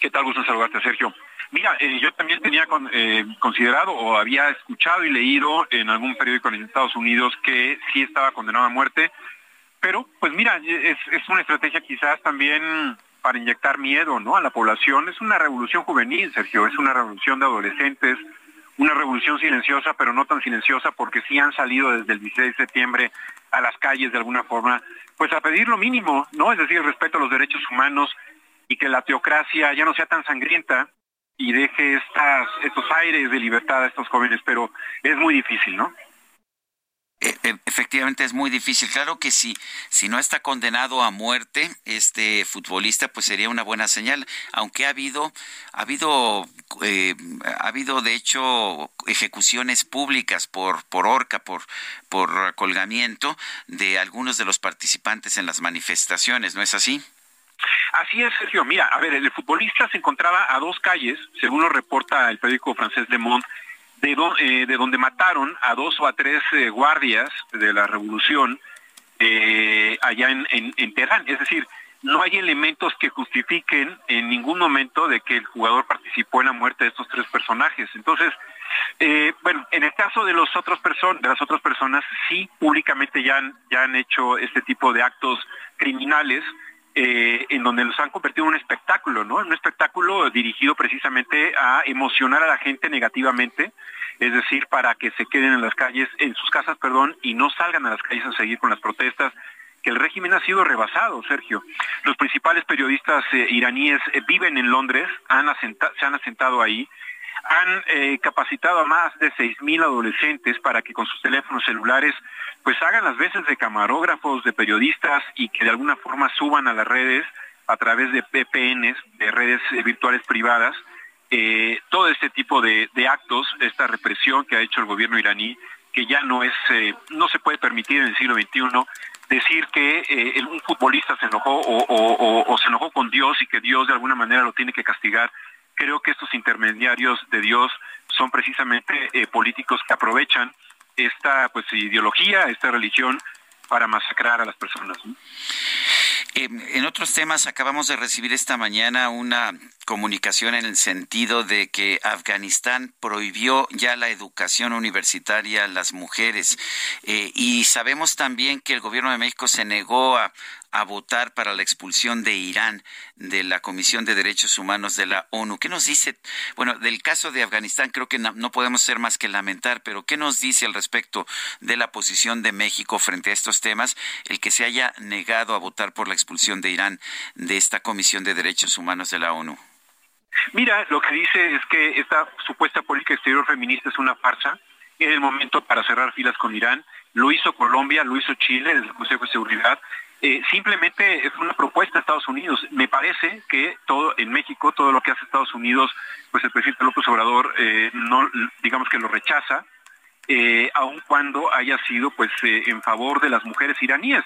¿Qué tal? Gusto saludarte, Sergio. Mira, eh, yo también tenía eh, considerado o había escuchado y leído en algún periódico en Estados Unidos que sí estaba condenado a muerte, pero pues mira, es, una estrategia quizás también para inyectar miedo ¿no? a la población. Es una revolución juvenil, Sergio, es una revolución de adolescentes, una revolución silenciosa, pero no tan silenciosa porque sí han salido desde el 16 de septiembre a las calles de alguna forma, pues a pedir lo mínimo, ¿no? Es decir, respeto a los derechos humanos y que la teocracia ya no sea tan sangrienta y deje estas, estos aires de libertad a estos jóvenes, pero es muy difícil, ¿no? E, e, efectivamente es muy difícil. Claro que si, si no está condenado a muerte este futbolista, pues sería una buena señal. Aunque ha habido, ha habido, eh, ha habido de hecho ejecuciones públicas por por horca, por por colgamiento de algunos de los participantes en las manifestaciones. ¿No es así? Así es, Sergio. Mira, a ver, el futbolista se encontraba a dos calles, según lo reporta el periódico francés Le Monde, de, eh, de donde mataron a dos o a tres eh, guardias de la revolución eh, allá en, en, Teherán. Es decir, no hay elementos que justifiquen en ningún momento de que el jugador participó en la muerte de estos tres personajes. Entonces, bueno, en el caso de los otros personas, de las otras personas, sí públicamente ya han, ya han hecho este tipo de actos criminales eh, en donde los han convertido en un espectáculo, ¿no? En un espectáculo dirigido precisamente a emocionar a la gente negativamente, es decir, para que se queden en las calles, en sus casas, perdón, y no salgan a las calles a seguir con las protestas, que el régimen ha sido rebasado, Sergio. Los principales periodistas eh, iraníes eh, viven en Londres, se han asentado ahí, han capacitado a más de 6.000 adolescentes para que con sus teléfonos celulares pues hagan las veces de camarógrafos, de periodistas y que de alguna forma suban a las redes a través de PPNs, de redes eh, virtuales privadas, eh, todo este tipo de, actos, esta represión que ha hecho el gobierno iraní, que ya no es, eh, no se puede permitir en el siglo XXI decir que eh, un futbolista se enojó o, se enojó con Dios y que Dios de alguna manera lo tiene que castigar. Creo que estos intermediarios de Dios son precisamente políticos que aprovechan esta pues ideología, esta religión para masacrar a las personas. en otros temas, acabamos de recibir esta mañana una comunicación en el sentido de que Afganistán prohibió ya la educación universitaria a las mujeres eh, y sabemos también que el gobierno de México se negó a, votar para la expulsión de Irán de la Comisión de Derechos Humanos de la ONU. ¿Qué nos dice? Bueno, del caso de Afganistán creo que no, podemos ser más que lamentar, pero ¿qué nos dice al respecto de la posición de México frente a estos temas? El que se haya negado a votar por la expulsión de Irán de esta Comisión de Derechos Humanos de la ONU. Mira, lo que dice es que esta supuesta política exterior feminista es una farsa. Era el momento para cerrar filas con Irán. Lo hizo Colombia, lo hizo Chile el Consejo de Seguridad. Eh, simplemente es una propuesta de Estados Unidos. Me parece que todo en México, todo lo que hace Estados Unidos, pues el presidente López Obrador eh, no, digamos que lo rechaza, eh, aun cuando haya sido pues en favor de las mujeres iraníes.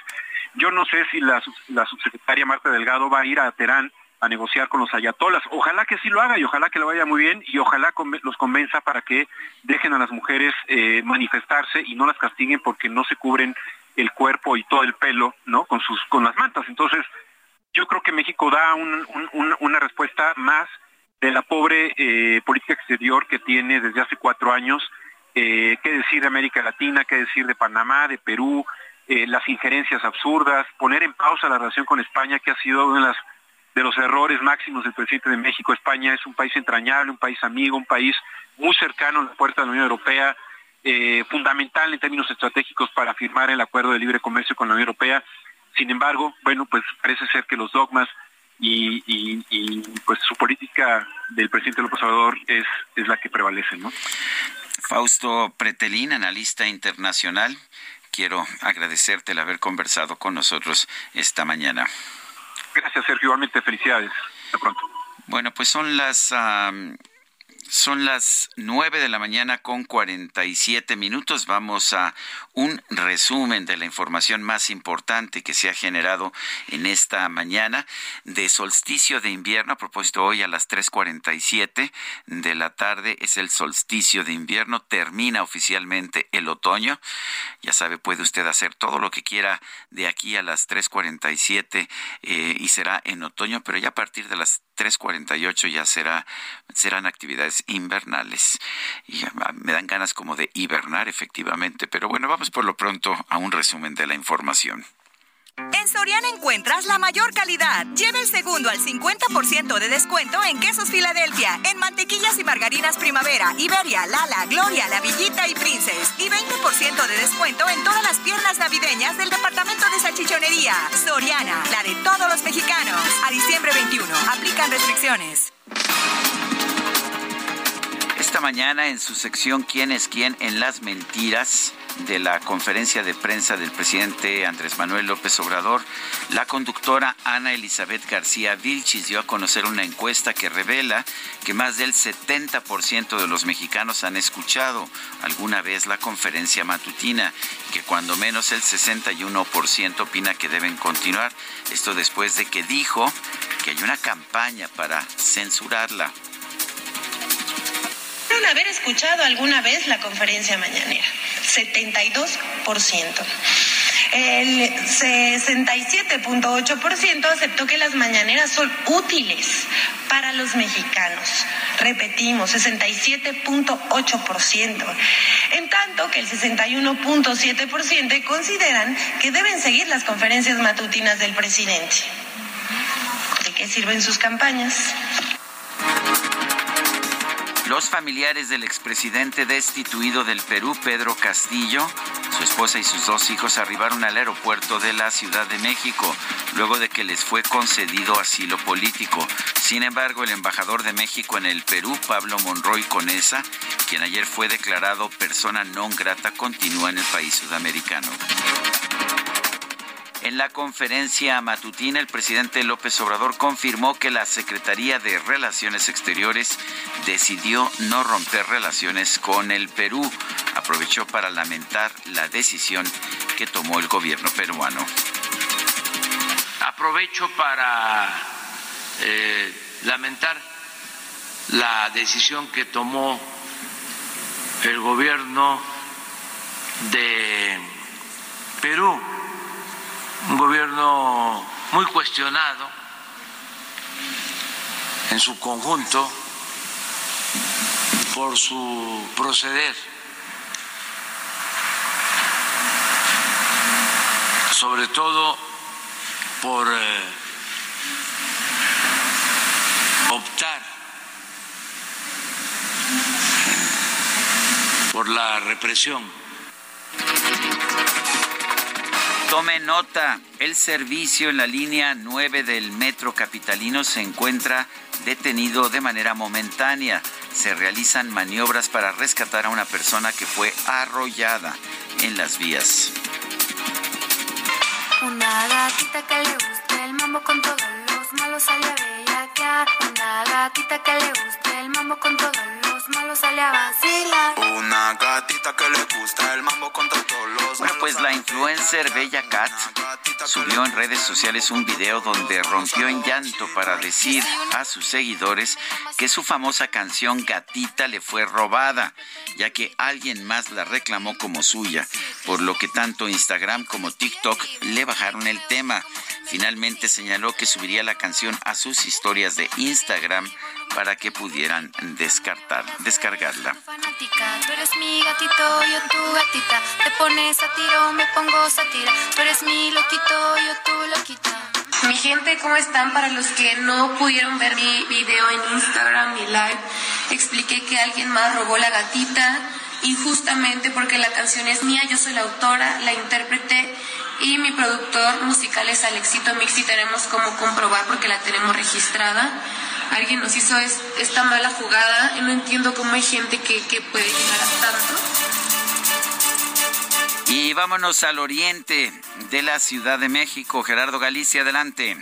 Yo no sé si la, la subsecretaria Marta Delgado va a ir a Teherán a negociar con los ayatolas. Ojalá que sí lo haga y ojalá que le vaya muy bien y ojalá los convenza para que dejen a las mujeres eh, manifestarse y no las castiguen porque no se cubren el cuerpo y todo el pelo, ¿no? Con sus con las mantas. Entonces, yo creo que México da una respuesta más de la pobre eh, política exterior que tiene desde hace cuatro años. Eh, ¿Qué decir de América Latina? ¿Qué decir de Panamá, de Perú? las injerencias absurdas, poner en pausa la relación con España, que ha sido una de las de los errores máximos del presidente de México. España es un país entrañable, un país amigo, un país muy cercano a la puerta de la Unión Europea, eh, fundamental en términos estratégicos para firmar el acuerdo de libre comercio con la Unión Europea. Sin embargo, bueno, pues parece ser que los dogmas y, pues su política del presidente López Obrador es, es la que prevalece, ¿no? Fausto Pretelín, analista internacional, quiero agradecerte el haber conversado con nosotros esta mañana. Gracias, Sergio. Igualmente, felicidades. Hasta pronto. Bueno, pues son las son las nueve de la mañana con cuarenta y siete minutos. Vamos a un resumen de la información más importante que se ha generado en esta mañana de solsticio de invierno. A propósito, hoy a las tres cuarenta y siete de la tarde es el solsticio de invierno. Termina oficialmente el otoño. Ya sabe, puede usted hacer todo lo que quiera de aquí a las tres cuarenta y siete eh, y será en otoño, pero ya a partir de las 3.48 ya será, serán actividades invernales. Y me dan ganas como de hibernar, efectivamente. Pero bueno, vamos por lo pronto a un resumen de la información. En Soriana encuentras la mayor calidad. Lleve el segundo al 50% de descuento en quesos Filadelfia, en mantequillas y margarinas Primavera, Iberia, Lala, Gloria, La Villita y Princess. Y 20% de descuento en todas las piernas navideñas del departamento de salchichonería. Soriana, la de todos los mexicanos. A diciembre 21. Aplican restricciones. Esta mañana en su sección ¿Quién es quién? en las mentiras de la conferencia de prensa del presidente Andrés Manuel López Obrador, la conductora Ana Elizabeth García Vilchis dio a conocer una encuesta que revela que más del 70% de los mexicanos han escuchado alguna vez la conferencia matutina y que cuando menos el 61% opina que deben continuar. Esto después de que dijo que hay una campaña para censurarla haber escuchado alguna vez la conferencia mañanera. 72%. El 67.8% aceptó que las mañaneras son útiles para los mexicanos. Repetimos, 67.8%. En tanto que el 61.7% consideran que deben seguir las conferencias matutinas del presidente. ¿De qué sirven sus campañas? Los familiares del expresidente destituido del Perú, Pedro Castillo, su esposa y sus dos hijos arribaron al aeropuerto de la Ciudad de México luego de que les fue concedido asilo político. Sin embargo, el embajador de México en el Perú, Pablo Monroy Conesa, quien ayer fue declarado persona non grata, continúa en el país sudamericano. En la conferencia matutina, el presidente López Obrador confirmó que la Secretaría de Relaciones Exteriores decidió no romper relaciones con el Perú. Aprovechó para lamentar la decisión que tomó el gobierno peruano. Aprovecho para eh, lamentar la decisión que tomó el gobierno de Perú un gobierno muy cuestionado en su conjunto por su proceder, sobre todo por eh, optar por la represión Tome nota, el servicio en la línea 9 del metro capitalino se encuentra detenido de manera momentánea. Se realizan maniobras para rescatar a una persona que fue arrollada en las vías. Una gatita que el mambo con todos los malos sale a bellaquear. Una gatita que le guste el mambo con todos los malos sale a vacilar. Una gatita que le gusta el mambo con todos los Bueno, pues la influencer Bella Cat subió en redes sociales un video donde rompió en llanto para decir a sus seguidores que su famosa canción Gatita le fue robada, ya que alguien más la reclamó como suya, por lo que tanto Instagram como TikTok le bajaron el tema. Finalmente señaló que subiría la canción a sus historias de Instagram para que pudieran descartar, descargarla. Tú eres mi gatito, yo tu gatita. Te pones a tiro, me pongo satira. Tú eres mi loquito, yo tu loquita. Mi gente, ¿cómo están? Para los que no pudieron ver mi video en Instagram, mi live, expliqué que alguien más robó la gatita injustamente porque la canción es mía, yo soy la autora, la intérprete y mi productor musical es Alexito Mixi. Tenemos como comprobar porque la tenemos registrada. Alguien nos hizo esta mala jugada y no entiendo cómo hay gente que, que puede llegar a tanto. Y vámonos al oriente de la Ciudad de México. Gerardo Galicia, adelante.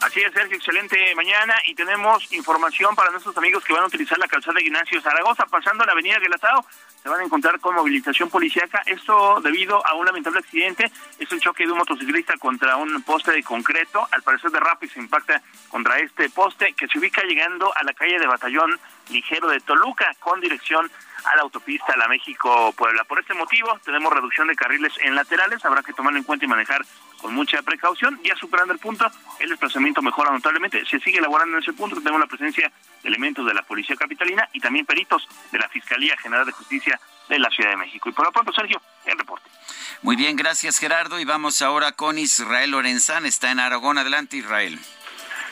Así es, Sergio, excelente mañana y tenemos información para nuestros amigos que van a utilizar la calzada de Ignacio Zaragoza, pasando la avenida Guelatao, se van a encontrar con movilización policíaca, esto debido a un lamentable accidente, es el choque de un motociclista contra un poste de concreto, al parecer de rápido se impacta contra este poste que se ubica llegando a la calle de Batallón Ligero de Toluca con dirección a la autopista La México-Puebla. Por este motivo, tenemos reducción de carriles en laterales, habrá que tomarlo en cuenta y manejar con mucha precaución. Ya superando el punto, el desplazamiento mejora notablemente. Se sigue elaborando en ese punto, tenemos la presencia de elementos de la Policía Capitalina y también peritos de la Fiscalía General de Justicia de la Ciudad de México. Y por lo pronto, Sergio, el reporte. Muy bien, gracias Gerardo. Y vamos ahora con Israel Lorenzán. Está en Aragón. Adelante, Israel.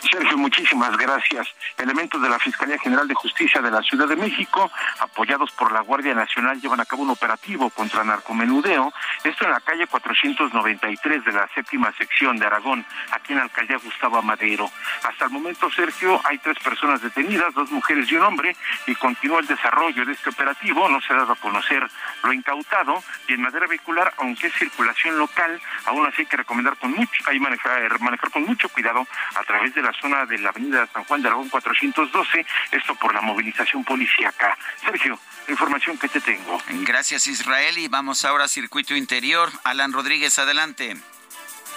Sergio, muchísimas gracias. Elementos de la Fiscalía General de Justicia de la Ciudad de México, apoyados por la Guardia Nacional, llevan a cabo un operativo contra narcomenudeo, esto en la calle 493 de la séptima sección de Aragón, aquí en la alcaldía Gustavo Madero. Hasta el momento, Sergio, hay tres personas detenidas, dos mujeres y un hombre, y continúa el desarrollo de este operativo, no se ha dado a conocer lo incautado, y en madera vehicular, aunque es circulación local, aún así hay que recomendar con mucho, hay manejar, manejar con mucho cuidado a través de la zona de la avenida San Juan de Aragón 412, esto por la movilización policíaca. Sergio, la información que te tengo. Gracias Israel y vamos ahora a circuito interior. Alan Rodríguez, adelante.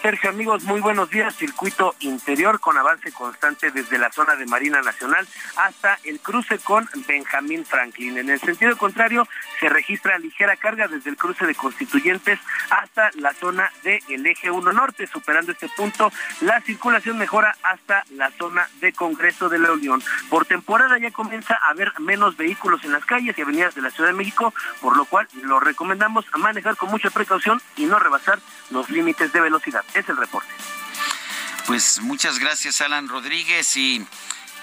Sergio, amigos, muy buenos días. Circuito interior con avance constante desde la zona de Marina Nacional hasta el cruce con Benjamín Franklin. En el sentido contrario, se registra ligera carga desde el cruce de Constituyentes hasta la zona del eje 1 norte. Superando este punto, la circulación mejora hasta la zona de Congreso de la Unión. Por temporada ya comienza a haber menos vehículos en las calles y avenidas de la Ciudad de México, por lo cual lo recomendamos manejar con mucha precaución y no rebasar los límites de velocidad. Es el reporte. Pues muchas gracias, Alan Rodríguez. Y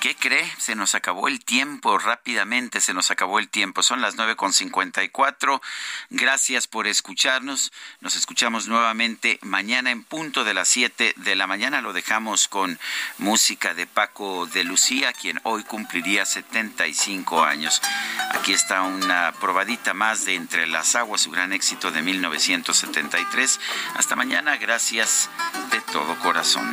¿Qué cree? Se nos acabó el tiempo rápidamente, se nos acabó el tiempo. Son las nueve con cincuenta y cuatro. Gracias por escucharnos. Nos escuchamos nuevamente mañana en punto de las siete de la mañana. Lo dejamos con música de Paco de Lucía, quien hoy cumpliría 75 años. Aquí está una probadita más de Entre las Aguas, su gran éxito de 1973. Hasta mañana, gracias de todo corazón.